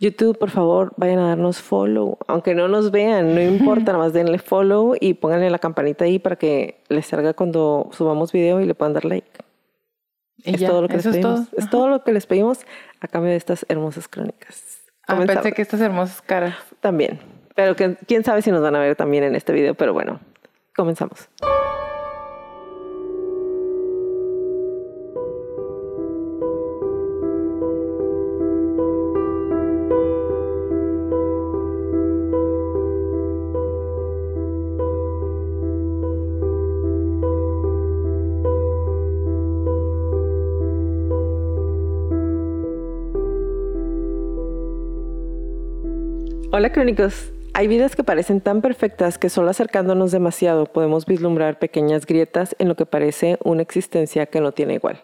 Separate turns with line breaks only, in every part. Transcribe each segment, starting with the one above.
YouTube, por favor, vayan a darnos follow. Aunque no nos vean, no importa, nada más denle follow y pónganle la campanita ahí para que les salga cuando subamos video y le puedan dar like. es todo lo que les pedimos. Es todo? lo que les pedimos a cambio de estas hermosas crónicas.
Ah, pensé que estas hermosas caras.
También. Pero que, quién sabe si nos van a ver también en este video, pero bueno, comenzamos. Hola crónicos. Hay vidas que parecen tan perfectas que solo acercándonos demasiado podemos vislumbrar pequeñas grietas en lo que parece una existencia que no tiene igual.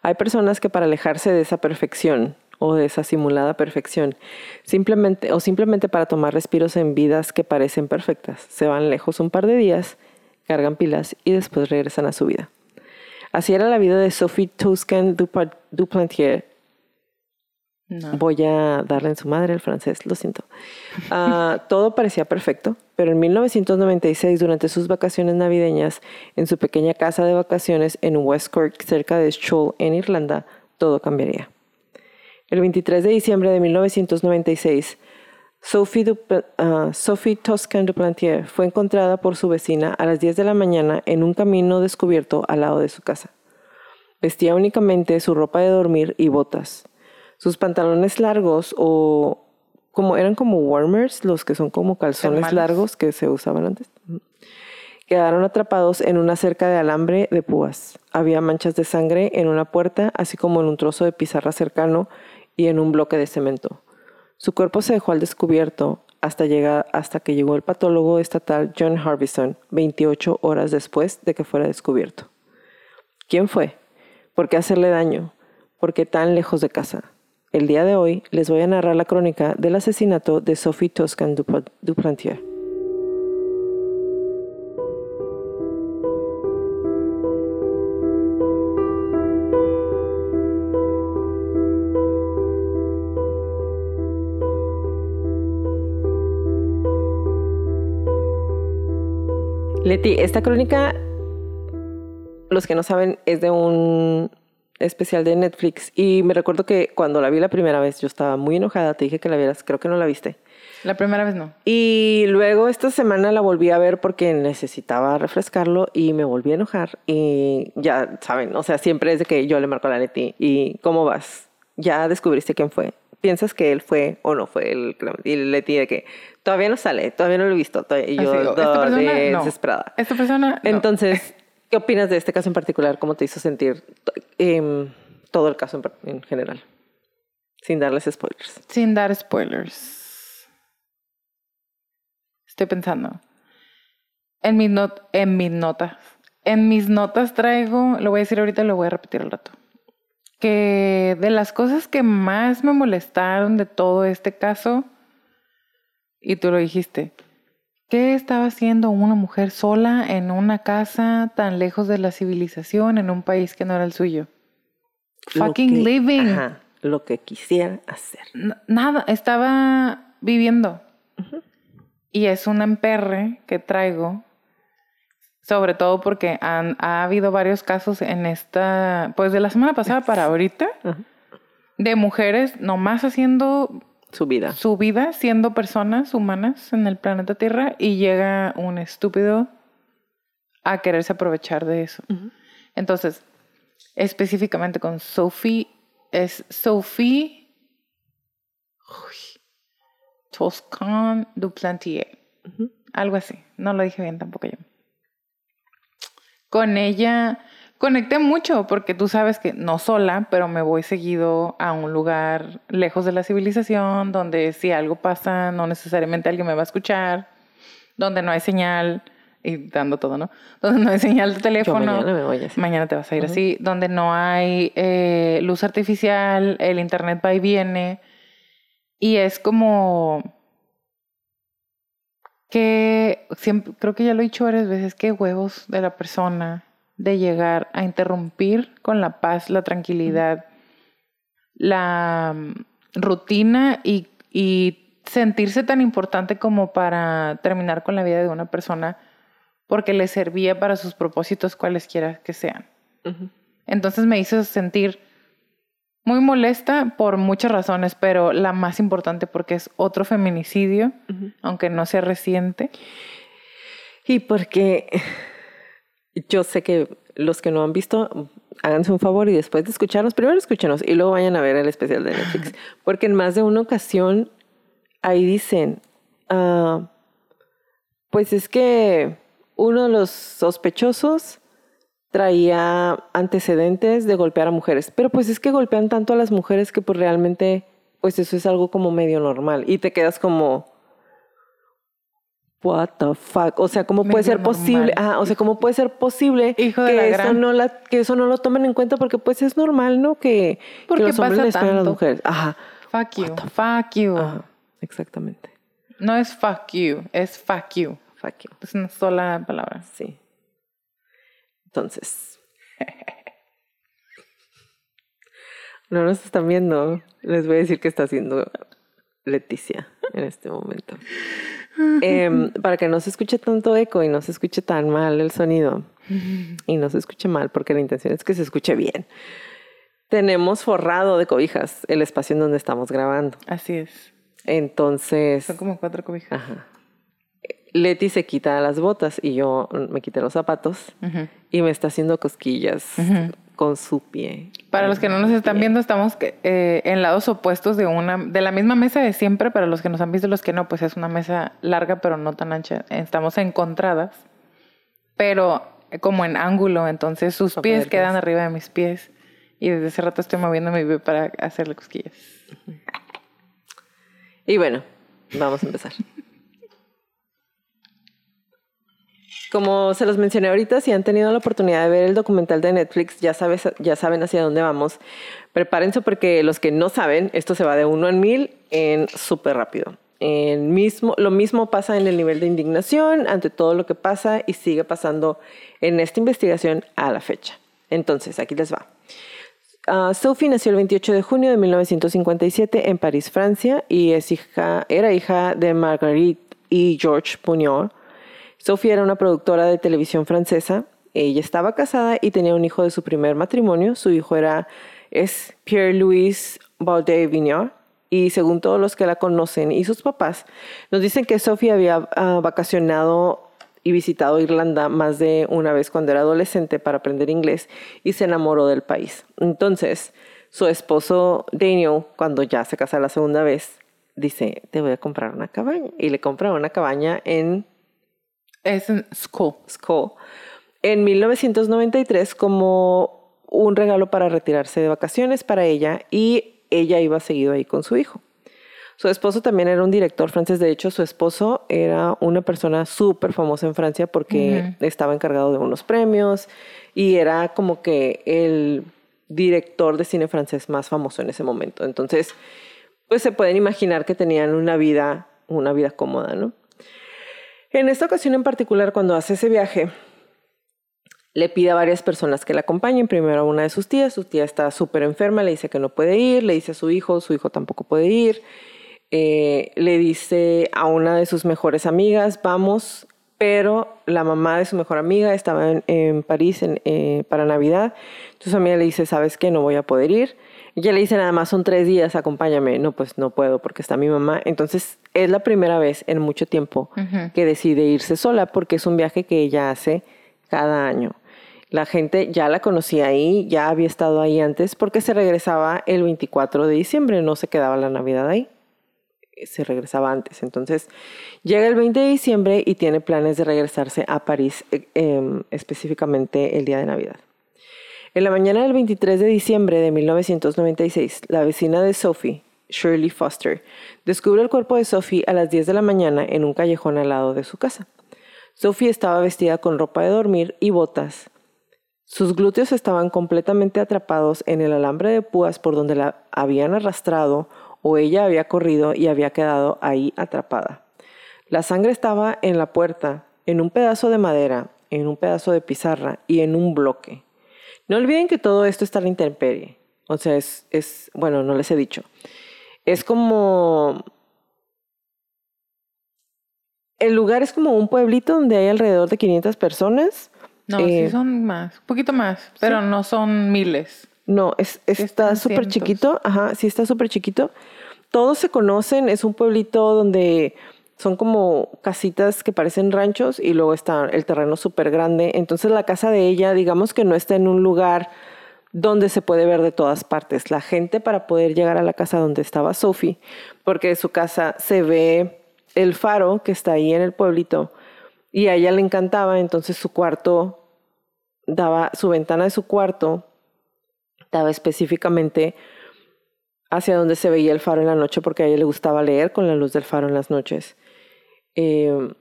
Hay personas que para alejarse de esa perfección o de esa simulada perfección, simplemente o simplemente para tomar respiros en vidas que parecen perfectas, se van lejos un par de días, cargan pilas y después regresan a su vida. Así era la vida de Sophie Toscan Duplantier, Voy a darle en su madre el francés, lo siento. Ah, todo parecía perfecto, pero en 1996, durante sus vacaciones navideñas, en su pequeña casa de vacaciones en West Cork, cerca de Schull, en Irlanda, todo cambiaría. El 23 de diciembre de 1996, Sophie, ah, Sophie Toscan Duplantier fue encontrada por su vecina a las 10 de la mañana en un camino descubierto al lado de su casa. Vestía únicamente su ropa de dormir y botas. Sus pantalones largos o como eran como warmers, los que son como calzones largos que se usaban antes. Quedaron atrapados en una cerca de alambre de púas. Había manchas de sangre en una puerta, así como en un trozo de pizarra cercano y en un bloque de cemento. Su cuerpo se dejó al descubierto hasta, llegar, hasta que llegó el patólogo estatal John Harbison, 28 horas después de que fuera descubierto. ¿Quién fue? ¿Por qué hacerle daño? ¿Por qué tan lejos de casa? El día de hoy les voy a narrar la crónica del asesinato de Sophie Toscan Duplantier. Leti, esta crónica, los que no saben, es de un especial de Netflix y me recuerdo que cuando la vi la primera vez yo estaba muy enojada, te dije que la vieras, creo que no la viste.
La primera vez no.
Y luego esta semana la volví a ver porque necesitaba refrescarlo y me volví a enojar y ya saben, o sea, siempre es de que yo le marco a la Leti y ¿cómo vas? Ya descubriste quién fue. ¿Piensas que él fue o no fue el Y Leti de que todavía no sale, todavía no lo he visto. Y yo desesperada.
Esta persona.
Entonces, ¿Qué opinas de este caso en particular? ¿Cómo te hizo sentir em, todo el caso en, general? Sin darles spoilers.
Sin dar spoilers. Estoy pensando. En mis, en mis notas. En mis notas traigo, lo voy a decir ahorita y lo voy a repetir al rato. Que de las cosas que más me molestaron de todo este caso, y tú lo dijiste, ¿Qué estaba haciendo una mujer sola en una casa tan lejos de la civilización en un país que no era el suyo? Fucking living. Ajá,
lo que quisiera hacer.
nada, estaba viviendo. Y es un emperre que traigo, sobre todo porque han, ha habido varios casos en esta, pues de la semana pasada para ahorita, de mujeres nomás haciendo
su vida.
Su vida siendo personas humanas en el planeta Tierra y llega un estúpido a quererse aprovechar de eso. Entonces, específicamente con Sophie, es Sophie Toscan Duplantier. Algo así. No lo dije bien tampoco yo. Con ella conecté mucho porque tú sabes que no sola, pero me voy seguido a un lugar lejos de la civilización, donde si algo pasa, no necesariamente alguien me va a escuchar, donde no hay señal y dando todo, ¿no? Donde no hay señal de teléfono.
mañana me voy así.
Mañana te vas a ir así. Donde no hay eh, luz artificial, el internet va y viene. Y es como que siempre, creo que ya lo he dicho varias veces, que huevos de la persona de llegar a interrumpir con la paz, la tranquilidad, la mm, rutina y, y sentirse tan importante como para terminar con la vida de una persona porque le servía para sus propósitos cualesquiera que sean. Entonces me hizo sentir muy molesta por muchas razones, pero la más importante porque es otro feminicidio, aunque no sea reciente.
Y porque yo sé que los que no han visto, háganse un favor y después de escucharnos, primero escúchenos y luego vayan a ver el especial de Netflix. Porque en más de una ocasión ahí dicen, ah, pues es que uno de los sospechosos traía antecedentes de golpear a mujeres, pero pues es que golpean tanto a las mujeres que pues realmente pues eso es algo como medio normal y te quedas como what the fuck, o sea, cómo puede ser posible, ah, o sea, cómo puede ser posible que eso no la que eso no lo tomen en cuenta porque pues es normal, ¿no? Que,
porque
los hombres a las mujeres.
Ajá. Fuck you. Fuck you.
exactamente.
No es fuck you, es fuck you.
Fuck you.
Es una sola palabra.
Sí. Entonces. no nos están viendo. Les voy a decir qué está haciendo Leticia en este momento. Em, para que no se escuche tanto eco y no se escuche tan mal el sonido. Y no se escuche mal, porque la intención es que se escuche bien. Tenemos forrado de cobijas el espacio en donde estamos grabando.
Así es.
Entonces.
Son como cuatro cobijas.
Ajá. Leti se quita las botas y yo me quité los zapatos y me está haciendo cosquillas con su pie.
Para los que no nos están viendo, estamos eh, en lados opuestos de una de la misma mesa de siempre. Para los que nos han visto, los que no, pues es una mesa larga pero no tan ancha. Estamos encontradas, pero como en ángulo. Entonces sus pies quedan arriba de mis pies y desde ese rato estoy moviendo mi pie para hacerle cosquillas.
Y bueno, vamos a empezar. Como se los mencioné ahorita, si han tenido la oportunidad de ver el documental de Netflix, ya, sabes, ya saben hacia dónde vamos. Prepárense porque los que no saben, esto se va de uno en mil en súper rápido. El mismo, lo mismo pasa en el nivel de indignación ante todo lo que pasa y sigue pasando en esta investigación a la fecha. Entonces, aquí les va. Uh, Sophie nació el 28 de junio de 1957 en París, Francia, y es hija, era hija de Marguerite y Georges Pugnol Sophie era una productora de televisión francesa. Ella estaba casada y tenía un hijo de su primer matrimonio. Su hijo era es Pierre-Louis Baudet-Vignard. Y según todos los que la conocen y sus papás, nos dicen que Sophie había ah, vacacionado y visitado Irlanda más de una vez cuando era adolescente para aprender inglés y se enamoró del país. Entonces, su esposo Daniel, cuando ya se casa la segunda vez, dice, te voy a comprar una cabaña. Y le compra una cabaña en
es en School.
School. En 1993 como un regalo para retirarse de vacaciones para ella y ella iba seguido ahí con su hijo. Su esposo también era un director francés. De hecho, su esposo era una persona súper famosa en Francia porque estaba encargado de unos premios y era como que el director de cine francés más famoso en ese momento. Entonces, pues se pueden imaginar que tenían una vida, una vida cómoda, ¿no? En esta ocasión en particular, cuando hace ese viaje, le pide a varias personas que la acompañen. Primero a una de sus tías, su tía está súper enferma, le dice que no puede ir, le dice a su hijo, su hijo tampoco puede ir. Eh, le dice a una de sus mejores amigas, vamos, pero la mamá de su mejor amiga estaba en, París eh, para Navidad. Entonces amiga le dice, ¿sabes qué? No voy a poder ir. Y ella le dice, nada más son tres días, acompáñame. No, pues no puedo porque está mi mamá. Entonces es la primera vez en mucho tiempo que decide irse sola porque es un viaje que ella hace cada año. La gente ya la conocía ahí, ya había estado ahí antes porque se regresaba el 24 de diciembre, no se quedaba la Navidad ahí. se regresaba antes. Entonces llega el 20 de diciembre y tiene planes de regresarse a París, eh, em, específicamente el día de Navidad. En la mañana del 23 de diciembre de 1996, la vecina de Sophie, Shirley Foster, descubre el cuerpo de Sophie a las 10 de la mañana en un callejón al lado de su casa. Sophie estaba vestida con ropa de dormir y botas. Sus glúteos estaban completamente atrapados en el alambre de púas por donde la habían arrastrado o ella había corrido y había quedado ahí atrapada. La sangre estaba en la puerta, en un pedazo de madera, en un pedazo de pizarra y en un bloque. No olviden que todo esto está en la intemperie. O sea, es, es, bueno, no les he dicho. Es como... El lugar es como un pueblito donde hay alrededor de 500 personas.
No, sí
Eh,
son más, un poquito más, pero no son miles.
No, es, está súper chiquito. Ajá, sí está súper chiquito. Todos se conocen. Es un pueblito donde son como casitas que parecen ranchos y luego está el terreno súper grande. Entonces la casa de ella, digamos que no está en un lugar donde se puede ver de todas partes. La gente para poder llegar a la casa donde estaba Sophie, porque de su casa se ve el faro que está ahí en el pueblito y a ella le encantaba, entonces su cuarto daba, su ventana de su cuarto daba específicamente hacia donde se veía el faro en la noche porque a ella le gustaba leer con la luz del faro en las noches. Eh,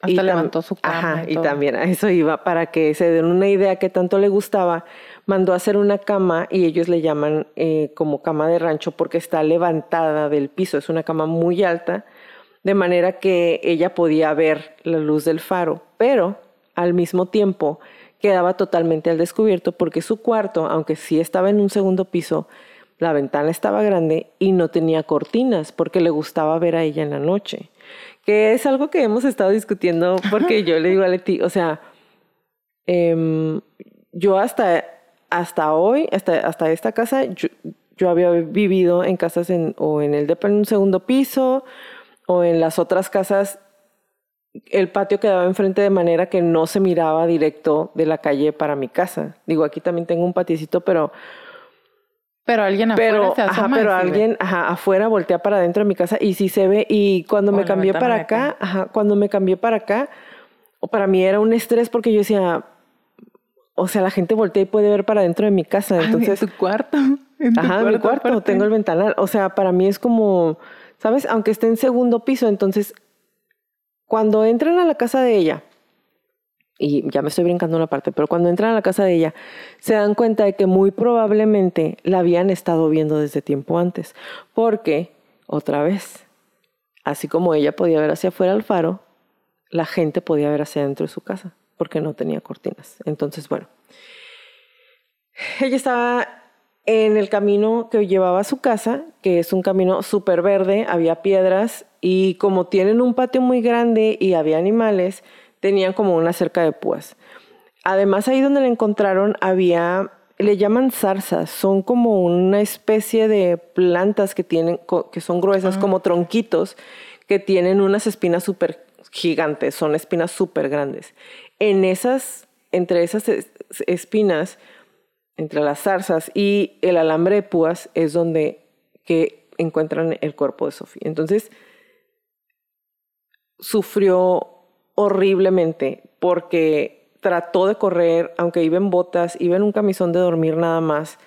Hasta
y
levantó su cama.
Ajá,
y
también a eso iba, para que se den una idea que tanto le gustaba, mandó a hacer una cama y ellos le llaman eh, como cama de rancho porque está levantada del piso, es una cama muy alta, de manera que ella podía ver la luz del faro, pero al mismo tiempo quedaba totalmente al descubierto porque su cuarto, aunque sí estaba en un segundo piso, la ventana estaba grande y no tenía cortinas porque le gustaba ver a ella en la noche. Que es algo que hemos estado discutiendo porque yo le digo a Leti, o sea, em, yo hasta, hasta hoy, hasta, hasta esta casa, yo, yo había vivido en casas en, o en el depa en un segundo piso o en las otras casas el patio quedaba enfrente de manera que no se miraba directo de la calle para mi casa. Digo, aquí también tengo un patiecito, pero
Pero alguien afuera
pero,
se
ajá,
asoma y
pero
ve.
alguien ajá, afuera voltea para adentro de mi casa y sí se ve. Y cuando
O
me cambié para acá,
acá.
ajá, cuando me cambié para acá, o para mí era un estrés porque yo decía, o sea, la gente voltea y puede ver para adentro de mi casa.
Ay,
Entonces,
en tu cuarto. En tu
ajá, en mi cuarto
aparte.
tengo el ventanal. O sea, para mí es como, ¿sabes? Aunque esté en segundo piso, entonces, cuando entran a la casa de ella, y ya me estoy brincando una parte, pero cuando entran a la casa de ella, se dan cuenta de que muy probablemente la habían estado viendo desde tiempo antes. Porque, otra vez, así como ella podía ver hacia afuera al faro, la gente podía ver hacia adentro de su casa, porque no tenía cortinas. Entonces, bueno, ella estaba en el camino que llevaba a su casa, que es un camino súper verde, había piedras y como tienen un patio muy grande y había animales, tenían como una cerca de púas. Además, ahí donde la encontraron había, le llaman zarzas, son como una especie de plantas que tienen, que son gruesas, como tronquitos, que tienen unas espinas súper gigantes, son espinas súper grandes. En esas, entre esas es- espinas, entre las zarzas y el alambre de púas es donde que encuentran el cuerpo de Sofía. Entonces, sufrió horriblemente porque trató de correr, aunque iba en botas, iba en un camisón de dormir nada más.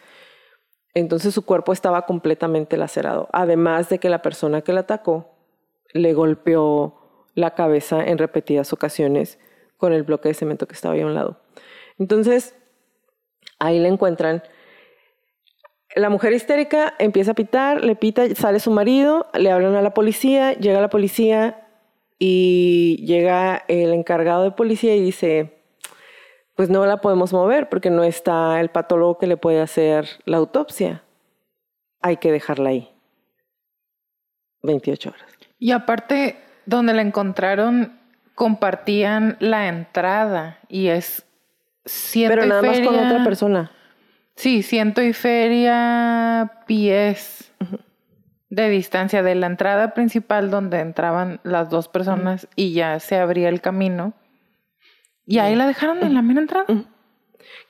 Entonces su cuerpo estaba completamente lacerado. Además de que la persona que la atacó le golpeó la cabeza en repetidas ocasiones con el bloque de cemento que estaba ahí a un lado. Entonces, ahí la encuentran. La mujer histérica empieza a pitar, le pita, sale su marido, le hablan a la policía, llega la policía y llega el encargado de policía y dice, pues no la podemos mover porque no está el patólogo que le puede hacer la autopsia. Hay que dejarla ahí. 28 horas.
Y aparte, donde la encontraron, compartían la entrada y es ciento
Pero
y
nada más con otra persona.
Sí, ciento y feria pies de distancia de la entrada principal donde entraban las dos personas y ya se abría el camino. Y ahí la dejaron en la mera entrada.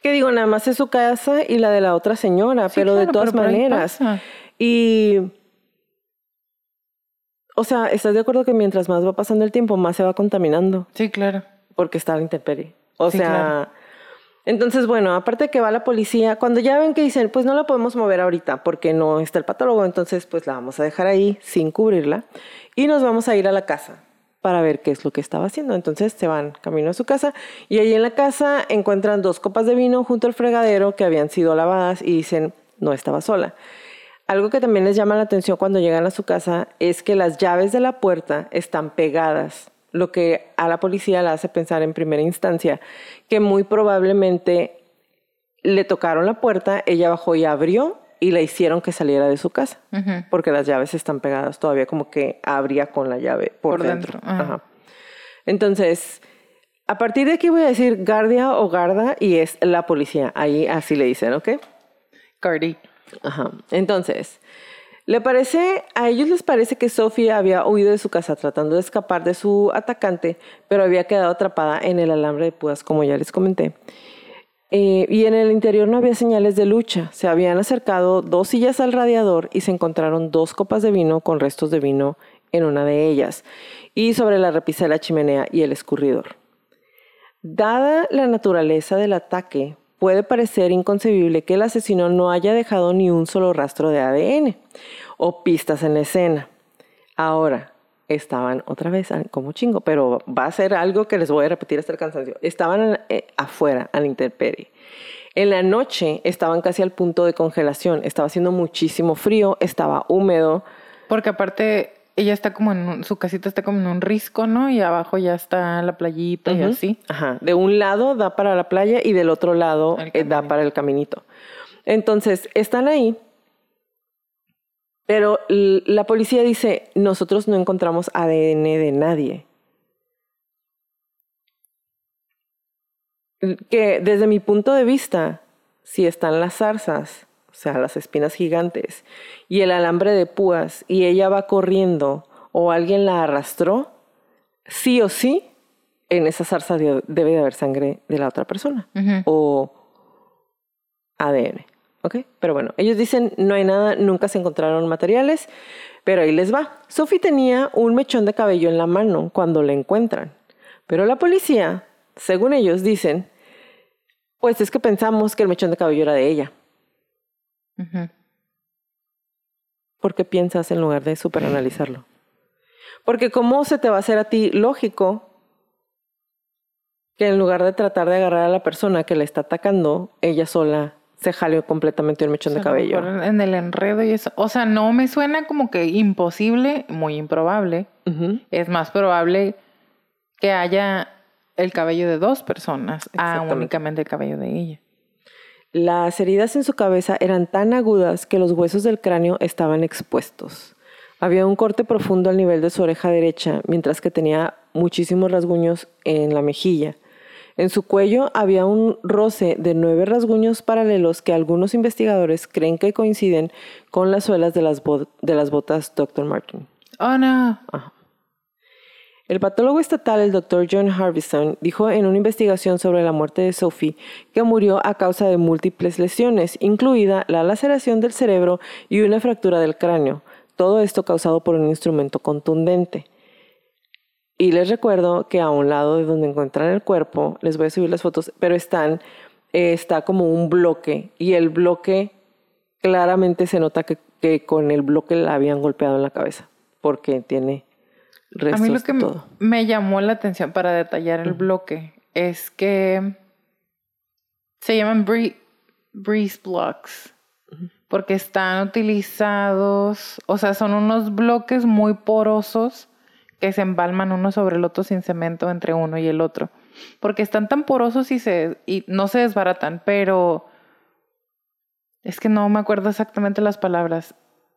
Que digo, nada más es su casa y la de la otra señora,
Sí,
pero de todas
pero
maneras. Y, o sea, ¿estás de acuerdo que mientras más va pasando el tiempo, más se va contaminando?
Sí, claro.
Porque está la intemperie. O
Sí,
sea,
claro.
Entonces, bueno, aparte que va la policía, cuando ya ven que dicen, pues no la podemos mover ahorita porque no está el patólogo, entonces pues la vamos a dejar ahí sin cubrirla y nos vamos a ir a la casa para ver qué es lo que estaba haciendo. Entonces se van camino a su casa y ahí en la casa encuentran dos copas de vino junto al fregadero que habían sido lavadas y dicen, no estaba sola. Algo que también les llama la atención cuando llegan a su casa es que las llaves de la puerta están pegadas, lo que a la policía le hace pensar en primera instancia que muy probablemente le tocaron la puerta, ella bajó y abrió y le hicieron que saliera de su casa, porque las llaves están pegadas todavía como que abría con la llave por,
Por
dentro.
dentro, ajá.
Ajá. Entonces, a partir de aquí voy a decir guardia o garda y es la policía. Ahí así le dicen, ¿ok?
Cardi.
Ajá. Entonces, le parece, a ellos les parece que Sofía había huido de su casa tratando de escapar de su atacante, pero había quedado atrapada en el alambre de púas, como ya les comenté. Eh, y en el interior no había señales de lucha. Se habían acercado dos sillas al radiador y se encontraron dos copas de vino con restos de vino en una de ellas y sobre la repisa de la chimenea y el escurridor. Dada la naturaleza del ataque, puede parecer inconcebible que el asesino no haya dejado ni un solo rastro de ADN o pistas en la escena. Ahora, estaban otra vez como chingo, pero va a ser algo que les voy a repetir hasta el cansancio. Estaban eh, afuera, a la intemperie. En la noche estaban casi al punto de congelación, estaba haciendo muchísimo frío, estaba húmedo.
Porque aparte, ella está como en un- su casita está como en un risco, ¿no? Y abajo ya está la playita y así.
Ajá. De un lado da para la playa y del otro lado eh, da para el caminito. Entonces, están ahí, pero la policía dice, nosotros no encontramos ADN de nadie. Que desde mi punto de vista, si están las zarzas, o sea, las espinas gigantes, y el alambre de púas, y ella va corriendo, o alguien la arrastró, sí o sí, en esa zarza de- debe de haber sangre de la otra persona o ADN. ¿Ok? Pero bueno, ellos dicen no hay nada, nunca se encontraron materiales, pero ahí les va. Sophie tenía un mechón de cabello en la mano cuando la encuentran, pero la policía, según ellos dicen, pues es que pensamos que el mechón de cabello era de ella. ¿Por qué piensas en lugar de superanalizarlo? Porque cómo se te va a hacer a ti lógico que en lugar de tratar de agarrar a la persona que la está atacando, ella sola se jaleó completamente el mechón
O
de
sea,
cabello.
En el enredo y eso. O sea, no me suena como que imposible, muy improbable. Es más probable que haya el cabello de dos personas a únicamente el cabello de ella.
Las heridas en su cabeza eran tan agudas que los huesos del cráneo estaban expuestos. Había un corte profundo al nivel de su oreja derecha, mientras que tenía muchísimos rasguños en la mejilla. En su cuello había un roce de nueve rasguños paralelos que algunos investigadores creen que coinciden con las suelas de las, bo- de las botas Dr. Martin.
Oh, no.
El patólogo estatal, el Dr. John Harbison, dijo en una investigación sobre la muerte de Sophie que murió a causa de múltiples lesiones, incluida la laceración del cerebro y una fractura del cráneo. Todo esto causado por un instrumento contundente. Y les recuerdo que a un lado de donde encuentran el cuerpo, les voy a subir las fotos, pero están, eh, está como un bloque y el bloque claramente se nota que, que con el bloque la habían golpeado en la cabeza porque tiene
A mí lo que
todo.
me llamó la atención para detallar el bloque es que se llaman bree- breeze blocks porque están utilizados, o sea, son unos bloques muy porosos que se embalman uno sobre el otro sin cemento entre uno y el otro. Porque están tan porosos y, se, y no se desbaratan, pero es que no me acuerdo exactamente las palabras.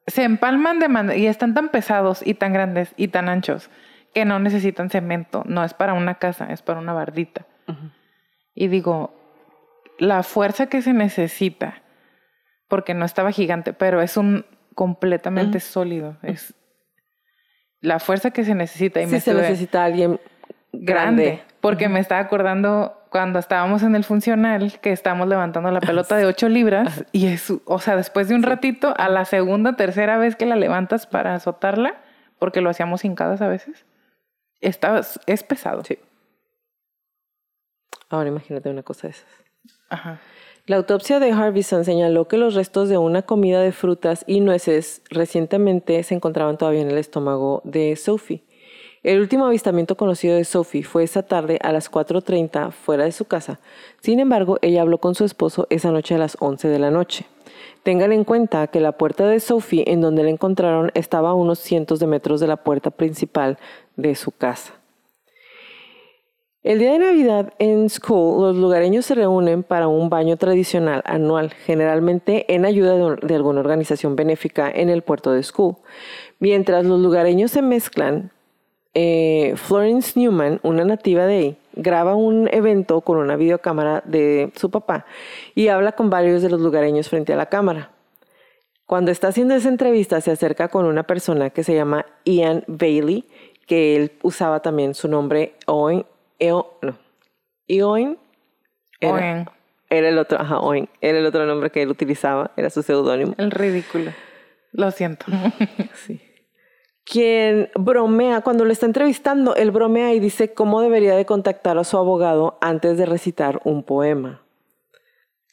Se empalman de manera y están tan pesados y tan grandes y tan anchos que no necesitan cemento. No es para una casa, es para una bardita. Y digo, la fuerza que se necesita, porque no estaba gigante, pero es un completamente sólido. Es la fuerza que se necesita. Y
Sí
me
se necesita alguien
grande.
grande.
Porque me estaba acordando cuando estábamos en el funcional que estábamos levantando la pelota de 8 libras y es, o sea, después de un ratito, a la segunda, tercera vez que la levantas para azotarla, porque lo hacíamos hincadas a veces. Está, es pesado.
Sí. Ahora imagínate una cosa de esas.
Ajá.
La autopsia de Harbison señaló que los restos de una comida de frutas y nueces recientemente se encontraban todavía en el estómago de Sophie. El último avistamiento conocido de Sophie fue esa tarde a las 4.30 fuera de su casa. Sin embargo, ella habló con su esposo esa noche a las 11 de la noche. Tengan en cuenta que la puerta de Sophie, en donde la encontraron, estaba a unos cientos de metros de la puerta principal de su casa. El día de Navidad en School, los lugareños se reúnen para un baño tradicional anual, generalmente en ayuda de, alguna organización benéfica en el puerto de School. Mientras los lugareños se mezclan, eh, Florence Newman, una nativa de ahí, graba un evento con una videocámara de su papá y habla con varios de los lugareños frente a la cámara. Cuando está haciendo esa entrevista se acerca con una persona que se llama Ian Bailey, que él usaba también su nombre Owen, Eo- no, Eoin era, el otro, ajá, Owen, era el otro nombre que él utilizaba, era su seudónimo.
el ridículo. Lo siento.
Sí. Quien bromea, cuando lo está entrevistando, él bromea y dice cómo debería de contactar a su abogado antes de recitar un poema.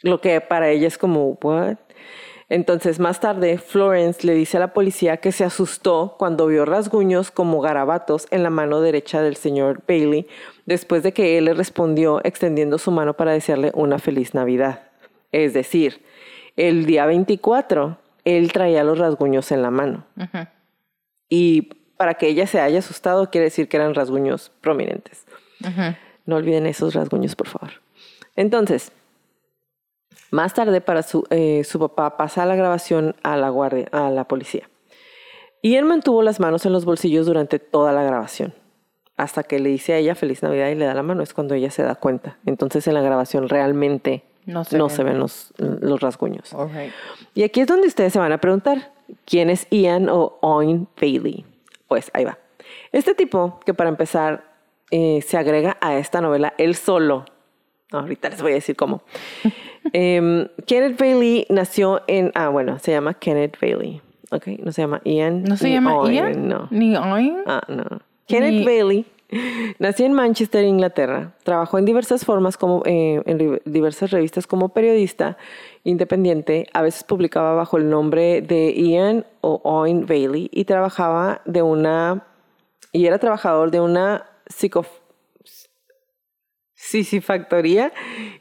Lo que para ella es como, ¿what? Entonces, más tarde, Florence le dice a la policía que se asustó cuando vio rasguños como garabatos en la mano derecha del señor Bailey, después de que él le respondió extendiendo su mano para desearle una feliz Navidad. Es decir, el día 24, él traía los rasguños en la mano. Y para que ella se haya asustado, quiere decir que eran rasguños prominentes. No olviden esos rasguños, por favor. Entonces, más tarde, para su, eh, su papá pasa la grabación a la guardia, a la policía. Y él mantuvo las manos en los bolsillos durante toda la grabación. Hasta que le dice a ella Feliz Navidad y le da la mano, es cuando ella se da cuenta. Entonces, en la grabación realmente
No se
no
ven.
se ven los, los rasguños. Y aquí es donde ustedes se van a preguntar, ¿quién es Ian o Owen Bailey? Pues ahí va. Este tipo, que para empezar eh, se agrega a esta novela él solo. Ahorita les voy a decir cómo. Em, Kenneth Bailey nació en... Ah, bueno, se llama Kenneth Bailey. Ok, no se llama Ian.
¿No se llama
Owen,
Ian?
No.
Ni Owen.
Ah, no. Kenneth
Ni-
Bailey nació en Manchester, Inglaterra. Trabajó en diversas formas como eh, en diversas revistas como periodista independiente. A veces publicaba bajo el nombre de Ian o Owen Bailey y trabajaba de una y era trabajador de una psico factoría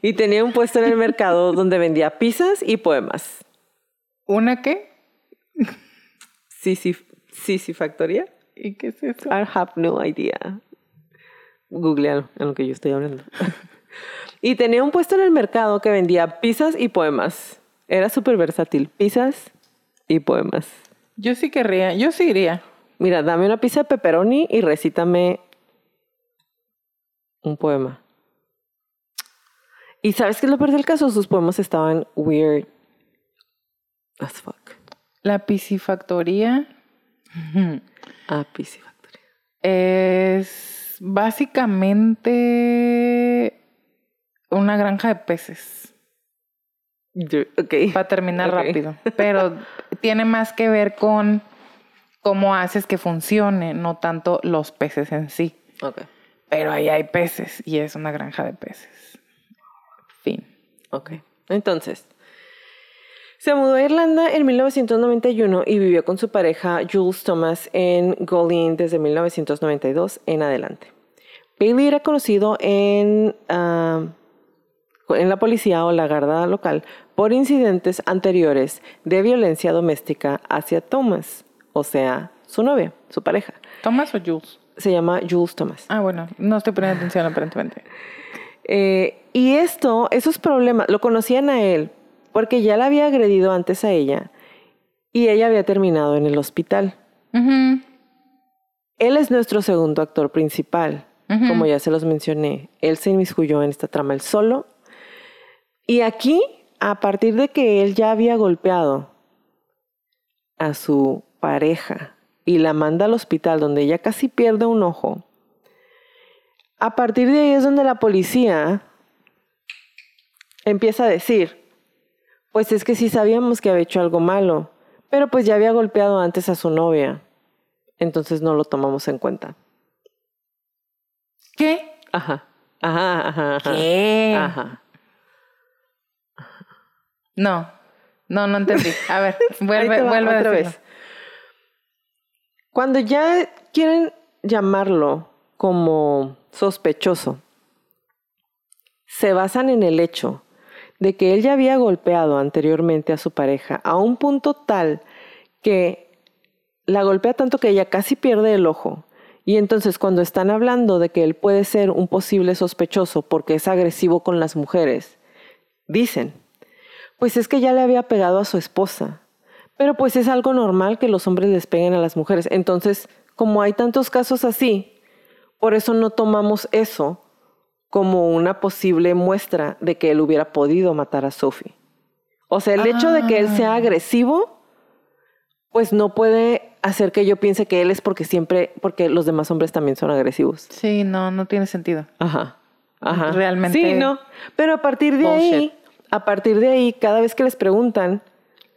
y tenía un puesto en el mercado donde vendía pizzas y poemas.
¿Una qué?
Sisi factoría.
¿Y qué es eso?
I have no idea. Googlealo en lo que yo estoy hablando. y tenía un puesto en el mercado que vendía pizzas y poemas. Era súper versátil. Pizzas y poemas.
Yo sí querría, yo sí iría.
Mira, dame una pizza de pepperoni y recítame un poema. Y ¿sabes qué es lo peor del caso? Sus poemas estaban weird as fuck.
La piscifactoría
Ah, Pizza Factory.
Básicamente una granja de peces.
Yo- Ok.
Para terminar rápido. Pero tiene más que ver con cómo haces que funcione, no tanto los peces en sí.
Ok.
Pero ahí hay peces y es una granja de peces. Fin.
Ok. Entonces, se mudó a Irlanda en 1991 y vivió con su pareja Jules Thomas en Goleen desde 1992 en adelante. Bailey era conocido en, ah, en la policía o la garda local por incidentes anteriores de violencia doméstica hacia Thomas, o sea, su novia, su pareja.
¿Thomas o Jules?
Se llama Jules Thomas.
Ah, bueno, no estoy poniendo atención aparentemente.
Eh, y esto, esos problemas, lo conocían a él porque ya la había agredido antes a ella y ella había terminado en el hospital. Él es nuestro segundo actor principal, como ya se los mencioné. Él se inmiscuyó en esta trama él solo. Y aquí, a partir de que él ya había golpeado a su pareja y la manda al hospital donde ella casi pierde un ojo, a partir de ahí es donde la policía empieza a decir, pues es que sí sabíamos que había hecho algo malo, pero pues ya había golpeado antes a su novia. entonces no lo tomamos en cuenta.
¿Qué?
Ajá. Ajá, ajá, ajá.
¿Qué?
Ajá.
No, no, no entendí. A ver, vuelve, vuelve
otra vez. Cuando ya quieren llamarlo como sospechoso, se basan en el hecho de que él ya había golpeado anteriormente a su pareja a un punto tal que la golpea tanto que ella casi pierde el ojo. Y entonces cuando están hablando de que él puede ser un posible sospechoso porque es agresivo con las mujeres, dicen, pues es que ya le había pegado a su esposa. Pero pues es algo normal que los hombres les peguen a las mujeres. Entonces, como hay tantos casos así, por eso no tomamos eso como una posible muestra de que él hubiera podido matar a Sophie. O sea, el hecho de que él sea
Ah.
agresivo, pues no puede hacer que yo piense que él es porque siempre, porque los demás hombres también son agresivos.
Sí, no, no tiene sentido.
Ajá. Ajá.
Realmente-
Sí, no. Pero a partir de ahí, a partir de ahí, cada vez que les preguntan,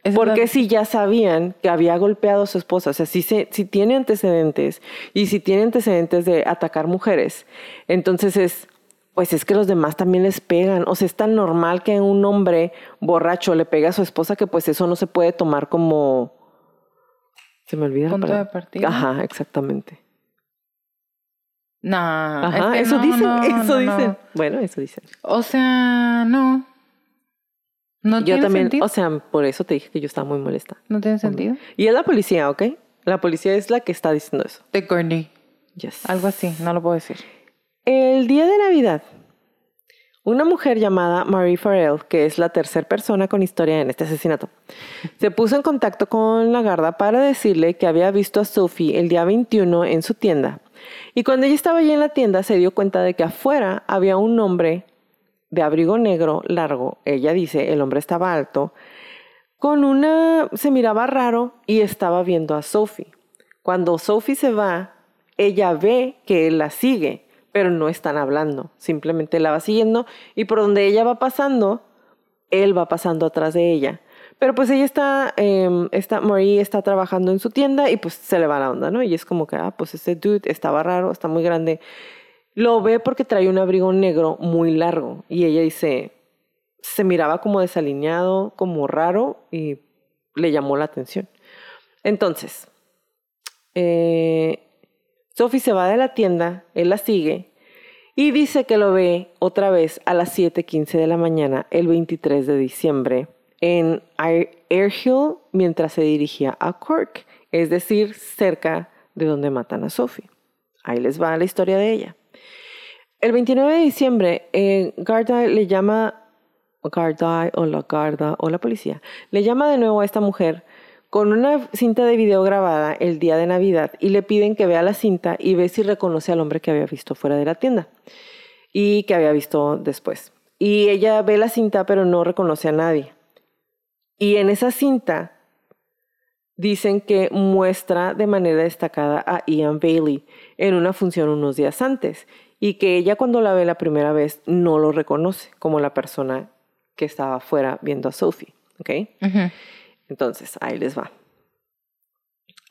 es
¿por
la-
qué si ya sabían que había golpeado a su esposa? O sea, si, se, si tiene antecedentes y si tiene antecedentes de atacar mujeres, entonces es, pues es que los demás también les pegan. O sea, es tan normal que un hombre borracho le pega a su esposa que pues eso no se puede tomar como... Se me olvida.
Punto de partida.
Ajá, exactamente.
No,
Ajá,
es que
eso
no,
dicen,
no,
eso
no,
dicen.
no.
Bueno, eso dicen.
O sea, no. No
Yo
tiene
también,
sentido.
o sea, por eso te dije que yo estaba muy molesta.
no tiene sentido.
Y es la policía, ¿ok? La policía es la que está diciendo eso.
De Gurney.
Yes.
Algo así, no lo puedo decir.
El día de Navidad, una mujer llamada Marie Farrell, que es la tercera persona con historia en este asesinato, se puso en contacto con la garda para decirle que había visto a Sophie el día 21 en su tienda. Y cuando ella estaba allí en la tienda, se dio cuenta de que afuera había un hombre de abrigo negro largo. Ella dice, el hombre estaba alto, con una, se miraba raro y estaba viendo a Sophie. Cuando Sophie se va, ella ve que él la sigue, pero no están hablando, simplemente la va siguiendo y por donde ella va pasando, él va pasando atrás de ella. Pero pues ella está, eh, está, Marie está trabajando en su tienda y pues se le va la onda, ¿no? Y es como que, ah, pues ese dude estaba raro, está muy grande. Lo ve porque trae un abrigo negro muy largo y ella dice, se miraba como desalineado, como raro y le llamó la atención. Entonces, eh, Sophie se va de la tienda, él la sigue y dice que lo ve otra vez a las 7:15 de la mañana el 23 de diciembre en Air Airhill mientras se dirigía a Cork, es decir, cerca de donde matan a Sophie. Ahí les va la historia de ella. El 29 de diciembre, eh, Garda le llama, Garda o la Garda o la policía, le llama de nuevo a esta mujer con una cinta de video grabada el día de Navidad y le piden que vea la cinta y ve si reconoce al hombre que había visto fuera de la tienda y que había visto después. Y ella ve la cinta pero no reconoce a nadie. Y en esa cinta dicen que muestra de manera destacada a Ian Bailey en una función unos días antes y que ella cuando la ve la primera vez no lo reconoce como la persona que estaba afuera viendo a Sophie. ¿ok?
Ujú.
Entonces, ahí les va.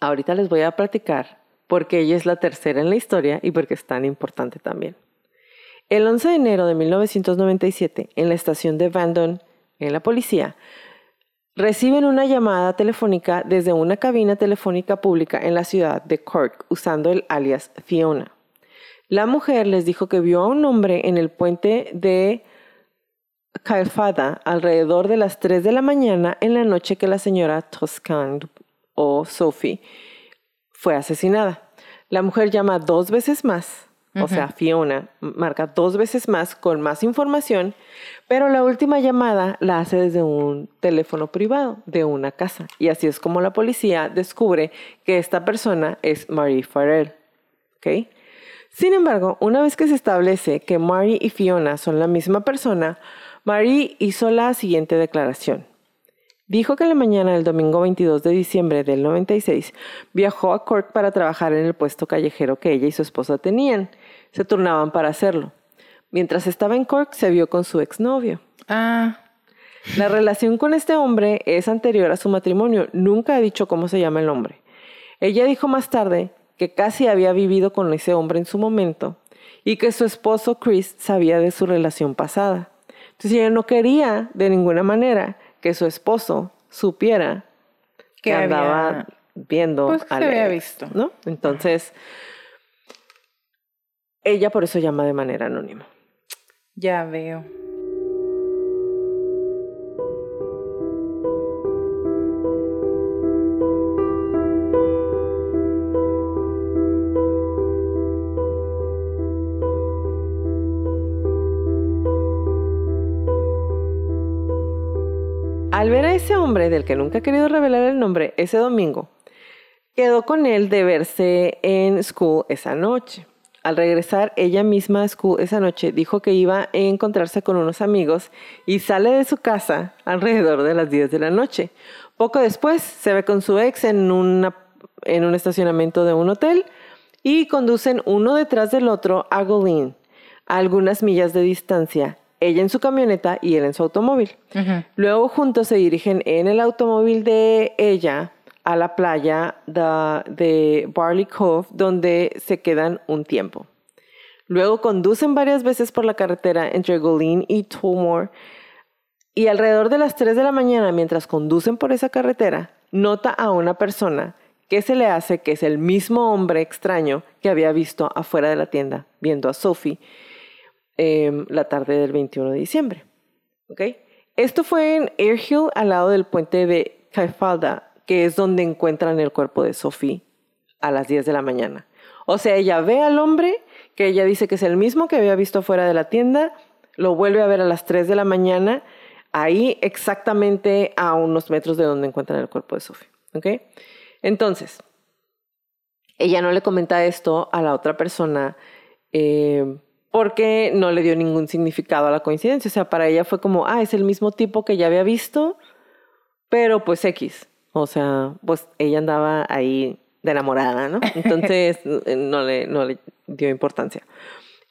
Ahorita les voy a platicar porque ella es la tercera en la historia y porque es tan importante también. El 11 de enero de 1997, en la estación de Bandon, en la policía, reciben una llamada telefónica desde una cabina telefónica pública en la ciudad de Cork usando el alias Fiona. La mujer les dijo que vio a un hombre en el puente de Calfada alrededor de las 3 de la mañana en la noche que la señora Toscan o Sophie fue asesinada. La mujer llama dos veces más, o sea, Fiona marca dos veces más con más información, pero la última llamada la hace desde un teléfono privado de una casa. Y así es como la policía descubre que esta persona es Marie Farrell. ¿ok? Sin embargo, una vez que se establece que Marie y Fiona son la misma persona, Marie hizo la siguiente declaración. Dijo que la mañana del domingo 22 de diciembre del 96 viajó a Cork para trabajar en el puesto callejero que ella y su esposa tenían. Se turnaban para hacerlo. Mientras estaba en Cork se vio con su exnovio.
Ah,
La relación con este hombre es anterior a su matrimonio. Nunca ha dicho cómo se llama el hombre. Ella dijo más tarde que casi había vivido con ese hombre en su momento y que su esposo Chris sabía de su relación pasada. Entonces ella no quería de ninguna manera que su esposo supiera que, andaba viendo
pues, que se había visto.
¿no? Entonces, ella por eso llama de manera anónima.
Ya veo.
Ese hombre del que nunca ha querido revelar el nombre ese domingo, quedó con él de verse en school esa noche. Al regresar ella misma a school esa noche, dijo que iba a encontrarse con unos amigos y sale de su casa alrededor de las 10 de la noche. Poco después se ve con su ex en, en un estacionamiento de un hotel y conducen uno detrás del otro a Golin, a algunas millas de distancia, ella en su camioneta y él en su automóvil. Luego juntos se dirigen en el automóvil de ella a la playa de, Barley Cove, donde se quedan un tiempo. Luego conducen varias veces por la carretera entre Golin y Tullamore y alrededor de las 3 de la mañana, mientras conducen por esa carretera, nota a una persona que se le hace que es el mismo hombre extraño que había visto afuera de la tienda, viendo a Sophie Em, la tarde del 21 de diciembre. Esto fue en Airhill, al lado del puente de Caifalda, que es donde encuentran el cuerpo de Sophie a las 10 de la mañana. O sea, ella ve al hombre, que ella dice que es el mismo que había visto fuera de la tienda, lo vuelve a ver a las 3 de la mañana, ahí exactamente a unos metros de donde encuentran el cuerpo de Sophie. Entonces, ella no le comenta esto a la otra persona. Eh, porque no le dio ningún significado a la coincidencia. O sea, para ella fue como, ah, es el mismo tipo que ya había visto, pero pues X. O sea, pues ella andaba ahí de enamorada, ¿no? Entonces no, le, no le dio importancia.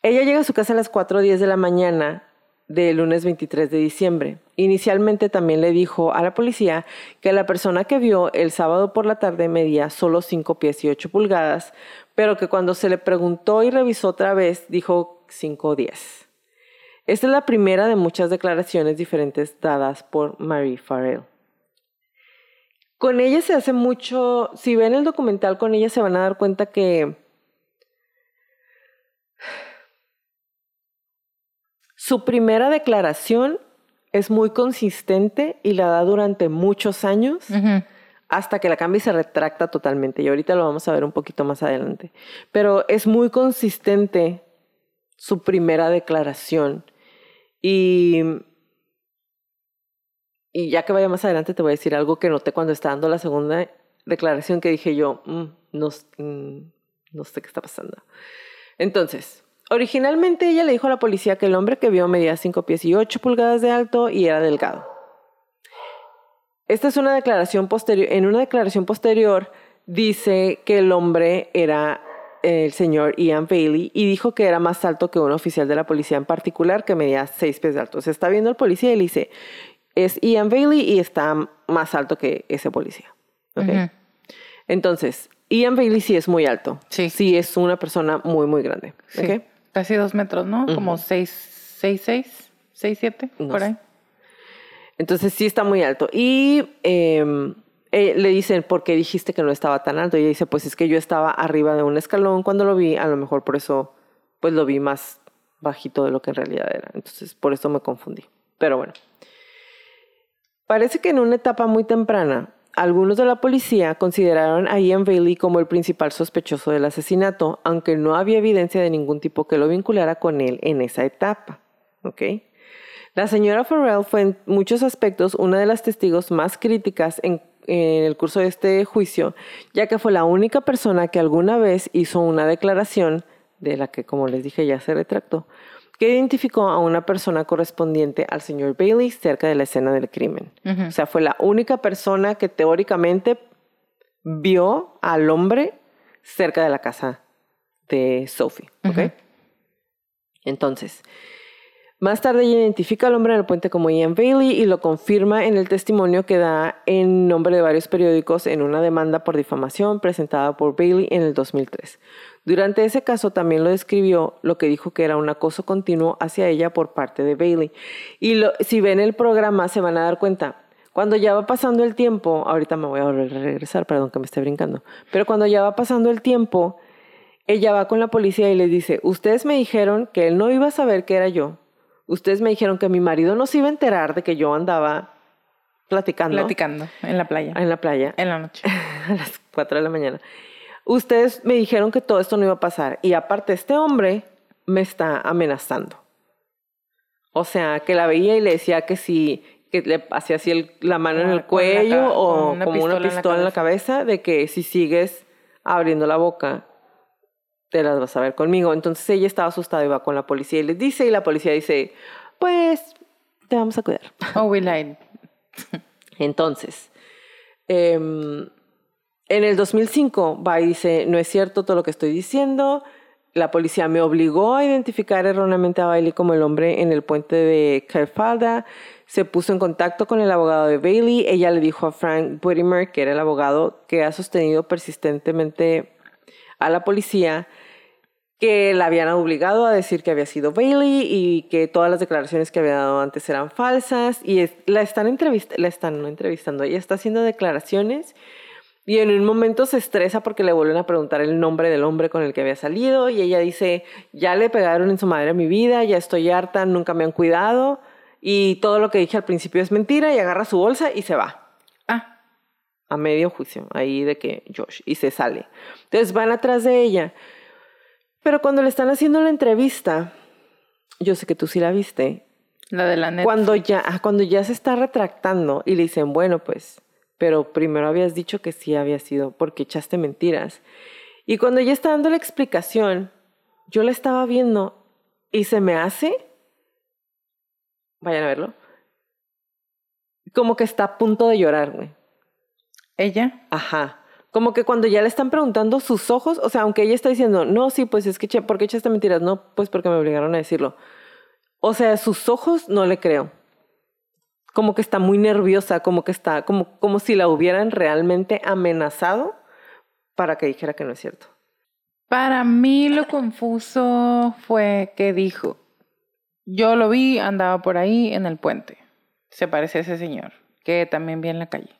Ella llega a su casa a las 4.10 de la mañana del lunes 23 de diciembre. Inicialmente también le dijo a la policía que la persona que vio el sábado por la tarde medía solo 5 pies y 8 pulgadas, pero que cuando se le preguntó y revisó otra vez dijo 5.10. Esta es la primera de muchas declaraciones diferentes dadas por Marie Farrell. Con ella se hace mucho, si ven el documental con ella se van a dar cuenta que su primera declaración es muy consistente y la da durante muchos años hasta que la cambia y se retracta totalmente. Y ahorita lo vamos a ver un poquito más adelante. Pero es muy consistente su primera declaración. Y, y ya que vaya más adelante te voy a decir algo que noté cuando estaba dando la segunda declaración que dije yo, mm, no, mm, no sé qué está pasando. Entonces, originalmente ella le dijo a la policía que el hombre que vio medía 5 pies y 8 pulgadas de alto y era delgado. Esta es una declaración posterior. En una declaración posterior dice que el hombre era el señor Ian Bailey y dijo que era más alto que un oficial de la policía en particular que medía seis pies de alto. Se está viendo el policía y le dice, es Ian Bailey y está más alto que ese policía. Entonces, Ian Bailey sí es muy alto. Sí. Sí es una persona muy, muy grande.
Casi dos metros, ¿no? Como seis, seis, seis, seis, siete, por ahí.
Entonces sí está muy alto. Y... Em, eh, le dicen, ¿por qué dijiste que no estaba tan alto? Y ella dice, pues es que yo estaba arriba de un escalón cuando lo vi, a lo mejor por eso, pues lo vi más bajito de lo que en realidad era. Entonces, por eso me confundí. Pero bueno. Parece que en una etapa muy temprana, algunos de la policía consideraron a Ian Bailey como el principal sospechoso del asesinato, aunque no había evidencia de ningún tipo que lo vinculara con él en esa etapa. La señora Farrell fue en muchos aspectos una de las testigos más críticas en en el curso de este juicio, ya que fue la única persona que alguna vez hizo una declaración, de la que como les dije ya se retractó, que identificó a una persona correspondiente al señor Bailey cerca de la escena del crimen. O sea, fue la única persona que teóricamente vio al hombre cerca de la casa de Sophie. Entonces, Más tarde ella identifica al hombre en el puente como Ian Bailey y lo confirma en el testimonio que da en nombre de varios periódicos en una demanda por difamación presentada por Bailey en el 2003. Durante ese caso también lo describió lo que dijo que era un acoso continuo hacia ella por parte de Bailey. Y si ven el programa se van a dar cuenta, cuando ya va pasando el tiempo, ahorita me voy a regresar, perdón que me esté brincando, pero cuando ya va pasando el tiempo, ella va con la policía y les dice, ustedes me dijeron que él no iba a saber que era yo, Ustedes me dijeron que mi marido no se iba a enterar de que yo andaba platicando.
Platicando en la playa.
En la playa.
En la noche.
a las 4 de la mañana. Ustedes me dijeron que todo esto no iba a pasar. Y aparte, este hombre me está amenazando. O sea, que la veía y le decía que si que le hacía así la mano en el cuello o como una pistola en la cabeza, de que si sigues abriendo la boca, te las vas a ver conmigo. Entonces ella estaba asustada y va con la policía y les dice, y la policía dice, pues te vamos a cuidar.
Oh, we lied.
Entonces, em, en el 2005 va y dice, no es cierto todo lo que estoy diciendo. La policía me obligó a identificar erróneamente a Bailey como el hombre en el puente de Carfalda. Se puso en contacto con el abogado de Bailey. Ella le dijo a Frank Whittimer, que era el abogado que ha sostenido persistentemente a la policía que la habían obligado a decir que había sido Bailey y que todas las declaraciones que había dado antes eran falsas y la están la están entrevistando, ella está haciendo declaraciones y en un momento se estresa porque le vuelven a preguntar el nombre del hombre con el que había salido y ella dice, ya le pegaron en su madre a mi vida, ya estoy harta, nunca me han cuidado y todo lo que dije al principio es mentira y agarra su bolsa y se va.
Ah.
A medio juicio, ahí de que Josh, y se sale. Entonces van atrás de ella pero cuando le están haciendo la entrevista, yo sé que tú sí la viste.
La de la neta.
Cuando ya, cuando ya se está retractando y le dicen, bueno, pues, pero primero habías dicho que sí había sido porque echaste mentiras. Y cuando ya está dando la explicación, yo la estaba viendo y se me hace, vayan a verlo, como que está a punto de llorar, güey.
¿Ella?
Ajá. Como que cuando ya le están preguntando sus ojos, o sea, aunque ella está diciendo, no, sí, pues es que, ¿por qué echaste mentiras? No, pues porque me obligaron a decirlo. O sea, sus ojos no le creo. Como que está muy nerviosa, como que está, como, como si la hubieran realmente amenazado para que dijera que no es cierto.
Para mí lo confuso fue que dijo, yo lo vi, andaba por ahí en el puente. Se parece a ese señor, que también vi en la calle.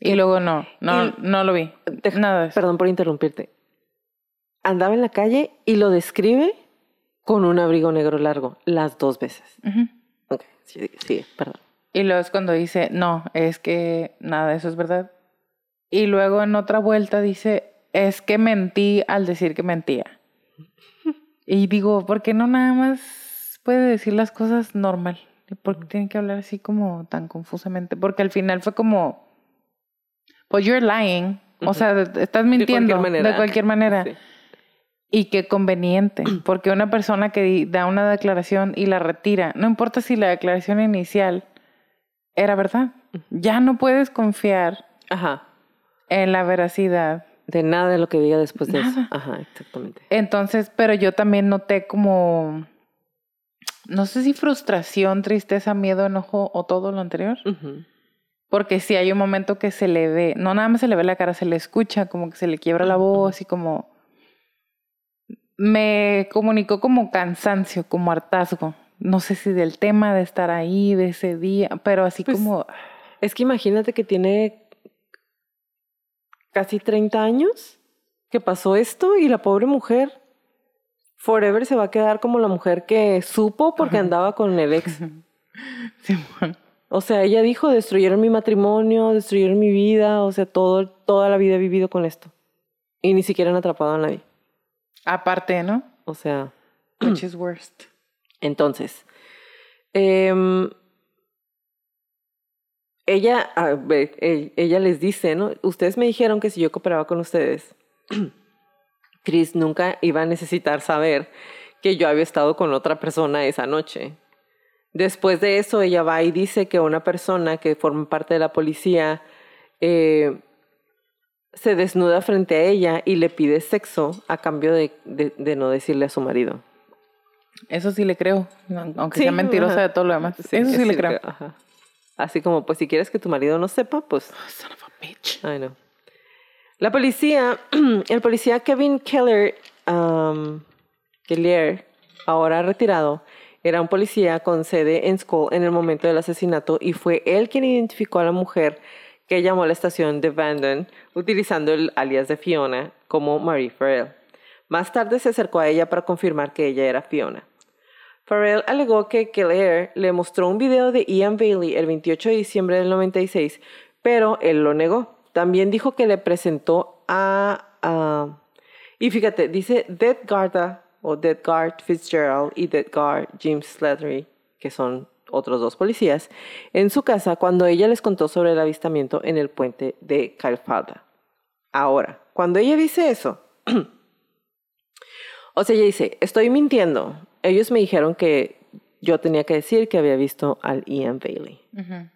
Y luego no, no, no lo vi. Nada
Perdón por interrumpirte. Andaba en la calle y lo describe con un abrigo negro largo, las dos veces. Ok, sí, sí, perdón.
Y luego es cuando dice, no, es que nada, eso es verdad. Y luego en otra vuelta dice, es que mentí al decir que mentía. y digo, ¿por qué no nada más puede decir las cosas normal? ¿Por qué tiene que hablar así como tan confusamente? Porque al final fue como, pues you're lying. O sea, estás mintiendo de cualquier manera. Y qué conveniente, porque una persona que da una declaración y la retira, no importa si la declaración inicial era verdad, ya no puedes confiar
Ajá.
en la veracidad.
De nada de lo que diga después de eso. Ajá, exactamente.
Entonces, pero yo también noté como, no sé si frustración, tristeza, miedo, enojo o todo lo anterior. Porque si hay un momento que se le ve, no nada más se le ve la cara, se le escucha, como que se le quiebra la voz y como... Me comunicó como cansancio, como hartazgo. No sé si del tema de estar ahí, de ese día, pero así pues, como...
Es que imagínate que tiene casi 30 años que pasó esto y la pobre mujer forever se va a quedar como la mujer que supo porque andaba con el ex.
sí, bueno.
O sea, ella dijo, destruyeron mi matrimonio, destruyeron mi vida, o sea, todo, toda la vida he vivido con esto. Y ni siquiera han atrapado a nadie.
Aparte, ¿no?
O sea.
Which is worst.
Entonces, em, ella, e, ella les dice, ¿no? Ustedes me dijeron que si yo cooperaba con ustedes, Chris nunca iba a necesitar saber que yo había estado con otra persona esa noche. Después de eso, ella va y dice que una persona que forma parte de la policía eh, se desnuda frente a ella y le pide sexo a cambio de, de, no decirle a su marido.
Eso sí le creo, aunque sea mentirosa de todo lo demás. eso sí, le creo. Ajá.
Así como, pues si quieres que tu marido no sepa, pues...
Oh, son of a bitch.
I know. La policía, el policía Kevin Keller, um, Keller, ahora retirado, era un policía con sede en Skull en el momento del asesinato y fue él quien identificó a la mujer que llamó a la estación de Vanden utilizando el alias de Fiona como Marie Farrell. Más tarde se acercó a ella para confirmar que ella era Fiona. Farrell alegó que Keller le mostró un video de Ian Bailey el 28 de diciembre del 96, pero él lo negó. También dijo que le presentó a... y fíjate, dice Dead Garda o Guard Fitzgerald y Guard James Slattery, que son otros dos policías, en su casa cuando ella les contó sobre el avistamiento en el puente de Calfada. Ahora, cuando ella dice eso, o sea, ella dice, estoy mintiendo. Ellos me dijeron que yo tenía que decir que había visto al Ian Bailey.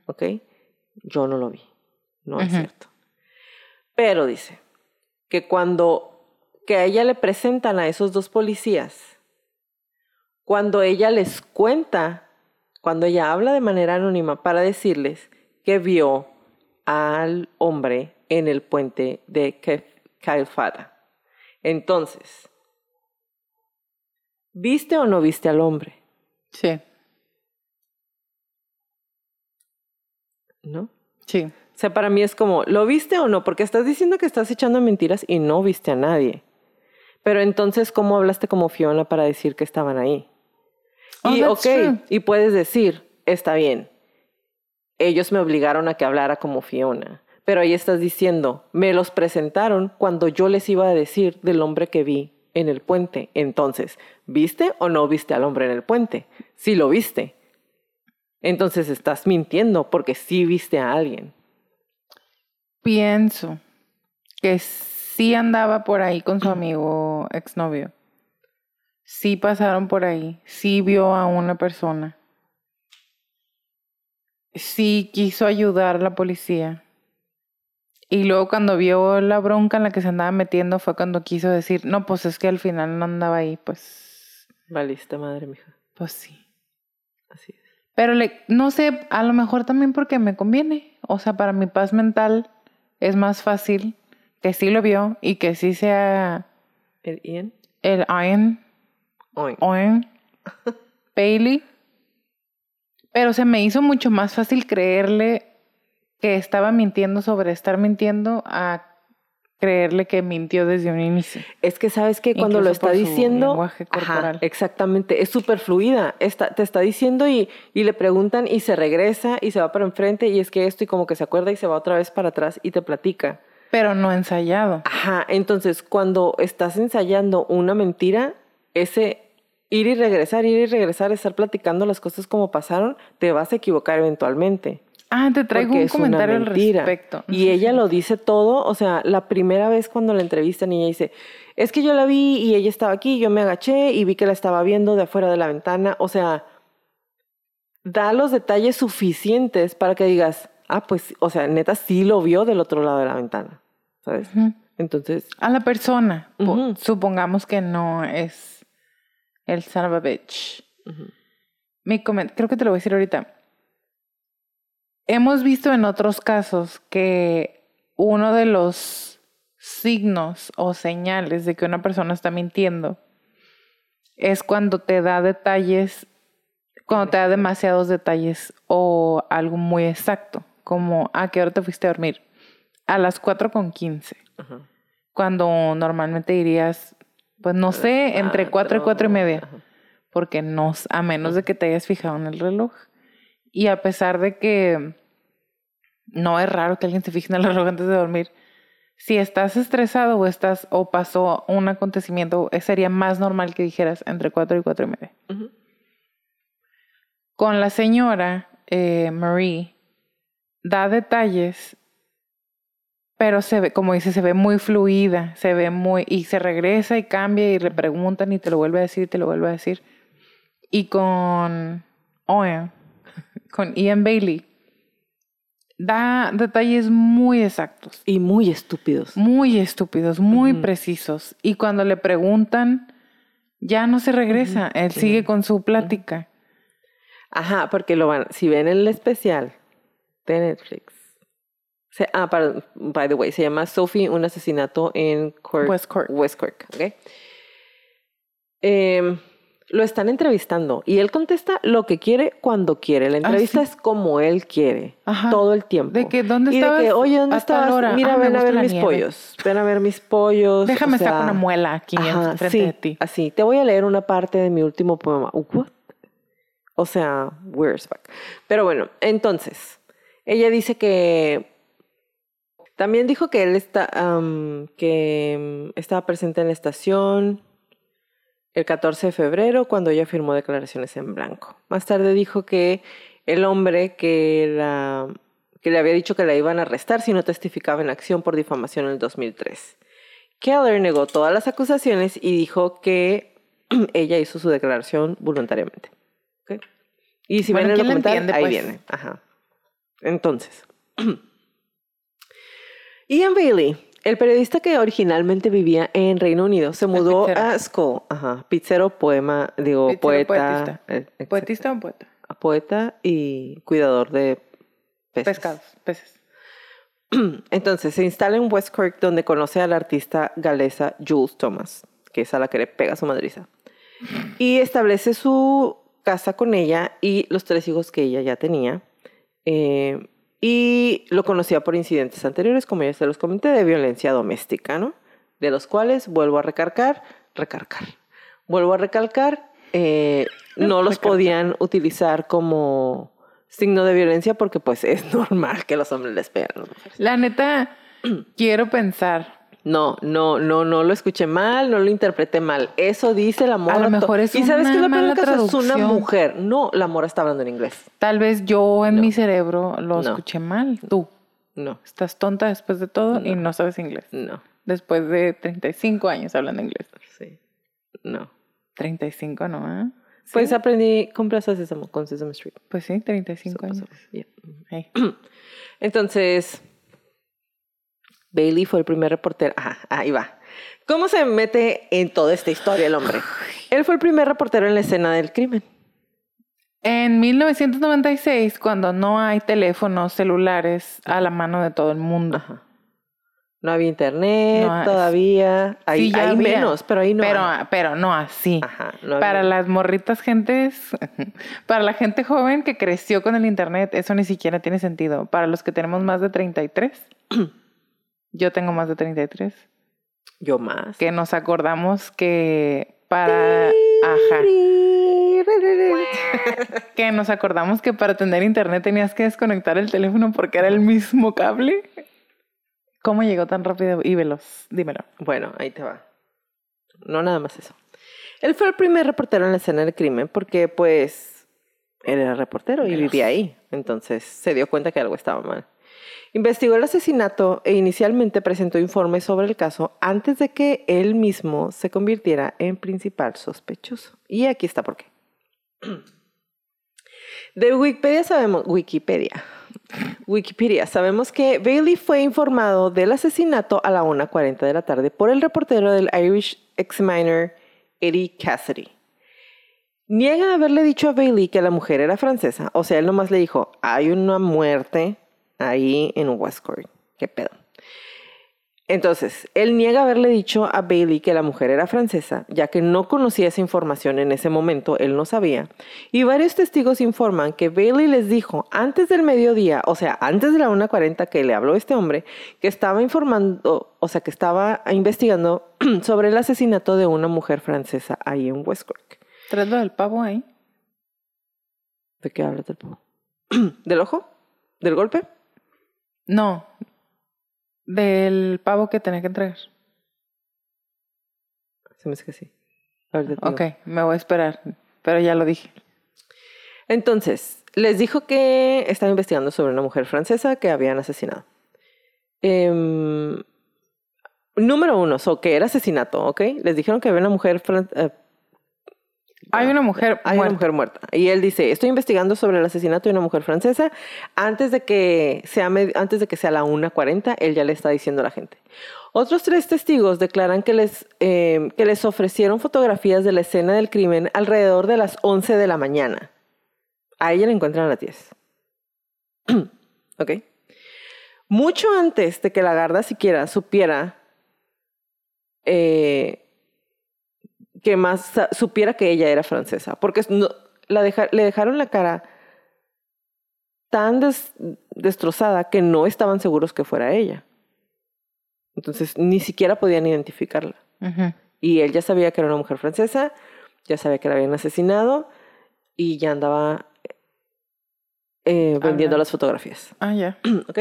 ¿Ok? Yo no lo vi. No es cierto. Pero dice que cuando que a ella le presentan a esos dos policías, cuando ella les cuenta, cuando ella habla de manera anónima para decirles que vio al hombre en el puente de Calfada. Entonces, ¿viste o no viste al hombre?
Sí.
¿No?
Sí.
O sea, para mí es como, ¿lo viste o no? Porque estás diciendo que estás echando mentiras y no viste a nadie. Pero entonces, ¿cómo hablaste como Fiona para decir que estaban ahí? Oh, y ok, y puedes decir, está bien, ellos me obligaron a que hablara como Fiona. Pero ahí estás diciendo, me los presentaron cuando yo les iba a decir del hombre que vi en el puente. Entonces, ¿viste o no viste al hombre en el puente? Sí lo viste. Entonces estás mintiendo porque sí viste a alguien
pienso que sí andaba por ahí con su amigo exnovio. Sí pasaron por ahí. Sí vio a una persona. Sí quiso ayudar a la policía. Y luego cuando vio la bronca en la que se andaba metiendo fue cuando quiso decir, no, pues es que al final no andaba ahí, pues...
Valiste madre, mija.
Pues sí.
Así es.
Pero le, no sé, a lo mejor también porque me conviene. O sea, para mi paz mental es más fácil que sí lo vio y que sí sea...
¿El Ian?
El Ian. Owen. Bailey. Pero se me hizo mucho más fácil creerle que estaba mintiendo sobre estar mintiendo a creerle que mintió desde un inicio.
Es que sabes que cuando lo está diciendo, exactamente, es súper fluida. Está, te está diciendo y, y, le preguntan y se regresa y se va para enfrente y es que esto y como que se acuerda y se va otra vez para atrás y te platica.
Pero no ensayado.
Ajá, entonces cuando estás ensayando una mentira, ese ir y regresar, ir y regresar, estar platicando las cosas como pasaron, te vas a equivocar eventualmente.
Ah, te traigo un comentario al respecto.
Y ella lo dice todo, o sea, la primera vez cuando la entrevistan y ella dice, es que yo la vi y ella estaba aquí, yo me agaché y vi que la estaba viendo de afuera de la ventana, o sea, da los detalles suficientes para que digas, ah, pues, o sea, neta sí lo vio del otro lado de la ventana, ¿sabes? Entonces...
A la persona, supongamos que no es el son of a bitch. Creo que te lo voy a decir ahorita Hemos visto en otros casos que uno de los signos o señales de que una persona está mintiendo es cuando te da detalles, cuando te da demasiados detalles o algo muy exacto, como, ¿a qué hora te fuiste a dormir? A las 4 con 15. Cuando normalmente dirías, pues no sé, entre 4 y 4 y media. Porque no, a menos de que te hayas fijado en el reloj. Y a pesar de que no es raro que alguien se fije en el reloj antes de dormir, si estás estresado o estás o pasó un acontecimiento, sería más normal que dijeras entre cuatro y cuatro y media. Con la señora eh, Marie, da detalles, pero se ve, como dice, se ve muy fluida, se ve muy, y se regresa y cambia y le preguntan y te lo vuelve a decir y te lo vuelve a decir. Y con Owen, con Ian Bailey, da detalles muy exactos.
Y muy estúpidos.
Muy estúpidos, muy precisos. Y cuando le preguntan, Ya no se regresa, él sigue con su plática.
Ajá, porque lo van, si ven el especial de Netflix. Se, ah, para, by the way, se llama Sophie, un asesinato en Cork,
West Cork.
West Cork, ¿ok? Em, lo están entrevistando y él contesta lo que quiere cuando quiere. La
Ah,
entrevista
sí.
es como él quiere,
Ajá.
todo el tiempo.
De que, ¿dónde
y
estabas
de que, oye, ¿dónde estabas?
hora?
Mira,
Ah,
ven a ver mis
nieve.
pollos. Ven a ver mis pollos.
Déjame
o sea,
estar con una muela aquí
Ajá,
enfrente
sí,
de ti.
Así, te voy a leer una parte de mi último poema. What? O sea, where's fuck. Pero bueno, entonces, ella dice que también dijo que él está, que mm, estaba presente en la estación el 14 de febrero cuando ella firmó declaraciones en blanco. Más tarde dijo que el hombre que la que le había dicho que la iban a arrestar si no testificaba en acción por difamación en el 2003. Keller negó todas las acusaciones y dijo que ella hizo su declaración voluntariamente. Y si
Bueno,
ven el
¿quién la
documental,
entiende,
ahí
pues?
viene. Ajá. Entonces. Ian Bailey, el periodista que originalmente vivía en Reino Unido, se mudó a Skull. Ajá. Pizzero, poema, digo,
Pizzero,
poeta.
poetista.
eh.
¿Poetista o poeta?
Poeta y cuidador de peces.
Pescados, peces.
Entonces se instala en West Cork donde conoce a la artista galesa Jules Thomas, que es a la que le pega su madriza. Y establece su casa con ella y los tres hijos que ella ya tenía. Eh, y lo conocía por incidentes anteriores, como ya se los comenté, de violencia doméstica, ¿no? De los cuales vuelvo a recargar, recargar. Vuelvo a recalcar, eh, no los podían utilizar como signo de violencia porque pues es normal que los hombres les peguen.
La neta, quiero pensar.
No, no, no, no lo escuché mal, no lo interpreté mal. Eso dice la mora.
lo
to-
mejor es
¿Y sabes qué es lo peor? Es una mujer. No, la mora está hablando en inglés.
Tal vez yo en mi cerebro lo
No.
escuché mal. Tú
No,
estás tonta después de todo y
No.
sabes inglés.
no,
Después de 35 años hablando inglés.
sí, no.
35, ¿no? ah? ¿Sí?
Pues aprendí con Plaza Sésamo, con Sesame Street.
Pues sí, 35
Eso
años.
Yeah. Entonces, Bailey fue el primer reportero. Ajá, ahí va. ¿Cómo se mete en toda esta historia el hombre? Él fue el primer reportero en la escena del crimen.
En 1996, cuando no hay teléfonos celulares a la mano de todo el mundo.
Ajá. No había internet
No hay-
todavía. Ahí,
Sí, ya había,
menos, pero ahí no.
pero,
hay.
pero no así.
Ajá, no
Para las morritas gentes, para la gente joven que creció con el internet, eso ni siquiera tiene sentido. Para los que tenemos más de 33, yo tengo más de 33,
Yo más.
que nos acordamos que para... Ajá. Que nos acordamos que para tener internet tenías que desconectar el teléfono porque era el mismo cable. ¿Cómo llegó tan rápido y veloz? Dímelo.
Bueno, ahí te va. No nada más eso. Él fue el primer reportero en la escena del crimen porque, pues, él era reportero y vivía ahí. Entonces se dio cuenta que algo estaba mal. Investigó el asesinato e inicialmente presentó informes sobre el caso antes de que él mismo se convirtiera en principal sospechoso. Y aquí está por qué. De Wikipedia sabemos, Wikipedia, Wikipedia, sabemos que Bailey fue informado del asesinato a la 1.40 de la tarde por el reportero del Irish Examiner, Eddie Cassidy. Niega haberle dicho a Bailey que la mujer era francesa, o sea, él nomás le dijo, hay una muerte ahí en Westcourt. ¿Qué pedo? Entonces, él niega haberle dicho a Bailey que la mujer era francesa, ya que no conocía esa información en ese momento, él no sabía. Y varios testigos informan que Bailey les dijo antes del mediodía, o sea, antes de la 1.40 que le habló este hombre, que estaba informando, o sea, que estaba investigando sobre el asesinato de una mujer francesa ahí en West Cork.
¿Traes lo del pavo ahí?
¿De qué hablas del pavo? ¿Del ojo? ¿Del golpe?
No. Del pavo que tenía que entregar.
Se me hace que sí.
Ok, me voy a esperar. Pero ya lo dije.
Entonces, les dijo que estaba investigando sobre una mujer francesa que habían asesinado. Em, número uno, so, que era asesinato, ¿ok? Les dijeron que había una mujer fran- eh,
Hay una mujer
Hay
muerta.
una mujer muerta. Y él dice, estoy investigando sobre el asesinato de una mujer francesa. Antes de que sea, antes de que sea la 1.40, él ya le está diciendo a la gente. Otros tres testigos declaran que les, eh, que les ofrecieron fotografías de la escena del crimen alrededor de las 11 de la mañana. A ella la encuentran a las 10. ¿Ok? Mucho antes de que la Garda siquiera supiera eh, que más supiera que ella era francesa, porque no- la deja- le dejaron la cara tan des- destrozada que no estaban seguros que fuera ella. Entonces ni siquiera podían identificarla. Y él ya sabía que era una mujer francesa, ya sabía que la habían asesinado y ya andaba eh, vendiendo
Hablando.
las fotografías.
Ah, ya.
¿Ok?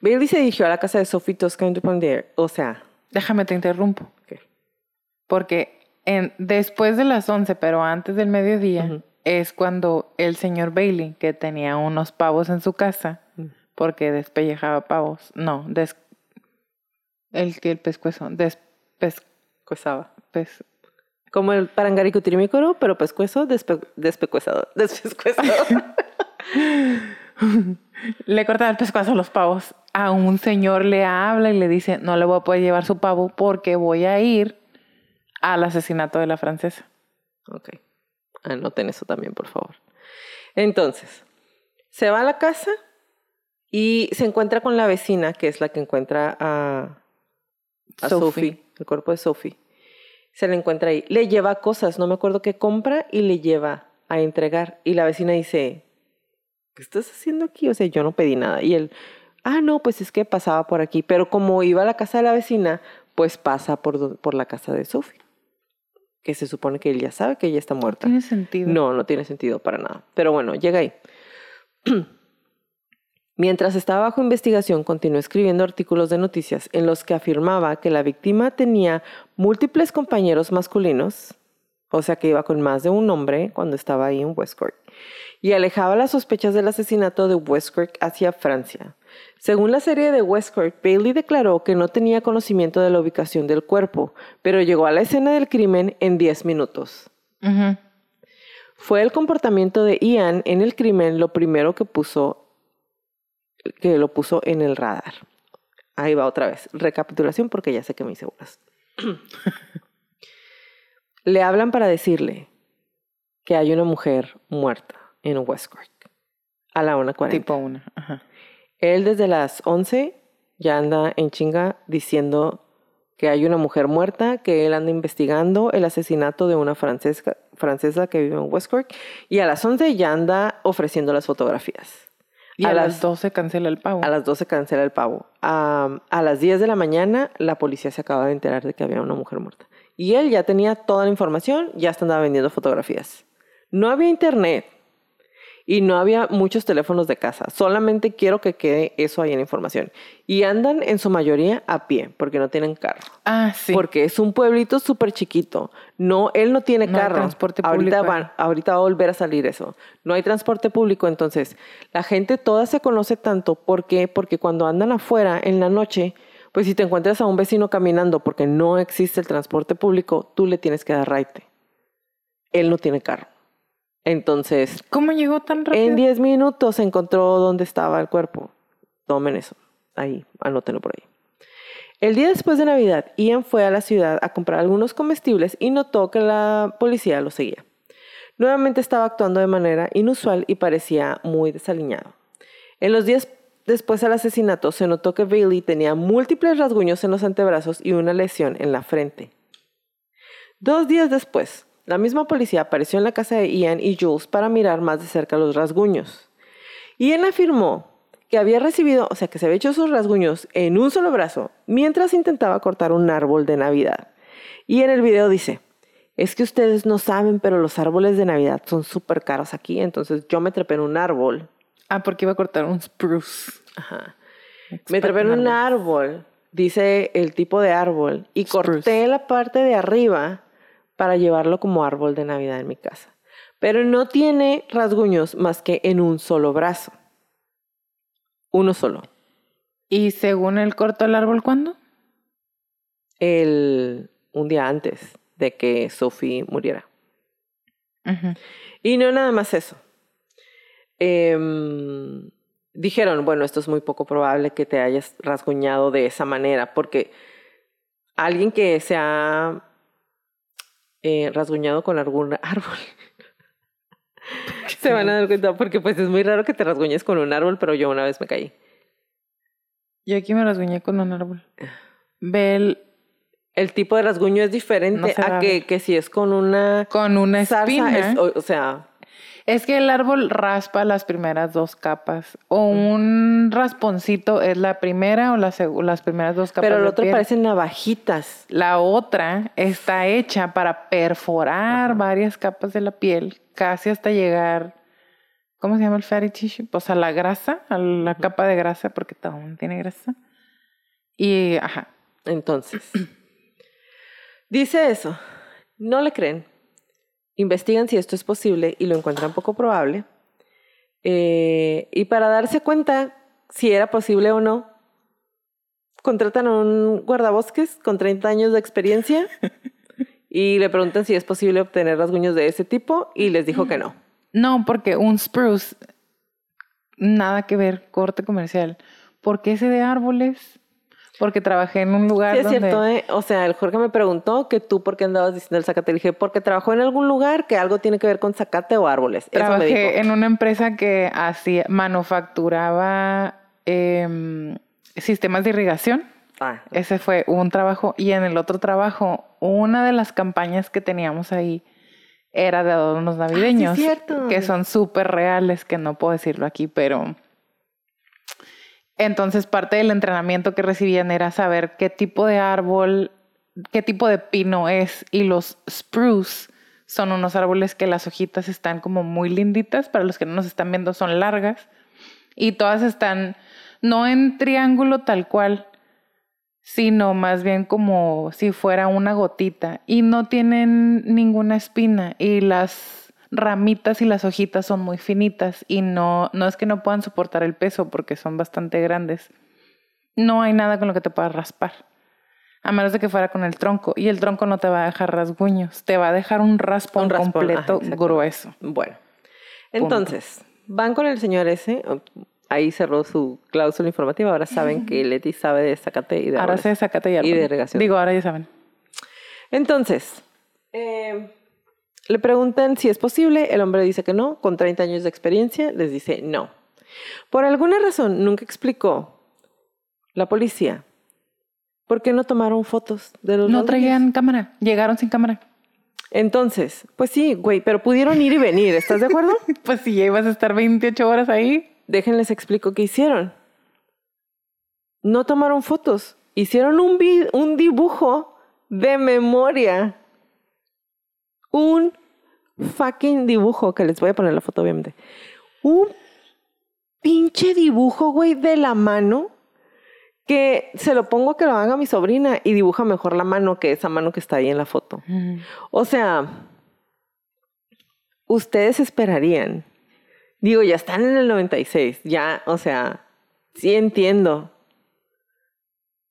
Bailey se dirigió a la casa de Sophie Toscan Dupont o sea,
Déjame te interrumpo.
Ok.
Porque en, después de las 11, pero antes del mediodía, es cuando el señor Bailey, que tenía unos pavos en su casa,
Mm.
porque despellejaba pavos. No, des, el que el pescuezo. Des, pes,
Como el parangaricutirimícoro, pero pescuezo, despe despecuezado. Despescuezado.
le cortaba el pescuezo a los pavos. A un señor le habla y le dice, no le voy a poder llevar su pavo porque voy a ir al asesinato de la francesa.
ok. Anoten eso también, por favor. Entonces, se va a la casa y se encuentra con la vecina, que es la que encuentra a, a
Sophie.
Sophie, el cuerpo de Sophie. Se le encuentra ahí. Le lleva cosas, no me acuerdo qué compra, y le lleva a entregar. Y la vecina dice, ¿qué estás haciendo aquí? O sea, yo no pedí nada. Y él, ah, no, pues es que pasaba por aquí. Pero como iba a la casa de la vecina, pues pasa por, por la casa de Sophie. Que se supone que él ya sabe que ella está muerta.
Tiene sentido.
No, no tiene sentido para nada. Pero bueno, llega ahí. Mientras estaba bajo investigación, continuó escribiendo artículos de noticias en los que afirmaba que la víctima tenía múltiples compañeros masculinos, o sea que iba con más de un hombre cuando estaba ahí en Westcourt, y alejaba las sospechas del asesinato de Westcourt hacia Francia. Según la serie de Westcourt, Bailey declaró que no tenía conocimiento de la ubicación del cuerpo, pero llegó a la escena del crimen en 10 minutos. Fue el comportamiento de Ian en el crimen lo primero que puso que lo puso en el radar. Ahí va otra vez. Recapitulación porque ya sé que me hice bolas. Le hablan para decirle que hay una mujer muerta en Westcourt a la 1.40.
Tipo una. Ajá.
Él desde las 11 ya anda en chinga diciendo que hay una mujer muerta, que él anda investigando el asesinato de una francesa, francesa que vive en Westcourt y a las 11 ya anda ofreciendo las fotografías.
Y a, las 12 cancela el pavo.
A las 12 cancela el pavo. A, a las 10 de la mañana la policía se acaba de enterar de que había una mujer muerta. Y él ya tenía toda la información, ya hasta andaba vendiendo fotografías. No había internet y no había muchos teléfonos de casa. Solamente quiero que quede eso ahí en la información. Y andan en su mayoría a pie, porque no tienen carro.
Ah, sí.
Porque es un pueblito súper chiquito. No, él no tiene
No hay
carro.
transporte
ahorita
público.
va, ahorita va a volver a salir eso. No hay transporte público, entonces la gente toda se conoce tanto. ¿Por qué? Porque cuando andan afuera en la noche, pues si te encuentras a un vecino caminando porque no existe el transporte público, tú le tienes que dar raite. Él no tiene carro. Entonces,
¿Cómo llegó tan rápido?
en 10 minutos encontró dónde estaba el cuerpo. Tomen eso. Ahí, anótenlo por ahí. El día después de Navidad, Ian fue a la ciudad a comprar algunos comestibles y notó que la policía lo seguía. Nuevamente estaba actuando de manera inusual y parecía muy desaliñado. En los días después del asesinato se notó que Bailey tenía múltiples rasguños en los antebrazos y una lesión en la frente. Dos días después, la misma policía apareció en la casa de Ian y Jules para mirar más de cerca los rasguños. Ian afirmó que había recibido, o sea, que se había hecho sus rasguños en un solo brazo mientras intentaba cortar un árbol de Navidad. Y en el video dice, es que ustedes no saben, pero los árboles de Navidad son súper caros aquí, entonces yo me trepé en un árbol.
Ah, porque iba a cortar un spruce.
Ajá. Me trepé en un árbol, dice el tipo de árbol, y
Spruce.
corté la parte de arriba para llevarlo como árbol de Navidad en mi casa. Pero no tiene rasguños más que en un solo brazo. Uno solo.
¿Y según él cortó el árbol cuándo?
El, un día antes. de que Sophie muriera. Y no nada más eso. Em, dijeron, bueno, esto es muy poco probable que te hayas rasguñado de esa manera, porque alguien que se ha eh, rasguñado con algún árbol, se van a dar cuenta, porque pues es muy raro que te rasguñes con un árbol, pero yo una vez me caí.
Yo aquí me rasguñé con un árbol. Ve el-
El tipo de rasguño es diferente
No
a que, que si es con una
con una
zarza,
espina.
es- o, o sea,
Es que el árbol raspa las primeras dos capas. O un rasponcito es la primera o la las primeras dos capas.
pero el otro parecen navajitas.
La otra está hecha para perforar varias capas de la piel, casi hasta llegar, ¿cómo se llama el fatty tissue? Pues a la grasa, a la capa de grasa, porque todo mundo tiene grasa. Y, ajá,
Entonces, dice eso. No le creen. Investigan si esto es posible y lo encuentran poco probable. Eh, y para darse cuenta si era posible o no, contratan a un guardabosques con 30 años de experiencia y le preguntan si es posible obtener rasguños de ese tipo y les dijo que no.
No, porque un spruce, nada que ver, corte comercial. ¿Por qué ese de árboles? Porque trabajé en un lugar
Sí, es
donde...
cierto, ¿eh? O sea, el Jorge me preguntó que tú por qué andabas diciendo el zacate. Le dije, porque trabajó en algún lugar que algo tiene que ver con zacate o árboles. Eso me
Trabajé
dijo.
en una empresa que hacía, manufacturaba em, sistemas de irrigación.
Ah,
Ese fue un trabajo. Y en el otro trabajo, una de las campañas que teníamos ahí era de adornos navideños.
Ah, cierto.
Que son súper reales, que no puedo decirlo aquí, pero... Entonces parte del entrenamiento que recibían era saber qué tipo de árbol, qué tipo de pino es. Y los spruce son unos árboles que las hojitas están como muy linditas. Para los que no nos están viendo, son largas. Y todas están no en triángulo tal cual, sino más bien como si fuera una gotita. Y no tienen ninguna espina. Y las ramitas y las hojitas son muy finitas. Y no, no es que no puedan soportar el peso porque son bastante grandes. No hay nada con lo que te puedas raspar. A menos de que fuera con el tronco. Y el tronco no te va a dejar rasguños. Te va a dejar un raspón,
Un raspón,
completo
ajá,
grueso.
Bueno, entonces, van con el señor ese. Ahí cerró su cláusula informativa. Ahora saben que Leti sabe de zacate y de
Ahora se sacate ya.
Y de irrigación.
Digo, ahora ya saben.
Entonces, eh, le preguntan si es posible. El hombre dice que no. Con 30 años de experiencia, les dice no. Por alguna razón, nunca explicó la policía por qué no tomaron fotos de los
No traían cámara. Llegaron sin cámara.
Entonces, pues sí, güey, pero pudieron ir y venir. ¿Estás de acuerdo?
Pues si ya ibas a estar 28 horas ahí.
Déjenles explico qué hicieron. No tomaron fotos. Hicieron un, un dibujo de memoria. Un fucking dibujo, que les voy a poner la foto obviamente. Un pinche dibujo, güey, de la mano. Que se lo pongo que lo haga mi sobrina y dibuja mejor la mano que esa mano que está ahí en la foto. O sea, ustedes esperarían. Digo, ya están en el 96, ya, o sea, sí entiendo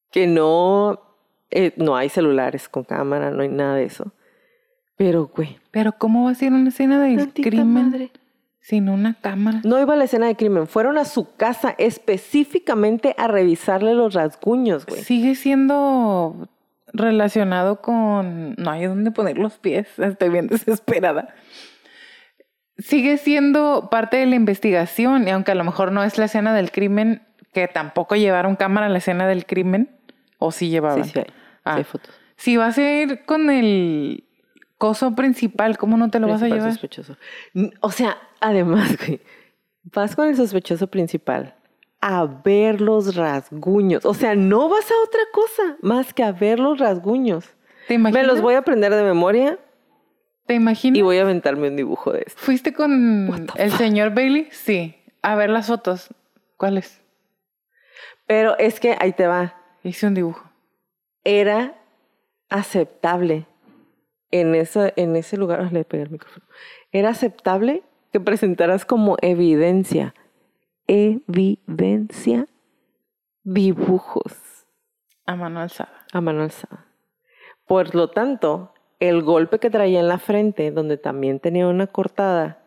que no, eh, no hay celulares con cámara, no hay nada de eso. Pero, güey,
Pero ¿cómo va a ser una escena de
tantita
crimen
madre.
sin una cámara?
No iba a la escena de crimen, fueron a su casa específicamente a revisarle los rasguños, güey.
Sigue siendo relacionado con... No hay dónde poner los pies. Estoy bien desesperada. Sigue siendo parte de la investigación y aunque a lo mejor no es la escena del crimen, que tampoco llevaron cámara a la escena del crimen, o sí
Sí,
llevaban.
sí hay, sí
Ah.
hay fotos.
Si vas a ir con el coso principal, ¿cómo no te lo vas a llevar?
sospechoso. O sea, además, güey, vas con el sospechoso principal a ver los rasguños. O sea, no vas a otra cosa más que a ver los rasguños.
¿Te imaginas?
Me los voy a aprender de memoria
¿Te imaginas?
y voy a aventarme un dibujo de esto.
¿Fuiste con el señor Bailey? Sí. A ver las fotos. ¿Cuáles?
Pero es que ahí te va.
Hice un dibujo.
Era aceptable en, esa, en ese lugar. Le pegué el micrófono. Era aceptable que presentaras como evidencia. Evidencia. Dibujos.
A mano alzada.
a mano alzada. Por lo tanto, el golpe que traía en la frente, donde también tenía una cortada,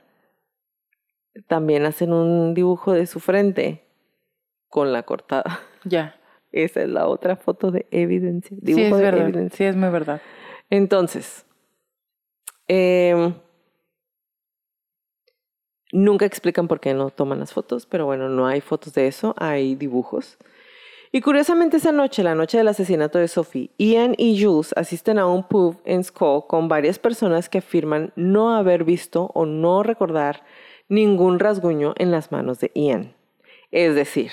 también hacen un dibujo de su frente con la cortada.
Ya.
Esa es la otra foto de evidencia.
Sí,
Dibujo
es
de
verdad.
evidencia.
Sí, es muy verdad.
Entonces, em, nunca explican por qué no toman las fotos, pero bueno, no hay fotos de eso, hay dibujos. Y curiosamente esa noche, la noche del asesinato de Sophie, Ian y Jules asisten a un pub en Skull con varias personas que afirman no haber visto o no recordar ningún rasguño en las manos de Ian. Es decir,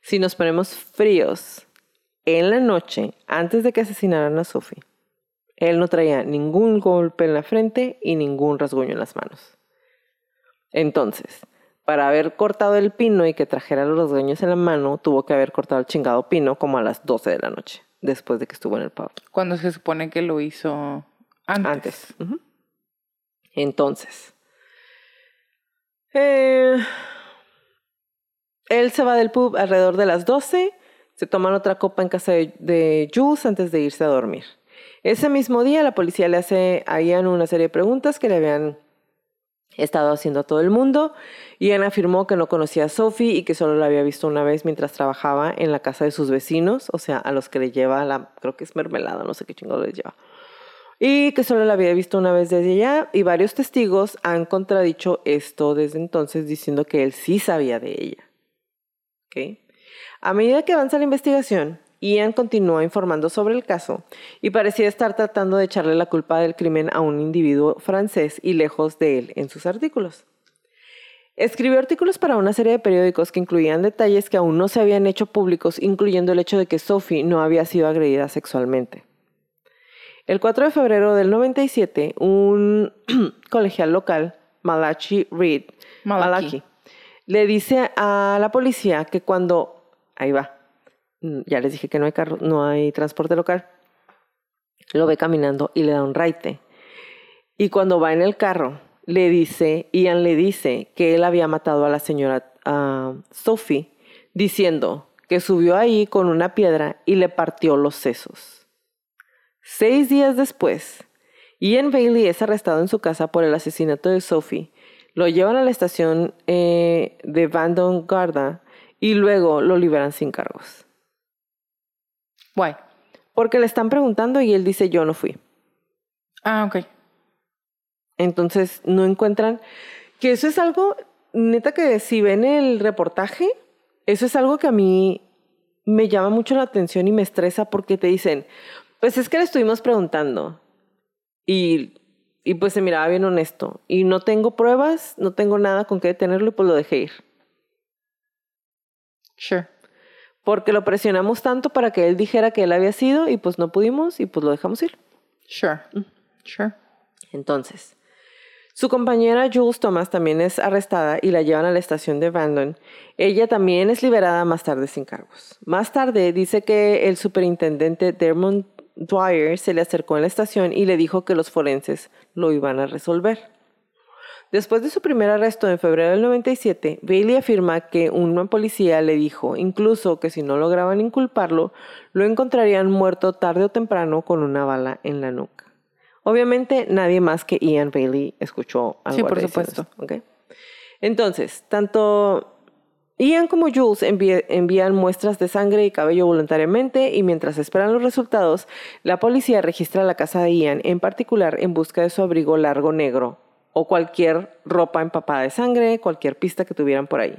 si nos ponemos fríos en la noche antes de que asesinaran a Sophie, él no traía ningún golpe en la frente y ningún rasguño en las manos. Entonces, para haber cortado el pino y que trajera los rasguños en la mano, tuvo que haber cortado el chingado pino como a las 12 de la noche, después de que estuvo en el pub.
Cuando se supone que lo hizo antes.
Entonces, eh, él se va del pub alrededor de las 12, se toman otra copa en casa de, de Jules antes de irse a dormir. Ese mismo día la policía le hace a Ian una serie de preguntas que le habían estado haciendo a todo el mundo. Ian afirmó que no conocía a Sophie y que solo la había visto una vez mientras trabajaba en la casa de sus vecinos, o sea, a los que le lleva la, creo que es mermelada, no sé qué chingo les lleva. Y que solo la había visto una vez desde allá y varios testigos han contradicho esto desde entonces diciendo que él sí sabía de ella. ¿Ok? A medida que avanza la investigación, Ian continúa informando sobre el caso y parecía estar tratando de echarle la culpa del crimen a un individuo francés y lejos de él en sus artículos. Escribió artículos para una serie de periódicos que incluían detalles que aún no se habían hecho públicos, incluyendo el hecho de que Sophie no había sido agredida sexualmente. El 4 de febrero del 97, un colegial local, Malachi Reed,
Malaki.
le dice a la policía que cuando, ahí va, ya les dije que no hay carro, no hay transporte local, lo ve caminando y le da un raite. Y cuando va en el carro, le dice, Ian le dice que él había matado a la señora Sophie, diciendo que subió ahí con una piedra y le partió los sesos. Seis días después, Ian Bailey es arrestado en su casa por el asesinato de Sophie. Lo llevan a la estación eh, de Bandon Garda y luego lo liberan sin cargos.
Guay.
Porque le están preguntando y él dice yo no fui.
Ah, ok.
Entonces no encuentran que eso es algo, neta que si ven el reportaje, eso es algo que a mí me llama mucho la atención y me estresa porque te dicen, pues es que le estuvimos preguntando y, y pues se miraba bien honesto y no tengo pruebas, no tengo nada con qué detenerlo y pues lo dejé ir.
Sure.
Porque lo presionamos tanto para que él dijera que él había sido y pues no pudimos y pues lo dejamos ir.
Sure. Sure.
Entonces, su compañera Jules Thomas también es arrestada y la llevan a la estación de Bandon. Ella también es liberada más tarde sin cargos. Más tarde dice que el superintendente Dermot Dwyer se le acercó en la estación y le dijo que los forenses lo iban a resolver. Después de su primer arresto en febrero del 97, Bailey afirma que una policía le dijo incluso que si no lograban inculparlo, lo encontrarían muerto tarde o temprano con una bala en la nuca. Obviamente nadie más que Ian Bailey escuchó algo
Sí, por supuesto.
Entonces, tanto Ian como Jules envían muestras de sangre y cabello voluntariamente y mientras esperan los resultados, la policía registra la casa de Ian, en particular en busca de su abrigo largo negro o cualquier ropa empapada de sangre, cualquier pista que tuvieran por ahí.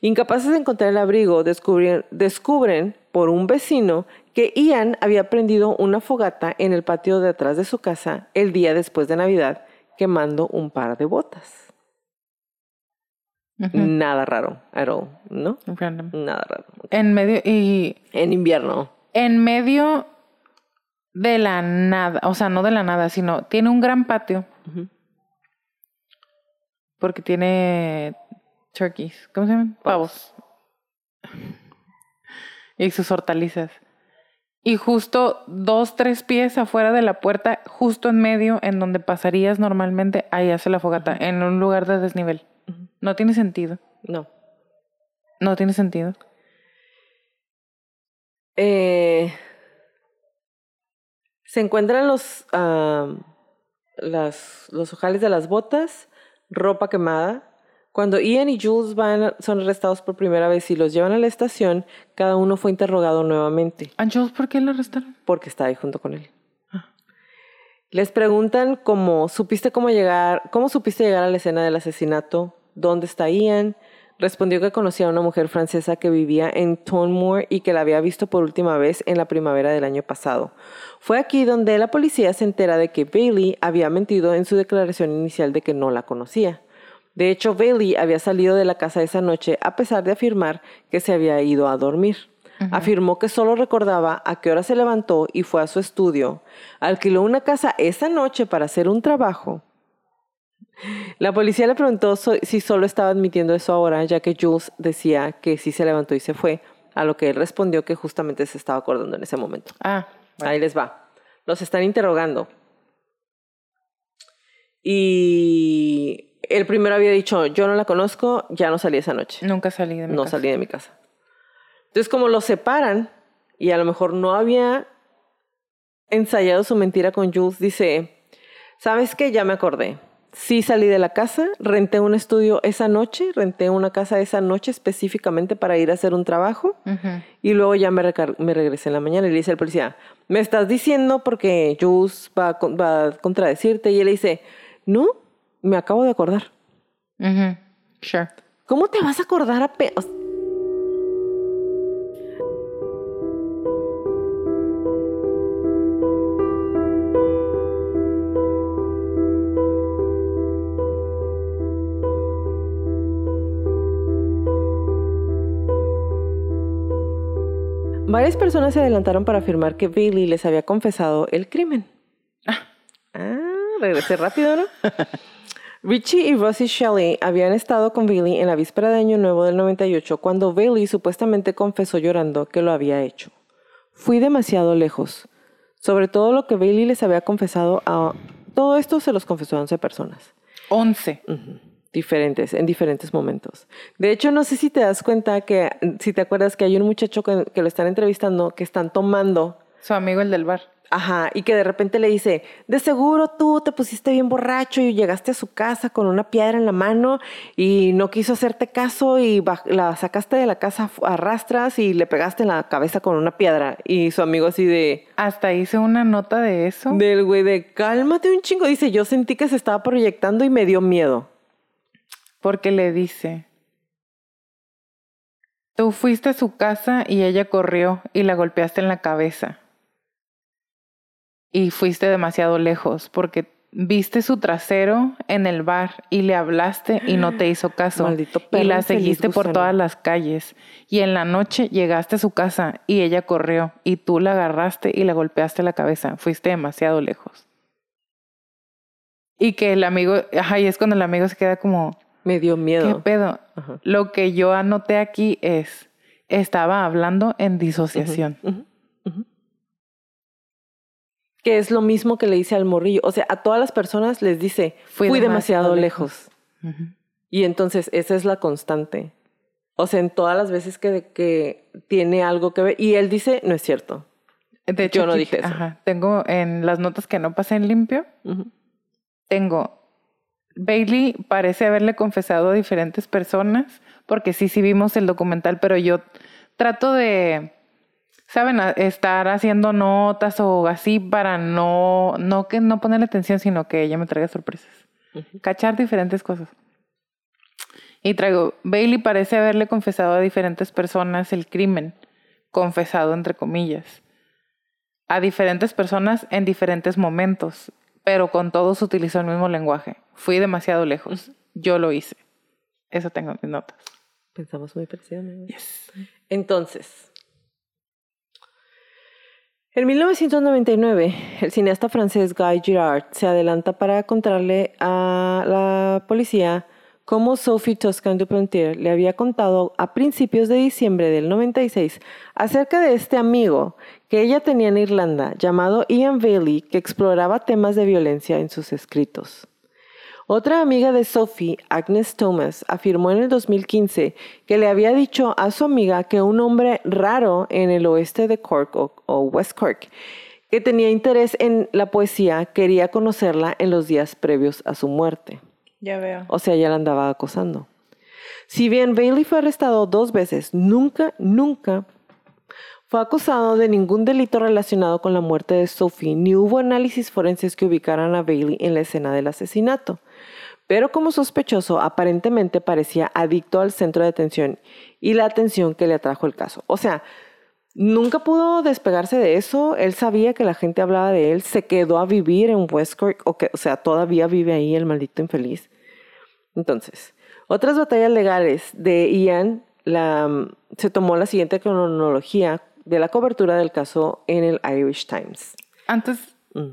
Incapaces de encontrar el abrigo, descubren, descubren por un vecino que Ian había prendido una fogata en el patio de atrás de su casa el día después de Navidad, quemando un par de botas. Nada raro, at all, ¿no?
Random.
Nada raro.
En medio, y
En invierno.
en medio de la nada, o sea, no de la nada, sino tiene un gran patio. Porque tiene turkeys, ¿cómo se llaman?
Pavos.
Y sus hortalizas. Y justo dos, tres pies afuera de la puerta, justo en medio, en donde pasarías normalmente, ahí hace la fogata, en un lugar de desnivel. No tiene sentido.
No.
No tiene sentido.
Eh, Se encuentran los, las, los ojales de las botas, ropa quemada. Cuando Ian y Jules van, son arrestados por primera vez y los llevan a la estación, cada uno fue interrogado nuevamente
¿A Jules por qué lo arrestaron?
porque está ahí junto con él. Les preguntan cómo supiste cómo llegar, cómo supiste llegar a la escena del asesinato, dónde está Ian. Respondió que conocía a una mujer francesa que vivía en Tonmore y que la había visto por última vez en la primavera del año pasado. Fue aquí donde la policía se entera de que Bailey había mentido en su declaración inicial de que no la conocía. De hecho, Bailey había salido de la casa esa noche a pesar de afirmar que se había ido a dormir. Afirmó que solo recordaba a qué hora se levantó y fue a su estudio. Alquiló una casa esa noche para hacer un trabajo. La policía le preguntó si solo estaba admitiendo eso ahora, ya que Jules decía que sí se levantó y se fue, a lo que él respondió que justamente se estaba acordando en ese momento.
Ah,
Ahí les va. Los están interrogando. Y el primero había dicho, yo no la conozco, ya no salí esa noche.
nunca salí de mi
No
casa.
salí de mi casa. Entonces, como los separan y a lo mejor no había ensayado su mentira con Jules, dice, ¿sabes qué? Ya me acordé. Sí salí de la casa, renté un estudio esa noche, renté una casa esa noche específicamente para ir a hacer un trabajo y luego ya me, regresé en la mañana y le dice al policía, me estás diciendo porque Jules va a, va a contradecirte y él le dice, no, me acabo de acordar.
Sure.
¿Cómo te vas a acordar apenas? Varias personas se adelantaron para afirmar que Bailey les había confesado el crimen. Ah, regresé rápido, ¿no? Richie y Rosie Shelley habían estado con Bailey en la víspera de Año Nuevo del 98 cuando Bailey supuestamente confesó llorando que lo había hecho. Fui demasiado lejos. Sobre todo lo que Bailey les había confesado a... Todo esto se los confesó a 11 personas.
Once.
Diferentes, en diferentes momentos. De hecho, no sé si te das cuenta que, si te acuerdas que hay un muchacho que, que lo están entrevistando, que están tomando
Su amigo el del bar.
Ajá, y que de repente le dice, de seguro tú te pusiste bien borracho y llegaste a su casa con una piedra en la mano y no quiso hacerte caso y la sacaste de la casa a arrastras y le pegaste en la cabeza con una piedra. Y su amigo así de,
Hasta hice una nota de eso.
del güey de, cálmate un chingo. Dice, yo sentí que se estaba proyectando y me dio miedo.
Porque le dice, tú fuiste a su casa y ella corrió y la golpeaste en la cabeza. Y fuiste demasiado lejos porque viste su trasero en el bar y le hablaste y no te hizo caso.
Maldito
y la seguiste por todas las calles. Y en la noche llegaste a su casa y ella corrió y tú la agarraste y la golpeaste la cabeza. Fuiste demasiado lejos. Y que el amigo, ajá, y es cuando el amigo se queda como,
Me dio
¿Qué
miedo.
pedo?
Ajá.
Lo que yo anoté aquí es, estaba hablando en disociación.
Que es lo mismo que le dice al morrillo. O sea, a todas las personas les dice, fui,
Fui
demasiado,
demasiado
lejos. Y entonces esa es la constante. O sea, en todas las veces que, que tiene algo que ver. Y él dice, no es cierto.
De hecho,
Yo no dije eso.
Ajá, tengo en las notas que no pasé en limpio, tengo, Bailey parece haberle confesado a diferentes personas, porque sí, sí vimos el documental, pero yo trato de, ¿saben? Estar haciendo notas o así para no, no que no ponerle atención, sino que ella me traiga sorpresas. Cachar diferentes cosas. Y traigo, Bailey parece haberle confesado a diferentes personas el crimen, confesado entre comillas, a diferentes personas en diferentes momentos, pero con todos utilizó el mismo lenguaje. Fui demasiado lejos. Yo lo hice. Eso tengo en mis notas.
Pensamos muy parecido. ¿no? Entonces, en 1999, el cineasta francés Guy Girard se adelanta para contarle a la policía cómo Sophie Toscan Duplantier le había contado a principios de diciembre del 96 acerca de este amigo que ella tenía en Irlanda llamado Ian Bailey que exploraba temas de violencia en sus escritos. Otra amiga de Sophie, Agnes Thomas, afirmó en el 2015 que le había dicho a su amiga que un hombre raro en el oeste de Cork o, o West Cork, que tenía interés en la poesía quería conocerla en los días previos a su muerte.
Ya veo.
O sea, ya la andaba acosando. Si bien Bailey fue arrestado dos veces, nunca, nunca fue acusado de ningún delito relacionado con la muerte de Sophie, ni hubo análisis forenses que ubicaran a Bailey en la escena del asesinato. Pero como sospechoso, aparentemente parecía adicto al centro de atención y la atención que le atrajo el caso. O sea, nunca pudo despegarse de eso. Él sabía que la gente hablaba de él, se quedó a vivir en Westcourt, o, o sea, todavía vive ahí el maldito infeliz. Entonces, otras batallas legales de Ian la, se tomó la siguiente cronología de la cobertura del caso en el Irish Times.
Antes,
Mm.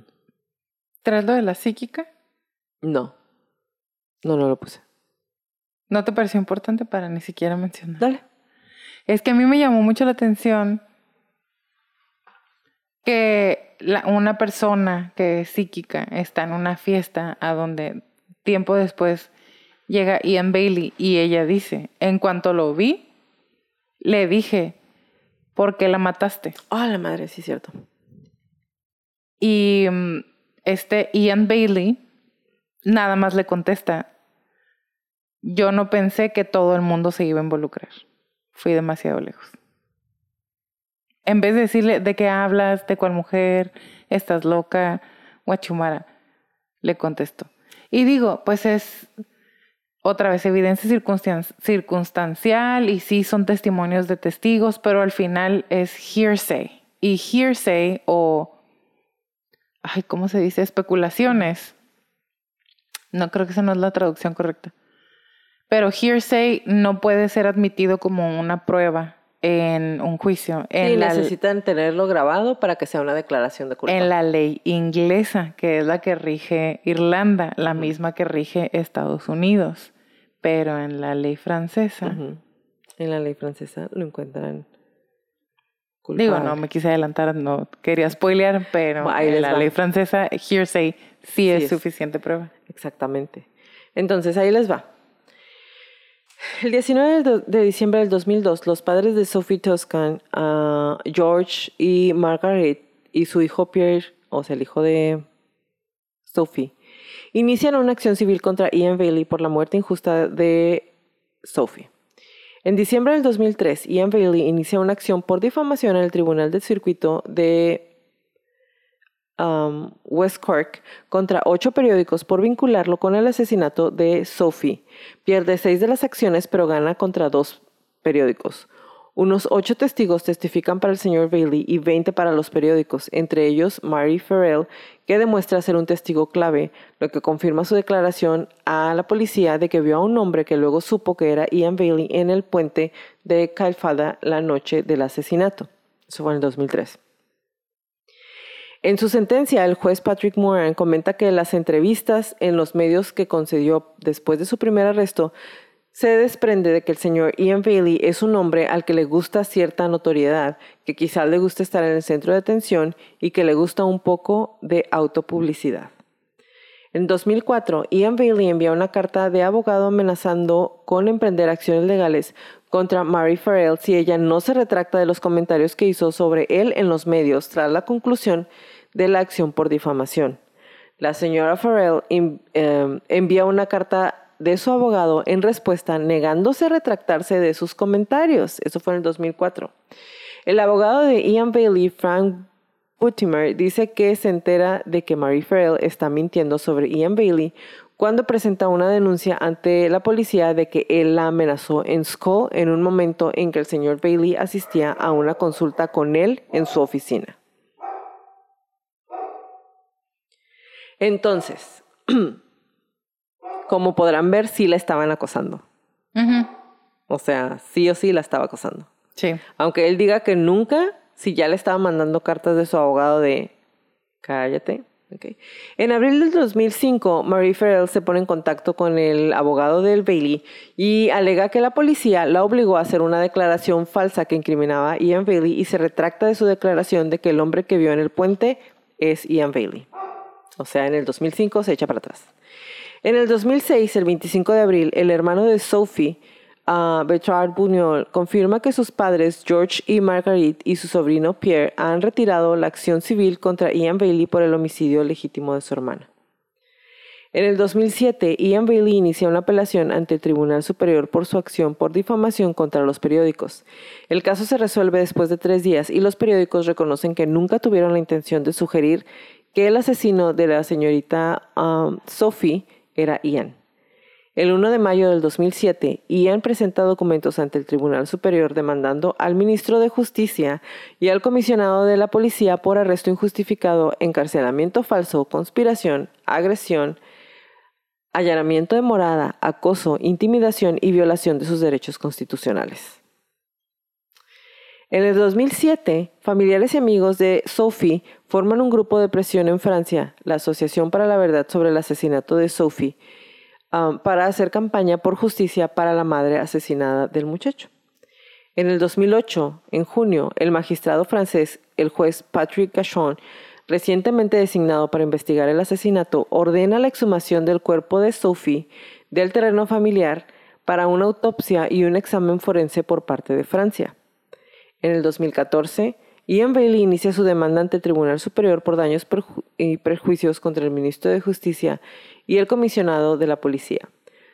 ¿traes lo de la psíquica?
No. No, no lo puse.
¿No te pareció importante para ni siquiera mencionar?
Dale.
Es que a mí me llamó mucho la atención que la- una persona que es psíquica está en una fiesta a donde tiempo después llega Ian Bailey y ella dice, en cuanto lo vi, le dije, ¿por qué la mataste?
Ah, la madre, sí, cierto.
Y mm, este Ian Bailey nada más le contesta, yo no pensé que todo el mundo se iba a involucrar. Fui demasiado lejos. En vez de decirle de qué hablas, de cuál mujer, estás loca, guachumara, le contestó. Y digo, pues es otra vez evidencia circunstan- circunstancial y sí son testimonios de testigos, pero al final es hearsay. Y hearsay o, ay, ¿cómo se dice? Especulaciones. No creo que esa no es la traducción correcta. Pero hearsay no puede ser admitido como una prueba en un juicio. En,
Sí,
la,
necesitan tenerlo grabado para que sea una declaración de culpa.
en la ley inglesa, que es la que rige Irlanda, la misma que rige Estados Unidos. Pero en la ley francesa.
En la ley francesa lo encuentran culpable.
digo, no me quise adelantar, no quería spoilear, pero en la
va.
ley francesa, hearsay sí, es
es.
suficiente prueba.
Exactamente. Entonces, ahí les va. El 19 de diciembre del 2002, los padres de Sophie Toscan, ah, George y Margaret, y su hijo Pierre, o sea, el hijo de Sophie, inician una acción civil contra Ian Bailey por la muerte injusta de Sophie. En diciembre del 2003, Ian Bailey inicia una acción por difamación en el Tribunal del Circuito de um, West Cork contra ocho periódicos por vincularlo con el asesinato de Sophie. Pierde seis de las acciones, pero gana contra dos periódicos. Unos ocho testigos testifican para el señor Bailey y 20 para los periódicos, entre ellos Mary Farrell, que demuestra ser un testigo clave, lo que confirma su declaración a la policía de que vio a un hombre que luego supo que era Ian Bailey en el puente de Calfada la noche del asesinato. Eso fue en el 2003. En su sentencia, el juez Patrick Moran comenta que las entrevistas en los medios que concedió después de su primer arresto se desprende de que el señor Ian Bailey es un hombre al que le gusta cierta notoriedad, que quizás le gusta estar en el centro de atención y que le gusta un poco de autopublicidad. En 2004, Ian Bailey envía una carta de abogado amenazando con emprender acciones legales contra Mary Farrell si ella no se retracta de los comentarios que hizo sobre él en los medios tras la conclusión de la acción por difamación. La señora Farrell em- envía una carta de su abogado en respuesta negándose a retractarse de sus comentarios. Eso fue en el 2004. El abogado de Ian Bailey, Frank Buttimer, dice que se entera de que Mary Farrell está mintiendo sobre Ian Bailey cuando presenta una denuncia ante la policía de que él la amenazó en Skull en un momento en que el señor Bailey asistía a una consulta con él en su oficina. Entonces, como podrán ver, sí la estaban acosando. O sea, sí o sí la estaba acosando.
Sí.
Aunque él diga que nunca, si ya le estaba mandando cartas de su abogado de cállate. ok. En abril del 2005, Marie Farrell se pone en contacto con el abogado del Bailey y alega que la policía la obligó a hacer una declaración falsa que incriminaba a Ian Bailey y se retracta de su declaración de que el hombre que vio en el puente es Ian Bailey. O sea, en el 2005 se echa para atrás. En el 2006, el 25 de abril, el hermano de Sophie uh, Bertrand Buñol confirma que sus padres George y Marguerite y su sobrino Pierre han retirado la acción civil contra Ian Bailey por el homicidio legítimo de su hermana. En el 2007, Ian Bailey inició una apelación ante el Tribunal Superior por su acción por difamación contra los periódicos. El caso se resuelve después de tres días y los periódicos reconocen que nunca tuvieron la intención de sugerir que el asesino de la señorita um, Sophie era Ian. El 1 de mayo del 2007, Ian presenta documentos ante el Tribunal Superior demandando al ministro de Justicia y al comisionado de la policía por arresto injustificado, encarcelamiento falso, conspiración, agresión, allanamiento de morada, acoso, intimidación y violación de sus derechos constitucionales. En el 2007, familiares y amigos de Sophie forman un grupo de presión en Francia, la Asociación para la Verdad sobre el Asesinato de Sophie, um, para hacer campaña por justicia para la madre asesinada del muchacho. En el 2008, en junio, el magistrado francés, el juez Patrick Gachon, recientemente designado para investigar el asesinato, ordena la exhumación del cuerpo de Sophie del terreno familiar para una autopsia y un examen forense por parte de Francia. En el 2014, Ian Bailey inicia su demanda ante el Tribunal Superior por daños y perjuicios contra el ministro de Justicia y el comisionado de la policía.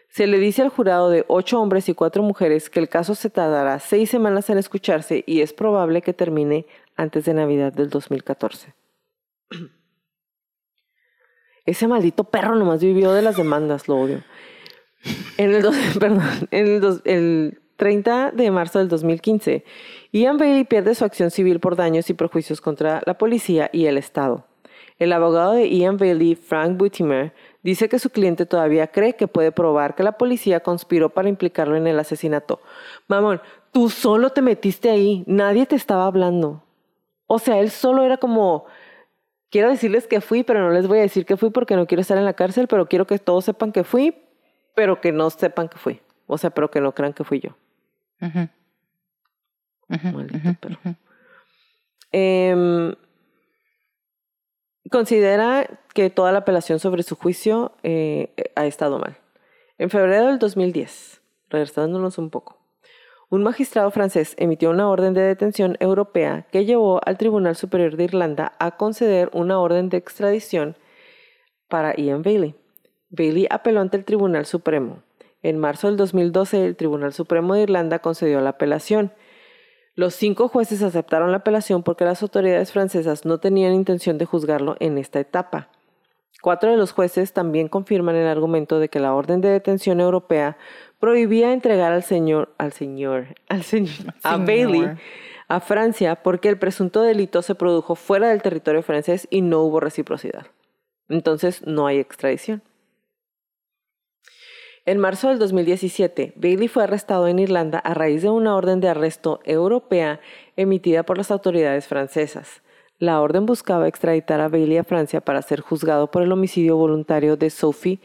Se le dice al jurado de ocho hombres y cuatro mujeres que el caso se tardará seis semanas en escucharse y es probable que termine antes de Navidad del 2014. Ese maldito perro nomás vivió de las demandas, lo odio. En el, perdón, en el, 30 de marzo del 2015, Ian Bailey pierde su acción civil por daños y perjuicios contra la policía y el Estado. El abogado de Ian Bailey, Frank Buttimer, dice que su cliente todavía cree que puede probar que la policía conspiró para implicarlo en el asesinato. Mamón, tú solo te metiste ahí, nadie te estaba hablando. O sea, él solo era como, quiero decirles que fui, pero no les voy a decir que fui porque no quiero estar en la cárcel, pero quiero que todos sepan que fui, pero que no sepan que fui. O sea, pero que no crean que fui yo. Maldito perro. Em, considera que toda la apelación sobre su juicio eh, ha estado mal. En febrero del 2010, regresándonos un poco, un magistrado francés emitió una orden de detención europea que llevó al Tribunal Superior de Irlanda a conceder una orden de extradición para Ian Bailey. Bailey apeló ante el Tribunal Supremo. En marzo del 2012, el Tribunal Supremo de Irlanda concedió la apelación. Los cinco jueces aceptaron la apelación porque las autoridades francesas no tenían intención de juzgarlo en esta etapa. Cuatro de los jueces también confirman el argumento de que la orden de detención europea prohibía entregar al señor, al señor, al señor, a Bailey a Francia porque el presunto delito se produjo fuera del territorio francés y no hubo reciprocidad. Entonces no hay extradición. En marzo del 2017, Bailey fue arrestado en Irlanda a raíz de una orden de arresto europea emitida por las autoridades francesas. La orden buscaba extraditar a Bailey a Francia para ser juzgado por el homicidio voluntario de Sophie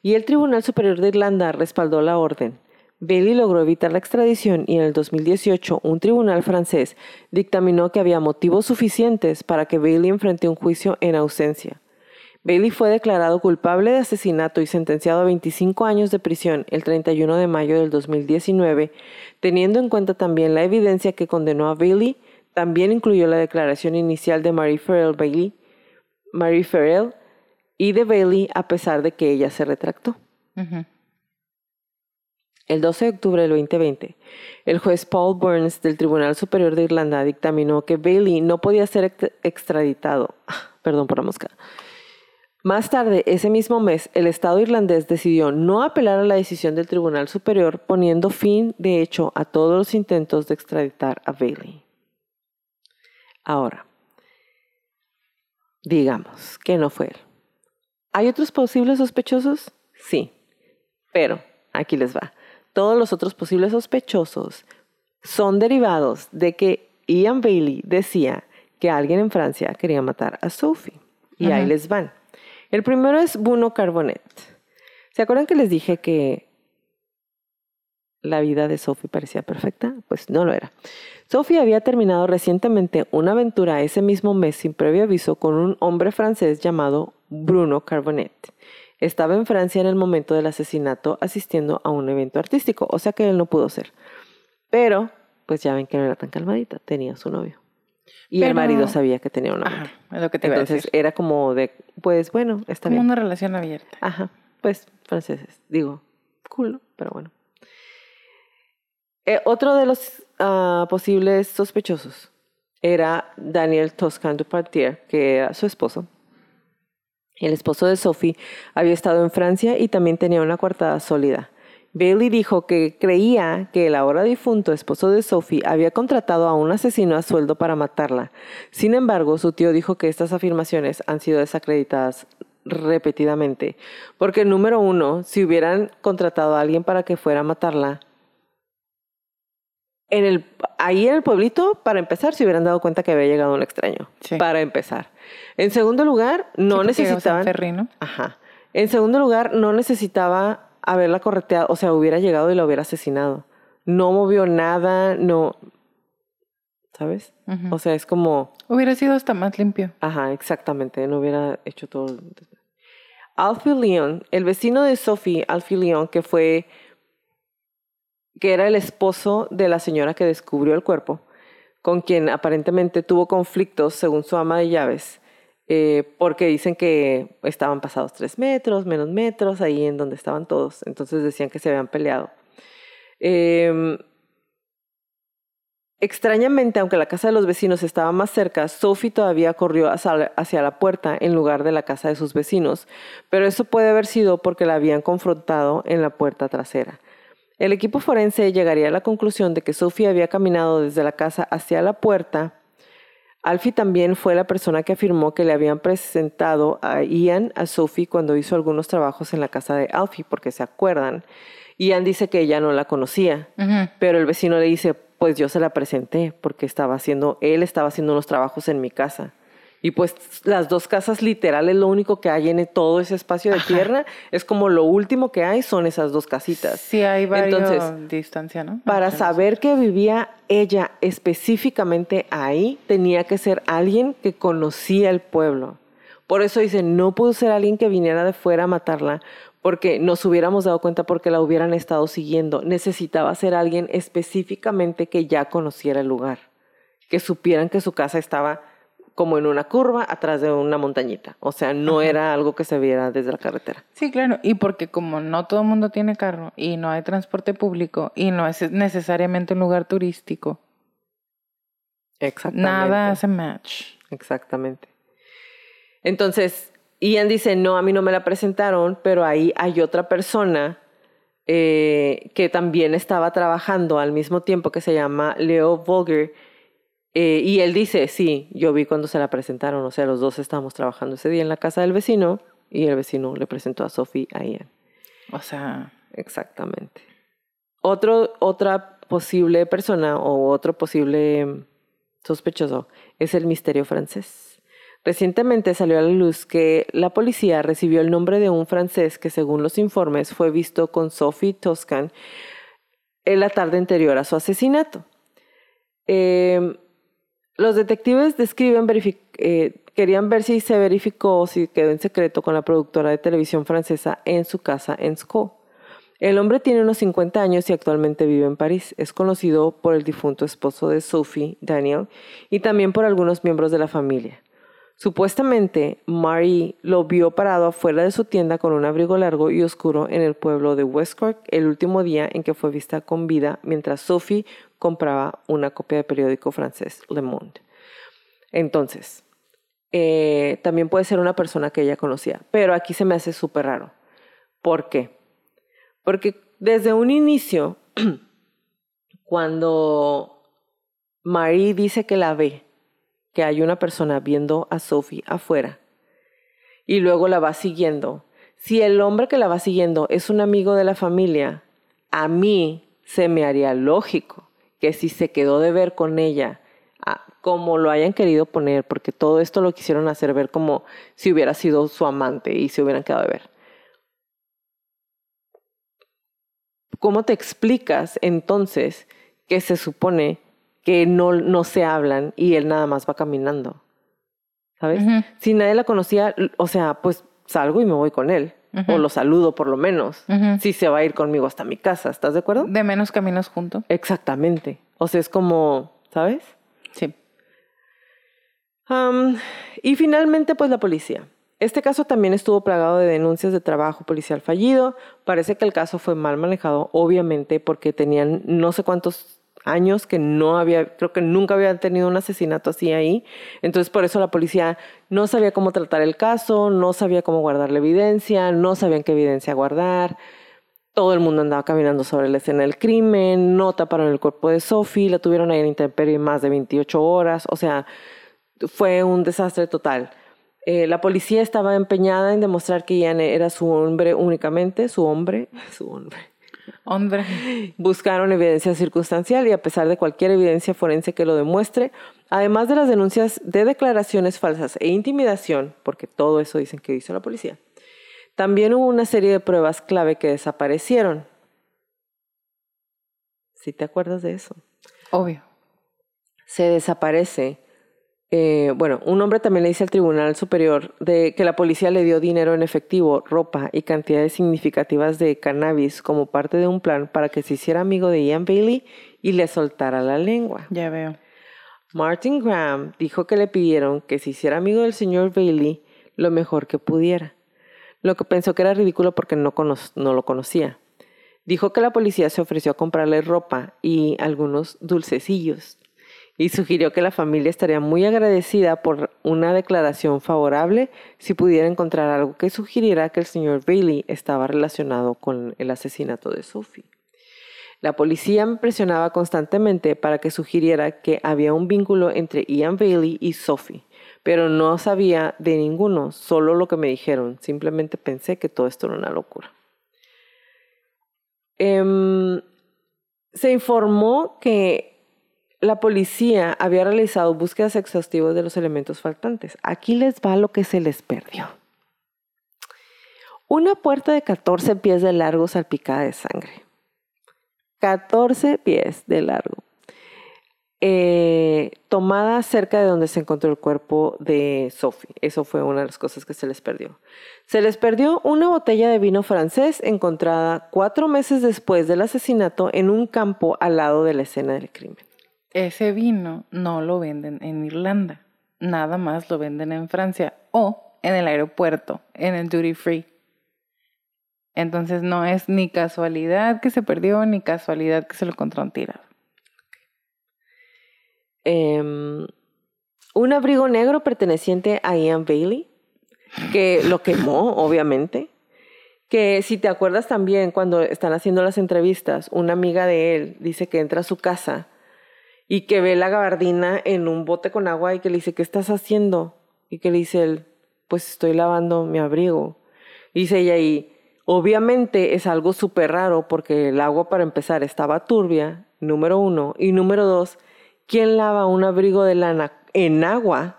y el Tribunal Superior de Irlanda respaldó la orden. Bailey logró evitar la extradición y en el 2018 un tribunal francés dictaminó que había motivos suficientes para que Bailey enfrente un juicio en ausencia. Bailey fue declarado culpable de asesinato y sentenciado a 25 años de prisión el 31 de mayo del 2019, teniendo en cuenta también la evidencia que condenó a Bailey, también incluyó la declaración inicial de Marie Farrell Bailey, Marie Farrell y de Bailey a pesar de que ella se retractó. El 12 de octubre del 2020, el juez Paul Burns del Tribunal Superior de Irlanda dictaminó que Bailey no podía ser extraditado. Perdón por la mosca. Más tarde, ese mismo mes, el Estado irlandés decidió no apelar a la decisión del Tribunal Superior, poniendo fin, de hecho, a todos los intentos de extraditar a Bailey. Ahora, digamos que no fue él. ¿Hay otros posibles sospechosos? Sí, pero aquí les va. Todos los otros posibles sospechosos son derivados de que Ian Bailey decía que alguien en Francia quería matar a Sophie. Y ahí les van. El primero es Bruno Carbonet. ¿Se acuerdan que les dije que la vida de Sophie parecía perfecta? Pues no lo era. Sophie había terminado recientemente una aventura ese mismo mes sin previo aviso con un hombre francés llamado Bruno Carbonet. estaba en Francia en el momento del asesinato asistiendo a un evento artístico, o sea que él no pudo ser. Pero, pues ya ven que no era tan calmadita, tenía su novio. Y el marido sabía que tenía una
Ajá, es lo que te iba a
Entonces
decir.
era como de, pues bueno, está
Como
bien.
una relación abierta.
Ajá, pues franceses. Digo, cool, pero bueno. Eh, otro de los ah, posibles sospechosos era Daniel Toscan Dupartier, que era su esposo. El esposo de Sophie había estado en Francia y también tenía una coartada sólida. Bailey dijo que creía que el ahora difunto esposo de Sophie había contratado a un asesino a sueldo para matarla. Sin embargo, su tío dijo que estas afirmaciones han sido desacreditadas repetidamente. Porque, número uno, si hubieran contratado a alguien para que fuera a matarla, en el, ahí en el pueblito, para empezar, se hubieran dado cuenta que había llegado un extraño.
Sí.
Para empezar. En segundo lugar, no
Sí.
Ajá. En segundo lugar, no necesitaba haberla correteado, o sea, hubiera llegado y la hubiera asesinado. No movió nada, no. ¿Sabes? O sea, es como.
Hubiera sido hasta más limpio.
Ajá, exactamente, no hubiera hecho todo. Alfie Leon, el vecino de Sophie, Alfie Leon, que fue, que era el esposo de la señora que descubrió el cuerpo, con quien aparentemente tuvo conflictos, según su ama de llaves, eh, porque dicen que estaban pasados tres metros, menos metros, ahí en donde estaban todos, entonces decían que se habían peleado. Em, Extrañamente, aunque la casa de los vecinos estaba más cerca, Sophie todavía corrió hacia hacia la puerta en lugar de la casa de sus vecinos, pero eso puede haber sido porque la habían confrontado en la puerta trasera. El equipo forense llegaría a la conclusión de que Sophie había caminado desde la casa hacia la puerta. Alfie también fue la persona que afirmó que le habían presentado a Ian a Sophie cuando hizo algunos trabajos en la casa de Alfie, porque se acuerdan. Ian dice que ella no la conocía. Pero el vecino le dice, pues yo se la presenté porque estaba haciendo, él estaba haciendo unos trabajos en mi casa. Y pues las dos casas literal es lo único que hay en todo ese espacio de tierra. Es como lo último que hay son esas dos casitas.
Sí, hay varios
Entonces,
distancia, ¿no?
Para saber que vivía ella específicamente ahí, tenía que ser alguien que conocía el pueblo. Por eso dice, no pudo ser alguien que viniera de fuera a matarla, porque nos hubiéramos dado cuenta porque la hubieran estado siguiendo. Necesitaba ser alguien específicamente que ya conociera el lugar, que supieran que su casa estaba como en una curva atrás de una montañita. O sea, no era algo que se viera desde la carretera.
Sí, claro. Y porque como no todo el mundo tiene carro y no hay transporte público y no es necesariamente un lugar turístico,
Exactamente.
nada hace match.
Exactamente. Entonces, Ian dice, no, a mí no me la presentaron, pero ahí hay otra persona eh, que también estaba trabajando al mismo tiempo que se llama Leo Volger. Eh, y él dice, sí, yo vi cuando se la presentaron, o sea, los dos estábamos trabajando ese día en la casa del vecino y el vecino le presentó a Sophie a Ian.
O sea,
Exactamente. Otro, otra posible persona o otro posible sospechoso es el misterio francés. Recientemente salió a la luz que la policía recibió el nombre de un francés que según los informes fue visto con Sophie Toscan en la tarde anterior a su asesinato. Eh, los detectives describen, eh, querían ver si se verificó o si quedó en secreto con la productora de televisión francesa en su casa en Sceaux. El hombre tiene unos 50 años y actualmente vive en París. Es conocido por el difunto esposo de Sophie, Daniel, y también por algunos miembros de la familia. Supuestamente, Marie lo vio parado afuera de su tienda con un abrigo largo y oscuro en el pueblo de West Cork el último día en que fue vista con vida mientras Sophie compraba una copia de periódico francés Le Monde. Entonces, eh, también puede ser una persona que ella conocía, pero aquí se me hace súper raro. ¿Por qué? Porque desde un inicio, cuando Marie dice que la ve, que hay una persona viendo a Sophie afuera y luego la va siguiendo. Si el hombre que la va siguiendo es un amigo de la familia, a mí se me haría lógico que si se quedó de ver con ella, como lo hayan querido poner, porque todo esto lo quisieron hacer ver como si hubiera sido su amante y se hubieran quedado de ver. ¿Cómo te explicas entonces que se supone que no, no se hablan y él nada más va caminando? ¿Sabes? Si nadie la conocía, o sea, pues salgo y me voy con él. o lo saludo por lo menos, si se va a ir conmigo hasta mi casa, ¿estás de acuerdo?
De menos caminos juntos.
Exactamente. O sea, es como, ¿sabes?
Sí.
Y finalmente, pues la policía. Este caso también estuvo plagado de denuncias de trabajo policial fallido. Parece que el caso fue mal manejado, obviamente, porque tenían no sé cuántos años que no había, creo que nunca habían tenido un asesinato así ahí. Entonces, por eso la policía no sabía cómo tratar el caso, no sabía cómo guardar la evidencia, no sabían qué evidencia guardar. Todo el mundo andaba caminando sobre la escena del crimen, no taparon el cuerpo de Sophie, la tuvieron ahí en intemperie más de 28 horas, o sea, fue un desastre total. Eh, la policía estaba empeñada en demostrar que Ian era su hombre únicamente, su hombre, su hombre.
Hombre.
Buscaron evidencia circunstancial y a pesar de cualquier evidencia forense que lo demuestre, además de las denuncias de declaraciones falsas e intimidación, porque todo eso dicen que hizo la policía, también hubo una serie de pruebas clave que desaparecieron. ¿Sí te acuerdas de eso?
Obvio.
se desaparece. Eh, bueno, un hombre también le dice al Tribunal Superior de que la policía le dio dinero en efectivo, ropa y cantidades significativas de cannabis como parte de un plan para que se hiciera amigo de Ian Bailey y le soltara la lengua.
Ya veo.
Martin Graham dijo que le pidieron que se hiciera amigo del señor Bailey lo mejor que pudiera, lo que pensó que era ridículo porque no, no lo conocía. Dijo que la policía se ofreció a comprarle ropa y algunos dulcecillos y sugirió que la familia estaría muy agradecida por una declaración favorable si pudiera encontrar algo que sugiriera que el señor Bailey estaba relacionado con el asesinato de Sophie. La policía me presionaba constantemente para que sugiriera que había un vínculo entre Ian Bailey y Sophie, pero no sabía de ninguno, solo lo que me dijeron. Simplemente pensé que todo esto era una locura. Em, se informó que la policía había realizado búsquedas exhaustivas de los elementos faltantes. Aquí les va lo que se les perdió. Una puerta de 14 pies de largo salpicada de sangre. 14 pies de largo. Eh, tomada cerca de donde se encontró el cuerpo de Sophie. Eso fue una de las cosas que se les perdió. Se les perdió una botella de vino francés encontrada cuatro meses después del asesinato en un campo al lado de la escena del crimen.
Ese vino no lo venden en Irlanda. Nada más lo venden en Francia o en el aeropuerto, en el duty free. Entonces no es ni casualidad que se perdió ni casualidad que se lo encontraron tirado.
Em, un abrigo negro perteneciente a Ian Bailey, que lo quemó, obviamente. Que si te acuerdas también, cuando están haciendo las entrevistas, una amiga de él dice que entra a su casa y que ve la gabardina en un bote con agua y que le dice, ¿qué estás haciendo? Y que le dice él, pues estoy lavando mi abrigo. Dice ella, y obviamente es algo súper raro porque el agua para empezar estaba turbia, número uno, y número dos, ¿quién lava un abrigo de lana en agua?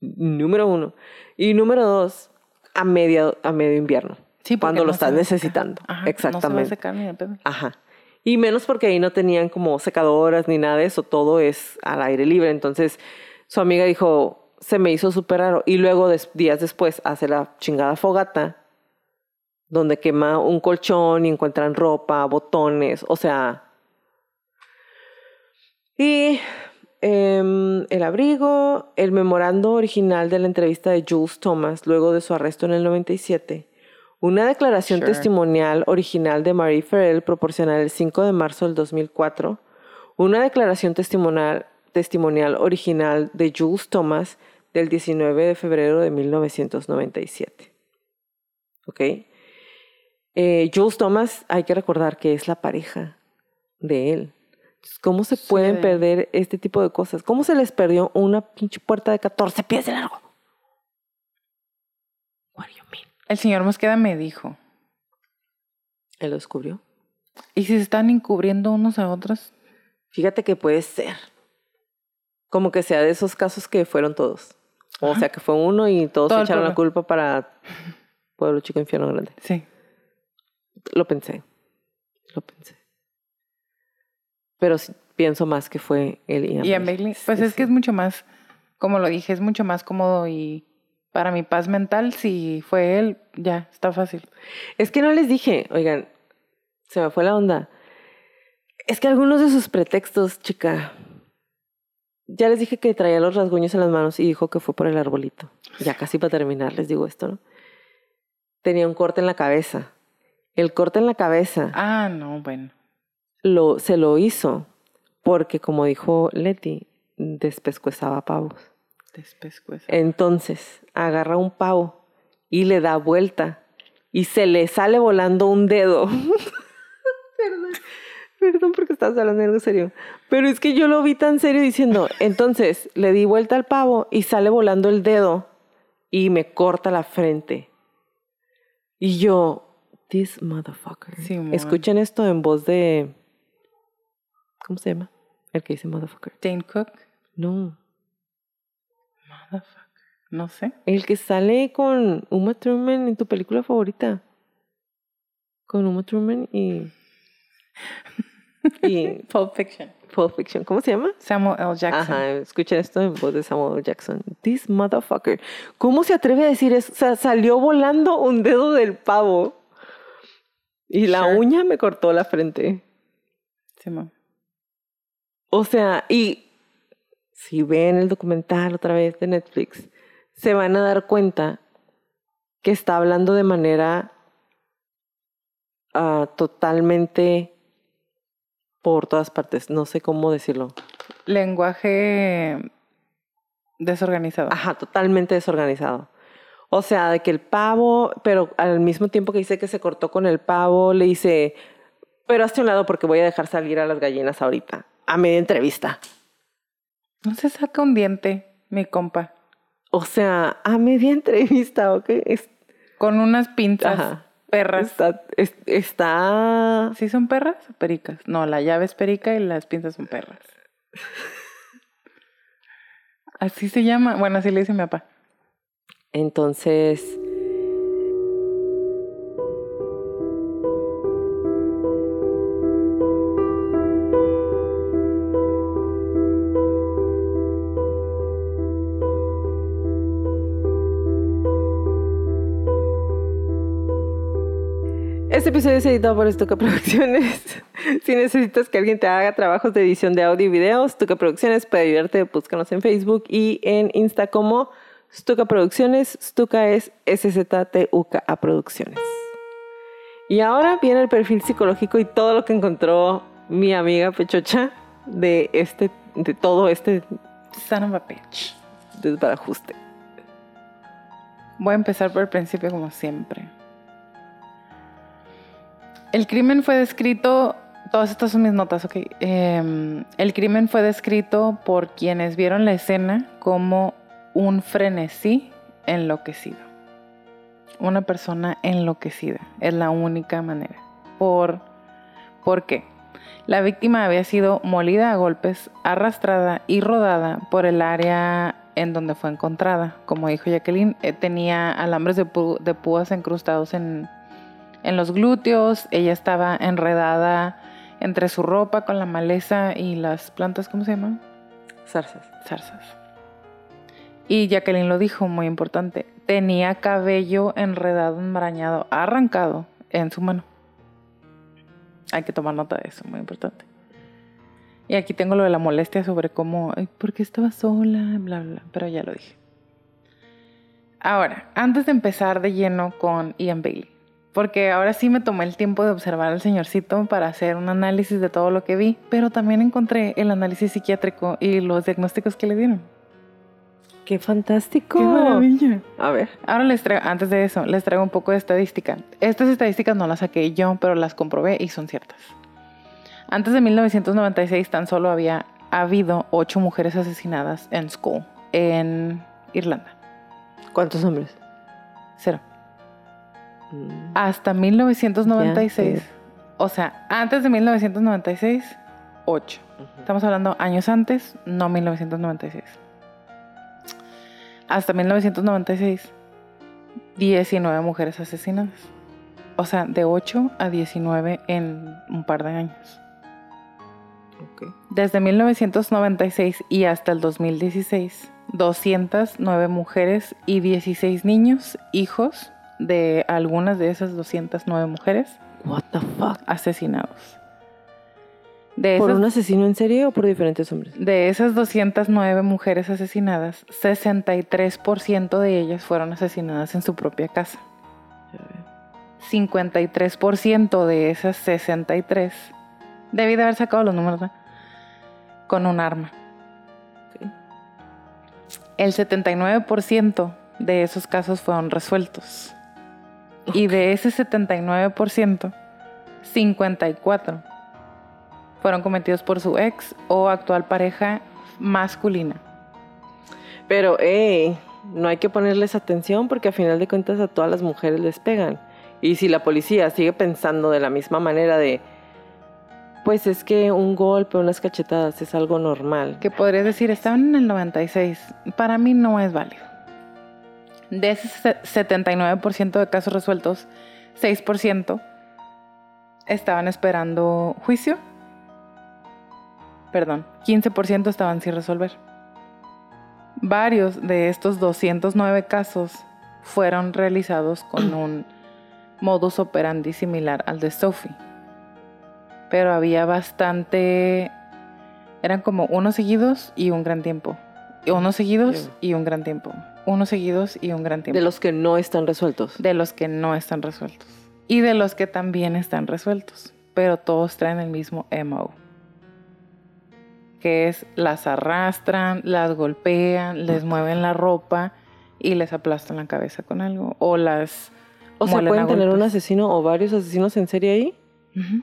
Número uno. Y número dos, a medio, a medio invierno.
Sí,
cuando
no
lo estás necesitando.
Ajá, No se va a
Exactamente.
secar ni de pedo.
Ajá. Y menos porque ahí no tenían como secadoras ni nada de eso, todo es al aire libre. Entonces su amiga dijo, se me hizo súper raro. Y luego días después hace la chingada fogata donde quema un colchón y encuentran ropa, botones, o sea... Y em, el abrigo, el memorando original de la entrevista de Jules Thomas luego de su arresto en el 97, una declaración
Sure.
testimonial original de Marie Farrell proporcionada el 5 de marzo del 2004, una declaración testimonial, testimonial original de Jules Thomas del 19 de febrero de 1997. ¿Ok? Eh, Jules Thomas, hay que recordar que es la pareja de él. ¿Cómo se pueden
de-
perder este tipo de cosas? ¿Cómo se les perdió una pinche puerta de 14 pies de largo? What do you mean?
El señor Mosqueda me dijo,
Él lo descubrió.
¿y si se están encubriendo unos a otros?
Fíjate que puede ser. Como que sea de esos casos que fueron todos. O
Ajá.
sea, que fue uno y todos
Todo
echaron la culpa para Pueblo Chico Infierno Grande.
Sí.
Lo pensé. Lo pensé. Pero sí, pienso más que fue él y
Y en Bailey, pues es que es mucho más, como lo dije, es mucho más cómodo y Para mi paz mental, si fue él, ya, está fácil.
Es que no les dije, oigan, se me fue la onda. Es que algunos de sus pretextos, chica. Ya les dije que traía los rasguños en las manos y dijo que fue por el arbolito. Ya casi para terminar, les digo esto, ¿no? Tenía un corte en la cabeza. El corte en la cabeza
Ah, no, bueno.
lo, se lo hizo porque, como dijo Leti, despescuezaba pavos. Entonces agarra un pavo y le da vuelta y se le sale volando un dedo. perdón, perdón porque estás hablando de algo serio. Pero es que yo lo vi tan serio diciendo, entonces le di vuelta al pavo y sale volando el dedo y me corta la frente. Y yo, this motherfucker.
Simón.
Escuchen esto en voz de... ¿Cómo se llama? El que dice motherfucker.
Dane Cook.
No.
Motherfucker. No sé.
El que sale con Uma Thurman en tu película favorita. Con Uma Thurman y. y
Pulp Fiction.
Pulp Fiction. ¿Cómo se llama?
Samuel L. Jackson.
Ajá, escuchen esto en voz de Samuel L. Jackson. This motherfucker. ¿Cómo se atreve a decir eso? O sea, salió volando un dedo del pavo. Y la
Sure.
uña me cortó la frente.
Simón.
O sea, y si ven el documental otra vez de Netflix, se van a dar cuenta que está hablando de manera ah, totalmente por todas partes. No sé cómo decirlo.
Lenguaje desorganizado.
Ajá, totalmente desorganizado. O sea, de que el pavo, pero al mismo tiempo que dice que se cortó con el pavo, le dice, pero hazte un lado porque voy a dejar salir a las gallinas ahorita, a media entrevista.
No se saca un diente, mi compa.
O sea, a media entrevista, ¿ok? Es-
Con unas pinzas
Ajá.
perras.
está, es- está...
¿Sí son perras o pericas? No, la llave es perica y las pinzas son perras. Así se llama. Bueno, así le dice mi papá.
Entonces... episodio es editado por Stuka Producciones. si necesitas que alguien te haga trabajos de edición de audio y video, Stuka Producciones puede ayudarte. Búscanos en Facebook y en Insta como Stuka Producciones. Stuka es S-Z-T-U-K-A Producciones. Y ahora viene el perfil psicológico y todo lo que encontró mi amiga Pechocha de este, de todo este
Son of a bitch.
desbarajuste.
Voy a empezar por el principio como siempre. El crimen fue descrito, todas estas son mis notas, ok. Em, el crimen fue descrito por quienes vieron la escena como un frenesí enloquecido. Una persona enloquecida, es la única manera. ¿Por, ¿Por qué? La víctima había sido molida a golpes, arrastrada y rodada por el área en donde fue encontrada. Como dijo Jacqueline, eh, tenía alambres de, de púas incrustados en, en los glúteos. Ella estaba enredada entre su ropa con la maleza y las plantas, ¿cómo se llaman?
Zarzas.
Zarzas. Y Jacqueline lo dijo, muy importante. Tenía cabello enredado, enmarañado, arrancado en su mano. Hay que tomar nota de eso, muy importante. Y aquí tengo lo de la molestia sobre cómo, ay, ¿por qué estaba sola? Bla, bla, bla, pero ya lo dije. Ahora, antes de empezar de lleno con Ian Bailey, porque ahora sí me tomé el tiempo de observar al señorcito para hacer un análisis de todo lo que vi, pero también encontré el análisis psiquiátrico y los diagnósticos que le dieron.
¡Qué fantástico!
¡Qué maravilla!
A ver.
Ahora les traigo, antes de eso, les traigo un poco de estadística. Estas estadísticas no las saqué yo, pero las comprobé y son ciertas. Antes de 1996 tan solo había habido ocho mujeres asesinadas en Skull, en Irlanda.
¿Cuántos hombres?
Cero. Hasta 1996.
Ya,
o sea, antes de 1996, 8. Estamos hablando años antes, no 1996. Hasta 1996, 19 mujeres asesinadas. O sea, de 8 a 19 en un par de años. Desde 1996 y hasta el 2016, 209 mujeres y 16 niños, hijos de algunas de esas 209 mujeres
What the fuck?
asesinados. De
¿Por un asesino en serie o por diferentes hombres?
de esas 209 mujeres asesinadas, 63% de ellas fueron asesinadas en su propia casa. 53% de esas 63 debí de haber sacado los números ¿verdad? con un arma. El 79% de esos casos fueron resueltos. Y de ese 79%, 54 fueron cometidos por su ex o actual pareja masculina.
Pero, hey, no hay que ponerles atención porque a final de cuentas a todas las mujeres les pegan. Y si la policía sigue pensando de la misma manera de, pues es que un golpe, unas cachetadas es algo normal.
que podrías decir estaban en el 96. Para mí no es válido. De ese se- 79% de casos resueltos, 6% estaban esperando juicio. Perdón, 15% estaban sin resolver. Varios de estos 209 casos fueron realizados con un modus operandi similar al de Sophie. Pero había bastante eran como unos seguidos y un gran tiempo. Unos seguidos y un gran tiempo. Unos seguidos y un gran tiempo.
De los que no están resueltos.
De los que no están resueltos. Y de los que también están resueltos. Pero todos traen el mismo MO. Que es las arrastran, las golpean, les mueven la ropa y les aplastan la cabeza con algo. O las...
O sea, pueden tener un asesino o varios asesinos en serie ahí.
Ujú.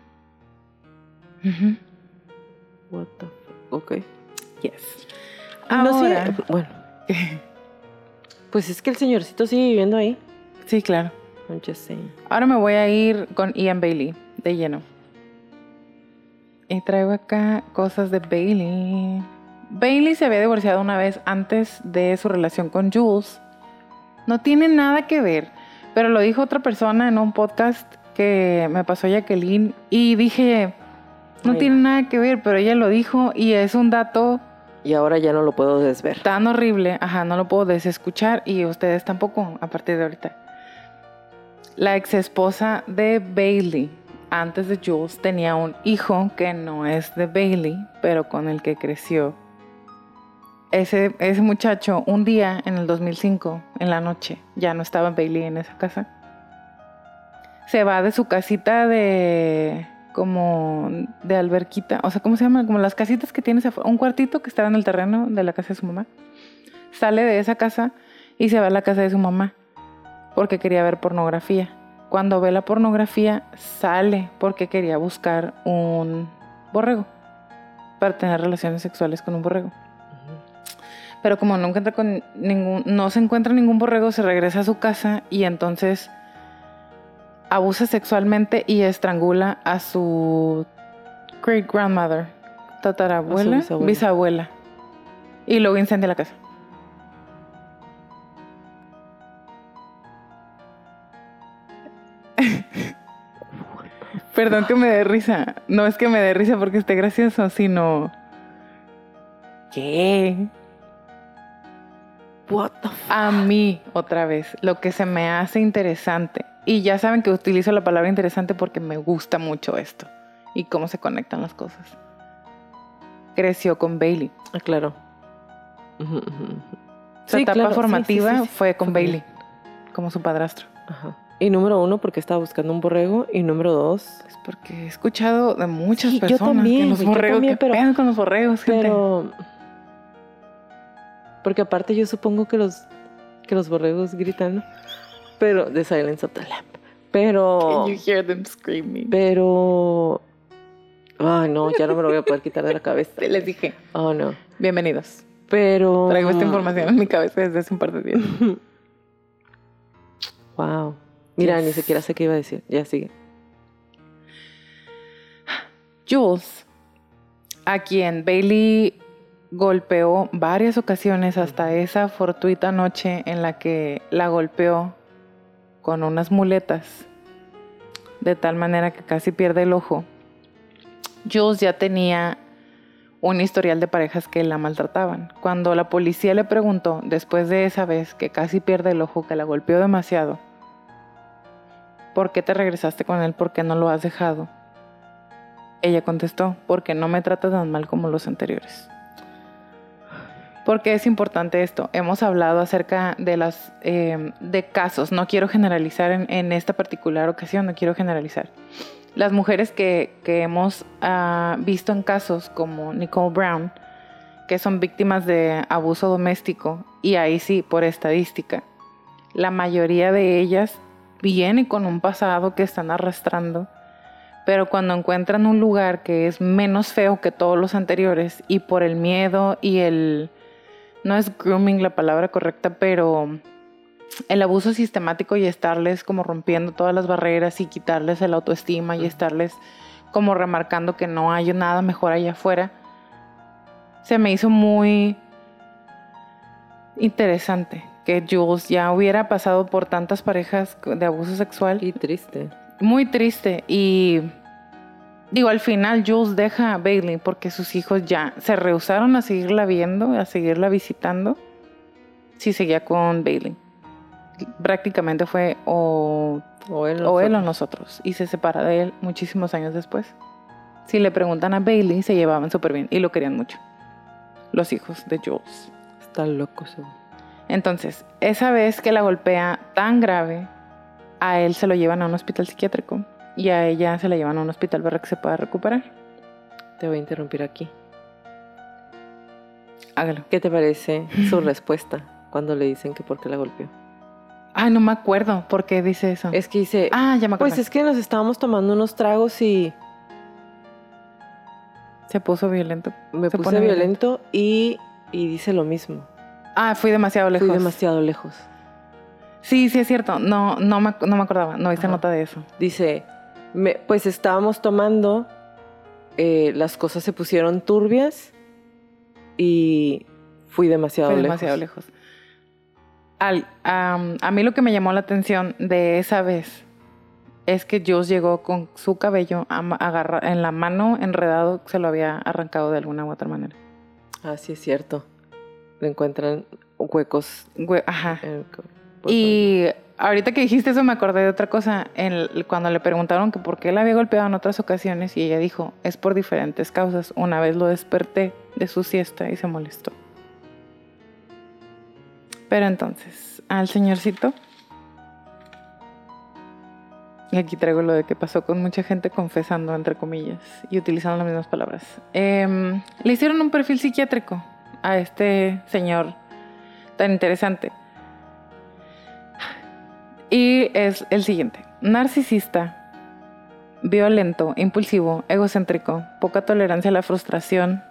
What the fuck? Ok.
Yes.
No sé,
Ahora-
bueno, pues es que el señorcito sigue viviendo ahí.
sí, claro.
I'm just saying.
Ahora me voy a ir con Ian Bailey, de lleno. Y traigo acá cosas de Bailey. Bailey se había divorciado una vez antes de su relación con Jules. No tiene nada que ver, pero lo dijo otra persona en un podcast que me pasó Jacqueline y dije, no
Ay.
tiene nada que ver, pero ella lo dijo y es un dato
Y ahora ya no lo puedo desver.
tan horrible, ajá, no lo puedo desescuchar y ustedes tampoco a partir de ahorita. La ex esposa de Bailey, antes de Jules, tenía un hijo que no es de Bailey, pero con el que creció. Ese, ese muchacho, un día en el 2005, en la noche, ya no estaba Bailey en esa casa. Se va de su casita de como de alberquita, o sea, ¿cómo se llama? Como las casitas que tienes afuera, un cuartito que estaba en el terreno de la casa de su mamá. Sale de esa casa y se va a la casa de su mamá porque quería ver pornografía. Cuando ve la pornografía, sale porque quería buscar un borrego para tener relaciones sexuales con un borrego. Pero como no encuentra con ningún, no se encuentra ningún borrego, se regresa a su casa y entonces abusa sexualmente y estrangula a su great grandmother, tatarabuela,
bisabuela.
bisabuela. Y luego incendia la casa. Perdón que me dé risa. No es que me dé risa porque esté gracioso, sino. ¿Qué?
What the fuck?
A mí, otra vez, lo que se me hace interesante. Y ya saben que utilizo la palabra interesante porque me gusta mucho esto. Y cómo se conectan las cosas. Creció con Bailey.
Ah, claro. Ujú.
Su
Sí,
etapa
claro,
formativa
sí, sí, sí.
fue con Bailey. Como su padrastro.
Ajá. Y número uno, porque estaba buscando un borrego. Y número dos,
Es porque he escuchado de muchas
Sí, yo
personas
también,
que los
yo
borregos,
también,
¿qué
pero-
pedo con los borregos, gente?
pero... Porque aparte yo supongo que los, que los borregos gritan, ¿no? Pero, The Silence of the Lamb. Pero...
Can you hear them screaming?
Pero... Ay, no, ya no me lo voy a poder quitar de la cabeza.
Te les dije,
Oh, no.
bienvenidos.
Pero...
Traigo esta información en mi cabeza desde hace un par de días.
Wow. Mira,
Yes.
ni siquiera sé qué iba a decir. Ya sigue.
Jules, a quien Bailey golpeó varias ocasiones hasta esa fortuita noche en la que la golpeó con unas muletas, de tal manera que casi pierde el ojo. Jules ya tenía un historial de parejas que la maltrataban. Cuando la policía le preguntó, después de esa vez que casi pierde el ojo, que la golpeó demasiado, ¿por qué te regresaste con él? ¿Por qué no lo has dejado? Ella contestó, porque no me trata tan mal como los anteriores. ¿Por qué es importante esto? Hemos hablado acerca de las eh, de casos. No quiero generalizar en, esta particular ocasión, no quiero generalizar. Las mujeres que, hemos ah, visto en casos como Nicole Brown, que son víctimas de abuso doméstico, y ahí sí, por estadística, la mayoría de ellas vienen con un pasado que están arrastrando, pero cuando encuentran un lugar que es menos feo que todos los anteriores y por el miedo y el no es grooming la palabra correcta, pero el abuso sistemático y estarles como rompiendo todas las barreras y quitarles el autoestima y estarles como remarcando que no hay nada mejor allá afuera, se me hizo muy interesante que Jules ya hubiera pasado por tantas parejas de abuso sexual.
Y triste.
Muy triste. Y Digo, al final Jules deja a Bailey porque sus hijos ya se rehusaron a seguirla viendo, a seguirla visitando, si seguía con Bailey. Prácticamente fue o, él, o, él o nosotros. Y se separa de él muchísimos años después. Si le preguntan a Bailey, se llevaban súper bien y lo querían mucho. Los hijos de Jules.
Está loco,
Entonces, esa vez que la golpea tan grave, a él se lo llevan a un hospital psiquiátrico y a ella se la llevan a un hospital para que se pueda recuperar.
Te voy a interrumpir aquí.
Hágalo.
¿Qué te parece su respuesta cuando le dicen que por qué la golpeó?
Ay, no me acuerdo por qué dice eso.
Es que dice.
Ah, ya me acuerdo.
Pues es que nos estábamos tomando unos tragos y.
Se puso violento.
Me puse violento, Y, y dice lo mismo.
Ah, fui demasiado lejos.
Fui demasiado lejos.
Sí, sí es cierto. No, no me, no me acordaba. No hice nota de eso.
Dice, pues estábamos tomando, eh, las cosas se pusieron turbias y fui demasiado lejos.
demasiado lejos. a mí lo que me llamó la atención de esa vez es que Dios llegó con su cabello agarra, en la mano enredado, se lo había arrancado de alguna u otra manera.
Ah, sí, es cierto. Le encuentran huecos.
Ajá. Y ahorita que dijiste eso me acordé de otra cosa. cuando le preguntaron que por qué la había golpeado en otras ocasiones y ella dijo, es por diferentes causas. Una vez lo desperté de su siesta y se molestó. Pero entonces, al señorcito. Y aquí traigo lo de que pasó con mucha gente confesando, entre comillas, y utilizando las mismas palabras. Em, le hicieron un perfil psiquiátrico a este señor tan interesante. Y es el siguiente. Narcisista, violento, impulsivo, egocéntrico, poca tolerancia a la frustración,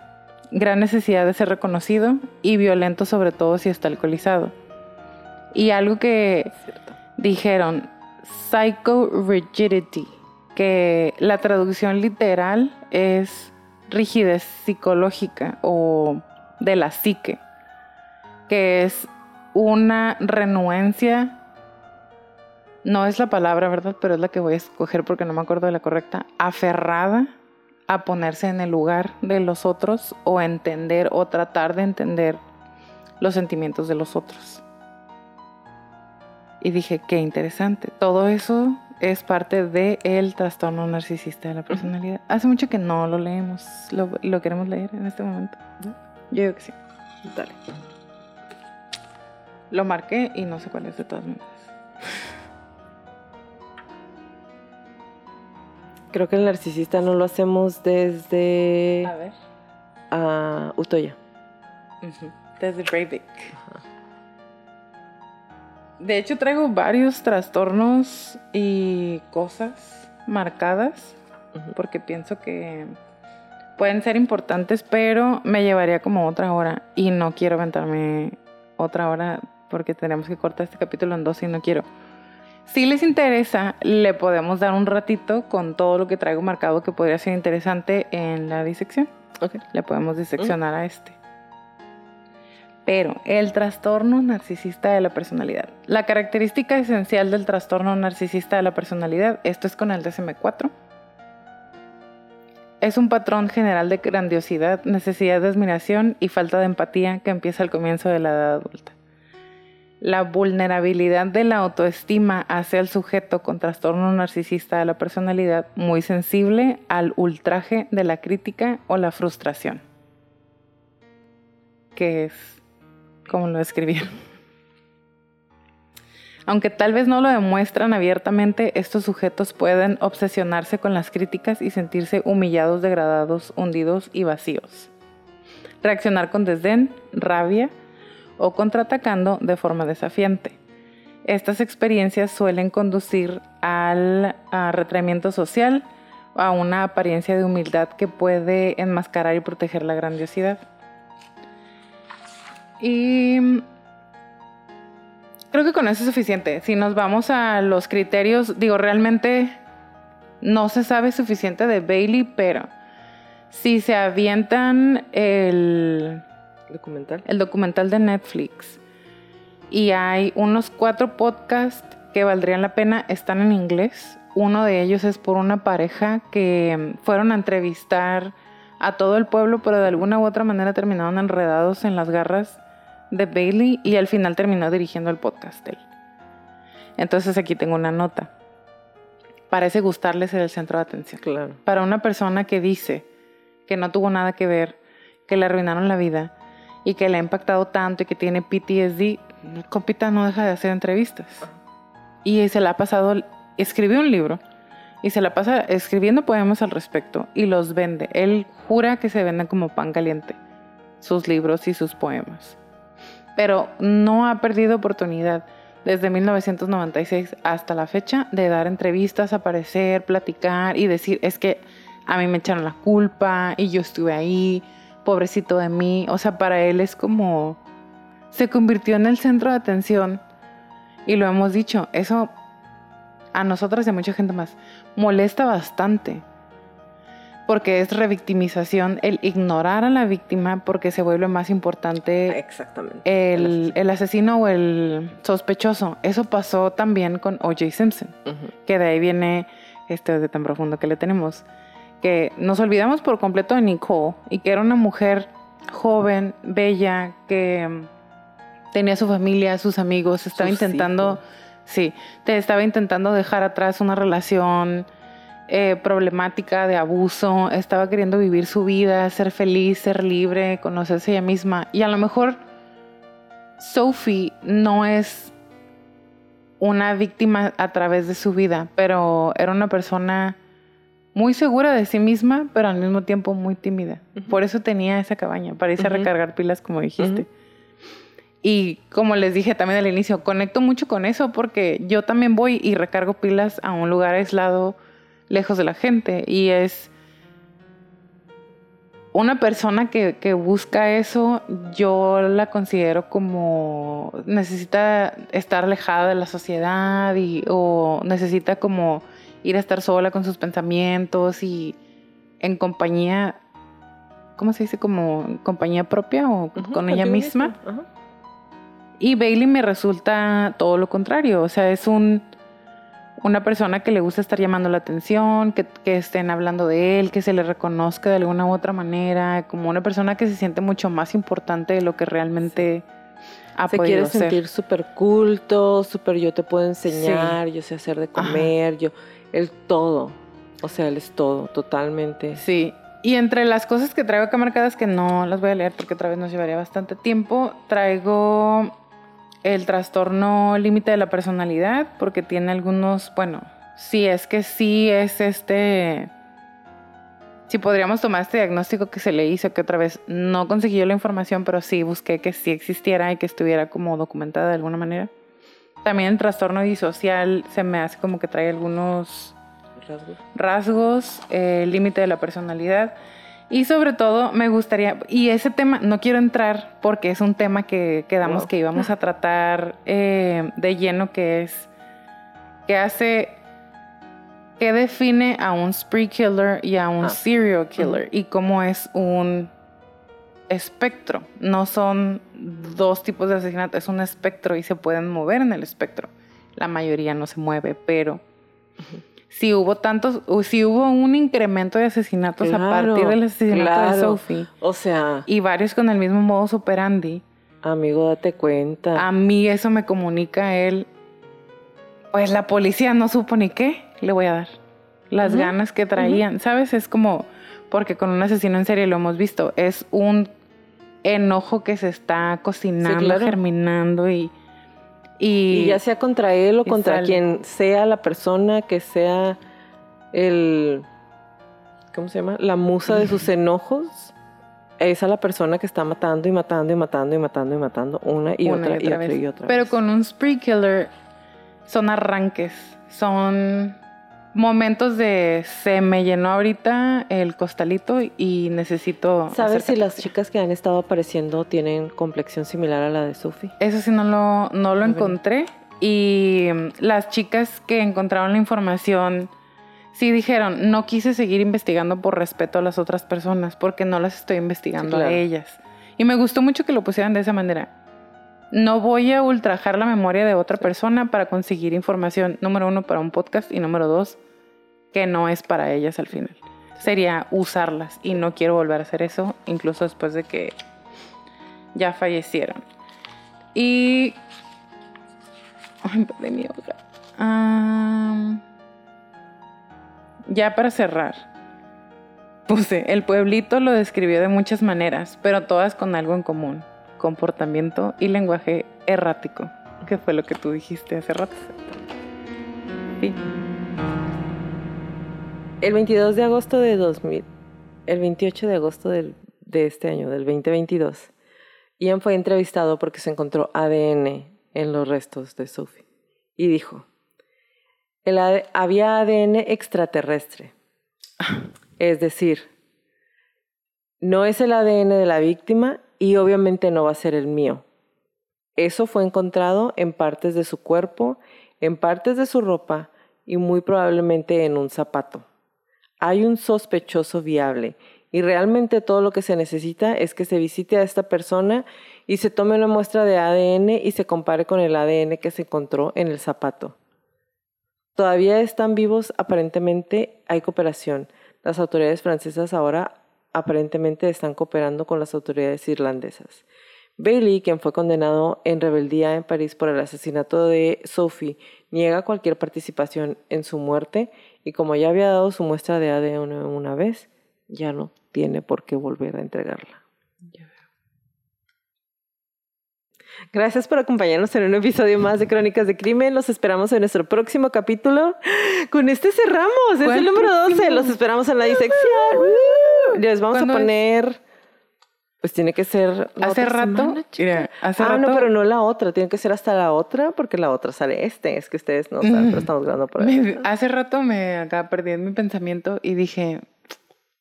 gran necesidad de ser reconocido y violento sobre todo si está alcoholizado. Y algo que dijeron, psycho rigidity, que la traducción literal es rigidez psicológica o de la psique, que es una renuencia no es la palabra, ¿verdad? Pero es la que voy a escoger porque no me acuerdo de la correcta, aferrada a ponerse en el lugar de los otros o entender o tratar de entender los sentimientos de los otros. Y dije, qué interesante. Todo eso es parte del el trastorno narcisista de la personalidad. Hace mucho que no lo leemos. Lo, lo queremos leer en este momento. Yo digo que sí. Dale. Lo marqué y no sé cuál es de todas maneras.
Creo que el narcisista no lo hacemos desde.
A ver.
A Utoya.
Desde Breivik. De hecho, traigo varios trastornos y cosas marcadas porque pienso que pueden ser importantes, pero me llevaría como otra hora y no quiero aventarme otra hora porque tenemos que cortar este capítulo en dos y no quiero. Si les interesa, le podemos dar un ratito con todo lo que traigo marcado que podría ser interesante en la disección.
Okay.
Le podemos diseccionar a este. Pero el trastorno narcisista de la personalidad. La característica esencial del trastorno narcisista de la personalidad, esto es con el DSM-4, es un patrón general de grandiosidad, necesidad de admiración y falta de empatía que empieza al comienzo de la edad adulta. La vulnerabilidad de la autoestima hace al sujeto con trastorno narcisista de la personalidad muy sensible al ultraje de la crítica o la frustración. Que es como lo escribieron. Aunque tal vez no lo demuestran abiertamente, estos sujetos pueden obsesionarse con las críticas y sentirse humillados, degradados, hundidos y vacíos. Reaccionar con desdén, rabia o contraatacando de forma desafiante. Estas experiencias suelen conducir al retraimiento social, a una apariencia de humildad que puede enmascarar y proteger la grandiosidad. Y creo que con eso es suficiente. Si nos vamos a los criterios, digo, realmente no se sabe suficiente de Bailey, pero si se avientan el
documental,
el documental de Netflix y hay unos cuatro podcasts que valdrían la pena, están en inglés. Uno de ellos es por una pareja que fueron a entrevistar a todo el pueblo, pero de alguna u otra manera terminaron enredados en las garras de Bailey y al final terminó dirigiendo el podcast él. Entonces aquí tengo una nota. Parece gustarle ser el centro de atención.
Claro.
Para una persona que dice que no tuvo nada que ver, que le arruinaron la vida y que le ha impactado tanto y que tiene PTSD, compita no deja de hacer entrevistas. Y se la ha pasado, escribió un libro y se la pasa escribiendo poemas al respecto y los vende. Él jura que se venden como pan caliente, sus libros y sus poemas pero no ha perdido oportunidad desde 1996 hasta la fecha de dar entrevistas, aparecer, platicar y decir, es que a mí me echaron la culpa y yo estuve ahí, pobrecito de mí. O sea, para él es como, se convirtió en el centro de atención y lo hemos dicho, eso a nosotras y a mucha gente más molesta bastante porque es revictimización el ignorar a la víctima porque se vuelve más importante
Exactamente.
El, asesino. o el sospechoso. Eso pasó también con O.J. Simpson, que de ahí viene este de tan profundo que le tenemos. Que nos olvidamos por completo de Nicole y que era una mujer joven, bella, que mm, tenía su familia, sus amigos, estaba intentando, sí, te estaba intentando dejar atrás una relación eh, problemática de abuso, estaba queriendo vivir su vida, ser feliz, ser libre, conocerse ella misma. Y a lo mejor Sophie no es una víctima a través de su vida, pero era una persona muy segura de sí misma, pero al mismo tiempo muy tímida. Por eso tenía esa cabaña, para irse a recargar pilas, como dijiste. Y como les dije también al inicio, conecto mucho con eso porque yo también voy y recargo pilas a un lugar aislado lejos de la gente. Y es una persona que, busca eso, yo la considero como necesita estar alejada de la sociedad y, o necesita como ir a estar sola con sus pensamientos y en compañía, ¿cómo se dice? Como compañía propia o con ella misma. Y Bailey me resulta todo lo contrario, o sea, es un una persona que le gusta estar llamando la atención, que, estén hablando de él, que se le reconozca de alguna u otra manera, como una persona que se siente mucho más importante de lo que realmente ha se quiere
sentir súper culto, súper yo te puedo enseñar, yo sé hacer de comer, yo, él todo, o sea, él es todo, totalmente.
Sí, y entre las cosas que traigo acá marcadas, que no las voy a leer porque otra vez nos llevaría bastante tiempo, traigo el trastorno límite de la personalidad, porque tiene algunos, bueno, si es que sí es este, si podríamos tomar este diagnóstico que se le hizo, que otra vez no conseguí yo la información, pero sí busqué que sí existiera y que estuviera como documentada de alguna manera. También el trastorno disocial se me hace como que trae algunos rasgos, rasgos eh, límite de la personalidad. Y sobre todo me gustaría, y ese tema, no quiero entrar porque es un tema que quedamos que íbamos a tratar eh, de lleno, que es, que hace, que define a un spree killer y a un ah. serial killer y cómo es un espectro. No son dos tipos de asesinato, es un espectro y se pueden mover en el espectro. La mayoría no se mueve, pero si hubo tantos, si hubo un incremento de asesinatos a partir del asesinato de. Sophie
O sea,
y varios con el mismo modus operandi,
amigo, date cuenta.
a mí eso me comunica él. Pues la policía no supo ni qué le voy a dar. Las ganas que traían, ¿sabes? Es como, porque con un asesino en serie lo hemos visto, es un enojo que se está cocinando,
claro.
germinando y... Y,
Y ya sea contra él o contra
sale.
quien sea la persona que sea el. ¿Cómo se llama? La musa de sus enojos. Esa es la persona que está matando y matando y matando y matando y matando una y
una
otra y otra y otra
Pero
vez.
con un spree killer son arranques, son momentos de se me llenó ahorita el costalito y necesito...
¿Sabes si las chicas que han estado apareciendo tienen complexión similar a la de Sophie?
Eso sí no lo, no lo encontré. Y mm, las chicas que encontraron la información sí dijeron, no quise seguir investigando por respeto a las otras personas porque no las estoy investigando
Sí, claro.
a ellas. Y me gustó mucho que lo pusieran de esa manera. No voy a ultrajar la memoria de otra persona para conseguir información, número uno, para un podcast y número dos, que no es para ellas al final. Sería usarlas y no quiero volver a hacer eso, incluso después de que ya fallecieron. Y... Ay, de mi hoja. Am, ya para cerrar. Puse, el pueblito lo describió de muchas maneras, pero todas con algo en común. Comportamiento y lenguaje errático, que fue lo que tú dijiste hace rato.
El 22 de agosto de 2000, el 28 de agosto del- de este año, del 2022, Ian fue entrevistado porque se encontró ADN en los restos de Sophie y dijo, el AD había ADN extraterrestre, es decir, no es el ADN de la víctima y obviamente no va a ser el mío. Eso fue encontrado en partes de su cuerpo, en partes de su ropa y muy probablemente en un zapato. Hay un sospechoso viable y realmente todo lo que se necesita es que se visite a esta persona y se tome una muestra de ADN y se compare con el ADN que se encontró en el zapato. Todavía están vivos, aparentemente hay cooperación. Las autoridades francesas ahora aparentemente están cooperando con las autoridades irlandesas. Bailey, quien fue condenado en rebeldía en París por el asesinato de Sophie, niega cualquier participación en su muerte y como ya había dado su muestra de ADN una vez, ya no tiene por qué volver a entregarla. Gracias por acompañarnos en un episodio más de Crónicas de Crimen. Los esperamos en nuestro próximo capítulo. Con este cerramos. Es
¿Cuál
el número
próximo?
12. Los esperamos en la disección. Les vamos a
¿Cuándo es?
poner. Pues tiene que ser.
Hace rato,
semana,
mira, hace
ah,
rato,
no, pero no la otra. Tiene que ser hasta la otra porque la otra sale este. Es que ustedes no saben, pero estamos grabando por ahí.
me- hace rato me acá perdí en mi pensamiento y dije,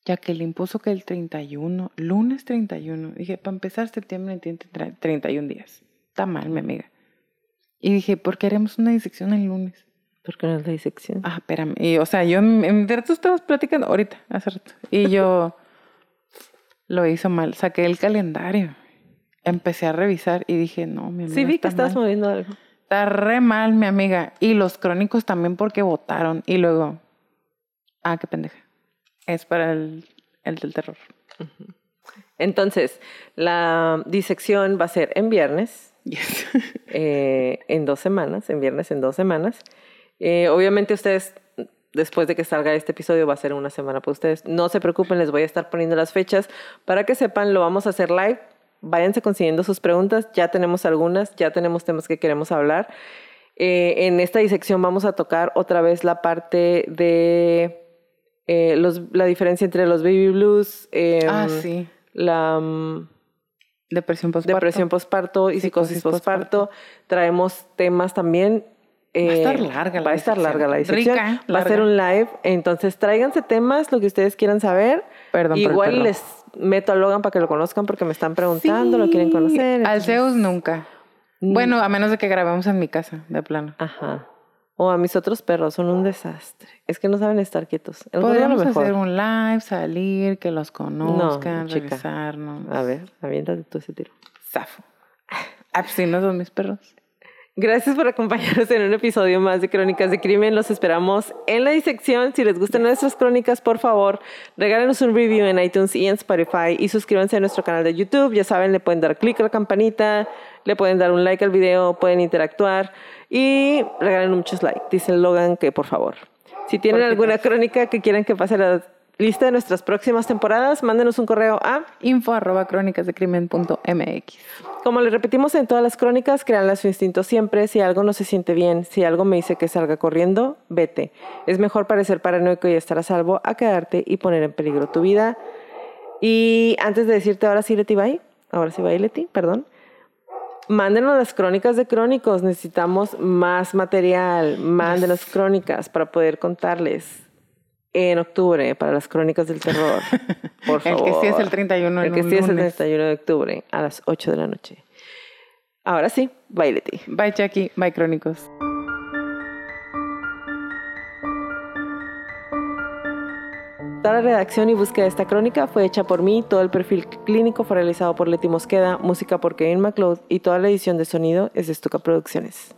Jacqueline puso que el 31, lunes 31. Dije, para empezar septiembre tiene tre- 31 días. Está mal, mi amiga. Y dije, ¿por qué haremos una disección el lunes?
Porque no es la disección.
Ah, espérame. Y, o sea, yo en mi tú estabas platicando ahorita, hace rato. Y yo lo hizo mal. Saqué el calendario. Empecé a revisar y dije, no, mi amiga.
sí, vi que estabas
mal.
moviendo algo.
Está re mal, mi amiga. Y los crónicos también porque votaron. Y luego, ah, qué pendeja. Es para el, el del terror.
Entonces, la disección va a ser en viernes.
Yes.
eh, en dos semanas, en viernes en dos semanas. Eh, obviamente ustedes, después de que salga este episodio, va a ser una semana para ustedes. No se preocupen, les voy a estar poniendo las fechas para que sepan, lo vamos a hacer live. Váyanse consiguiendo sus preguntas, ya tenemos algunas, ya tenemos temas que queremos hablar. Eh, en esta disección vamos a tocar otra vez la parte de eh, los, la diferencia entre los baby blues, em,
ah, sí.
la...
Depresión postparto.
depresión postparto y psicosis,
Psicosis
postparto. Traemos temas también.
Va a
eh,
estar larga la
Va a estar larga la disección.
Rica,
va a ser un live. Entonces, tráiganse temas, lo que ustedes quieran saber.
Perdón
Igual les meto a Logan para que lo conozcan porque me están preguntando, lo quieren conocer.
Al Zeus nunca.
Mm.
Bueno, a menos de que grabemos en mi casa, de plano.
Ajá. O a mis otros perros, son un desastre. Es que no saben estar quietos. El
Podríamos
mejor.
hacer un live, salir, que los conozcan, revisarnos.
A ver, aviéntate tú ese tiro.
Zafo. Ah, pues sí, no son mis perros.
Gracias por acompañarnos en un episodio más de Crónicas de Crimen. Los esperamos en la disección. Si les gustan nuestras crónicas, por favor, regálenos un review en iTunes y en Spotify y suscríbanse a nuestro canal de YouTube. Ya saben, le pueden dar clic a la campanita, le pueden dar un like al video, pueden interactuar y regalen muchos likes. Dice Logan que por favor. Si tienen alguna crónica que quieran que pase a la lista de nuestras próximas temporadas, mándenos un correo a
info arroba crónicasdecrimen.mx.
Como le repetimos en todas las crónicas, créanle a su instinto siempre. Si algo no se siente bien, si algo me dice que salga corriendo, vete. Es mejor parecer paranoico y estar a salvo a quedarte y poner en peligro tu vida. Y antes de decirte ahora sí, Leti, bye. Ahora sí, bye, Leti, perdón. Mándenos las crónicas de crónicos. Necesitamos más material. Mándenos crónicas para poder contarles en octubre para las crónicas del terror. Por favor.
El que sí es el 31
El que sí es el 31 de octubre a las 8 de la noche. Ahora sí, bye Leti.
Bye Jackie, bye crónicos.
Toda la redacción y búsqueda de esta crónica fue hecha por mí, todo el perfil clínico fue realizado por Leti Mosqueda, música por Kevin McLeod y toda la edición de sonido es de Stuka Producciones.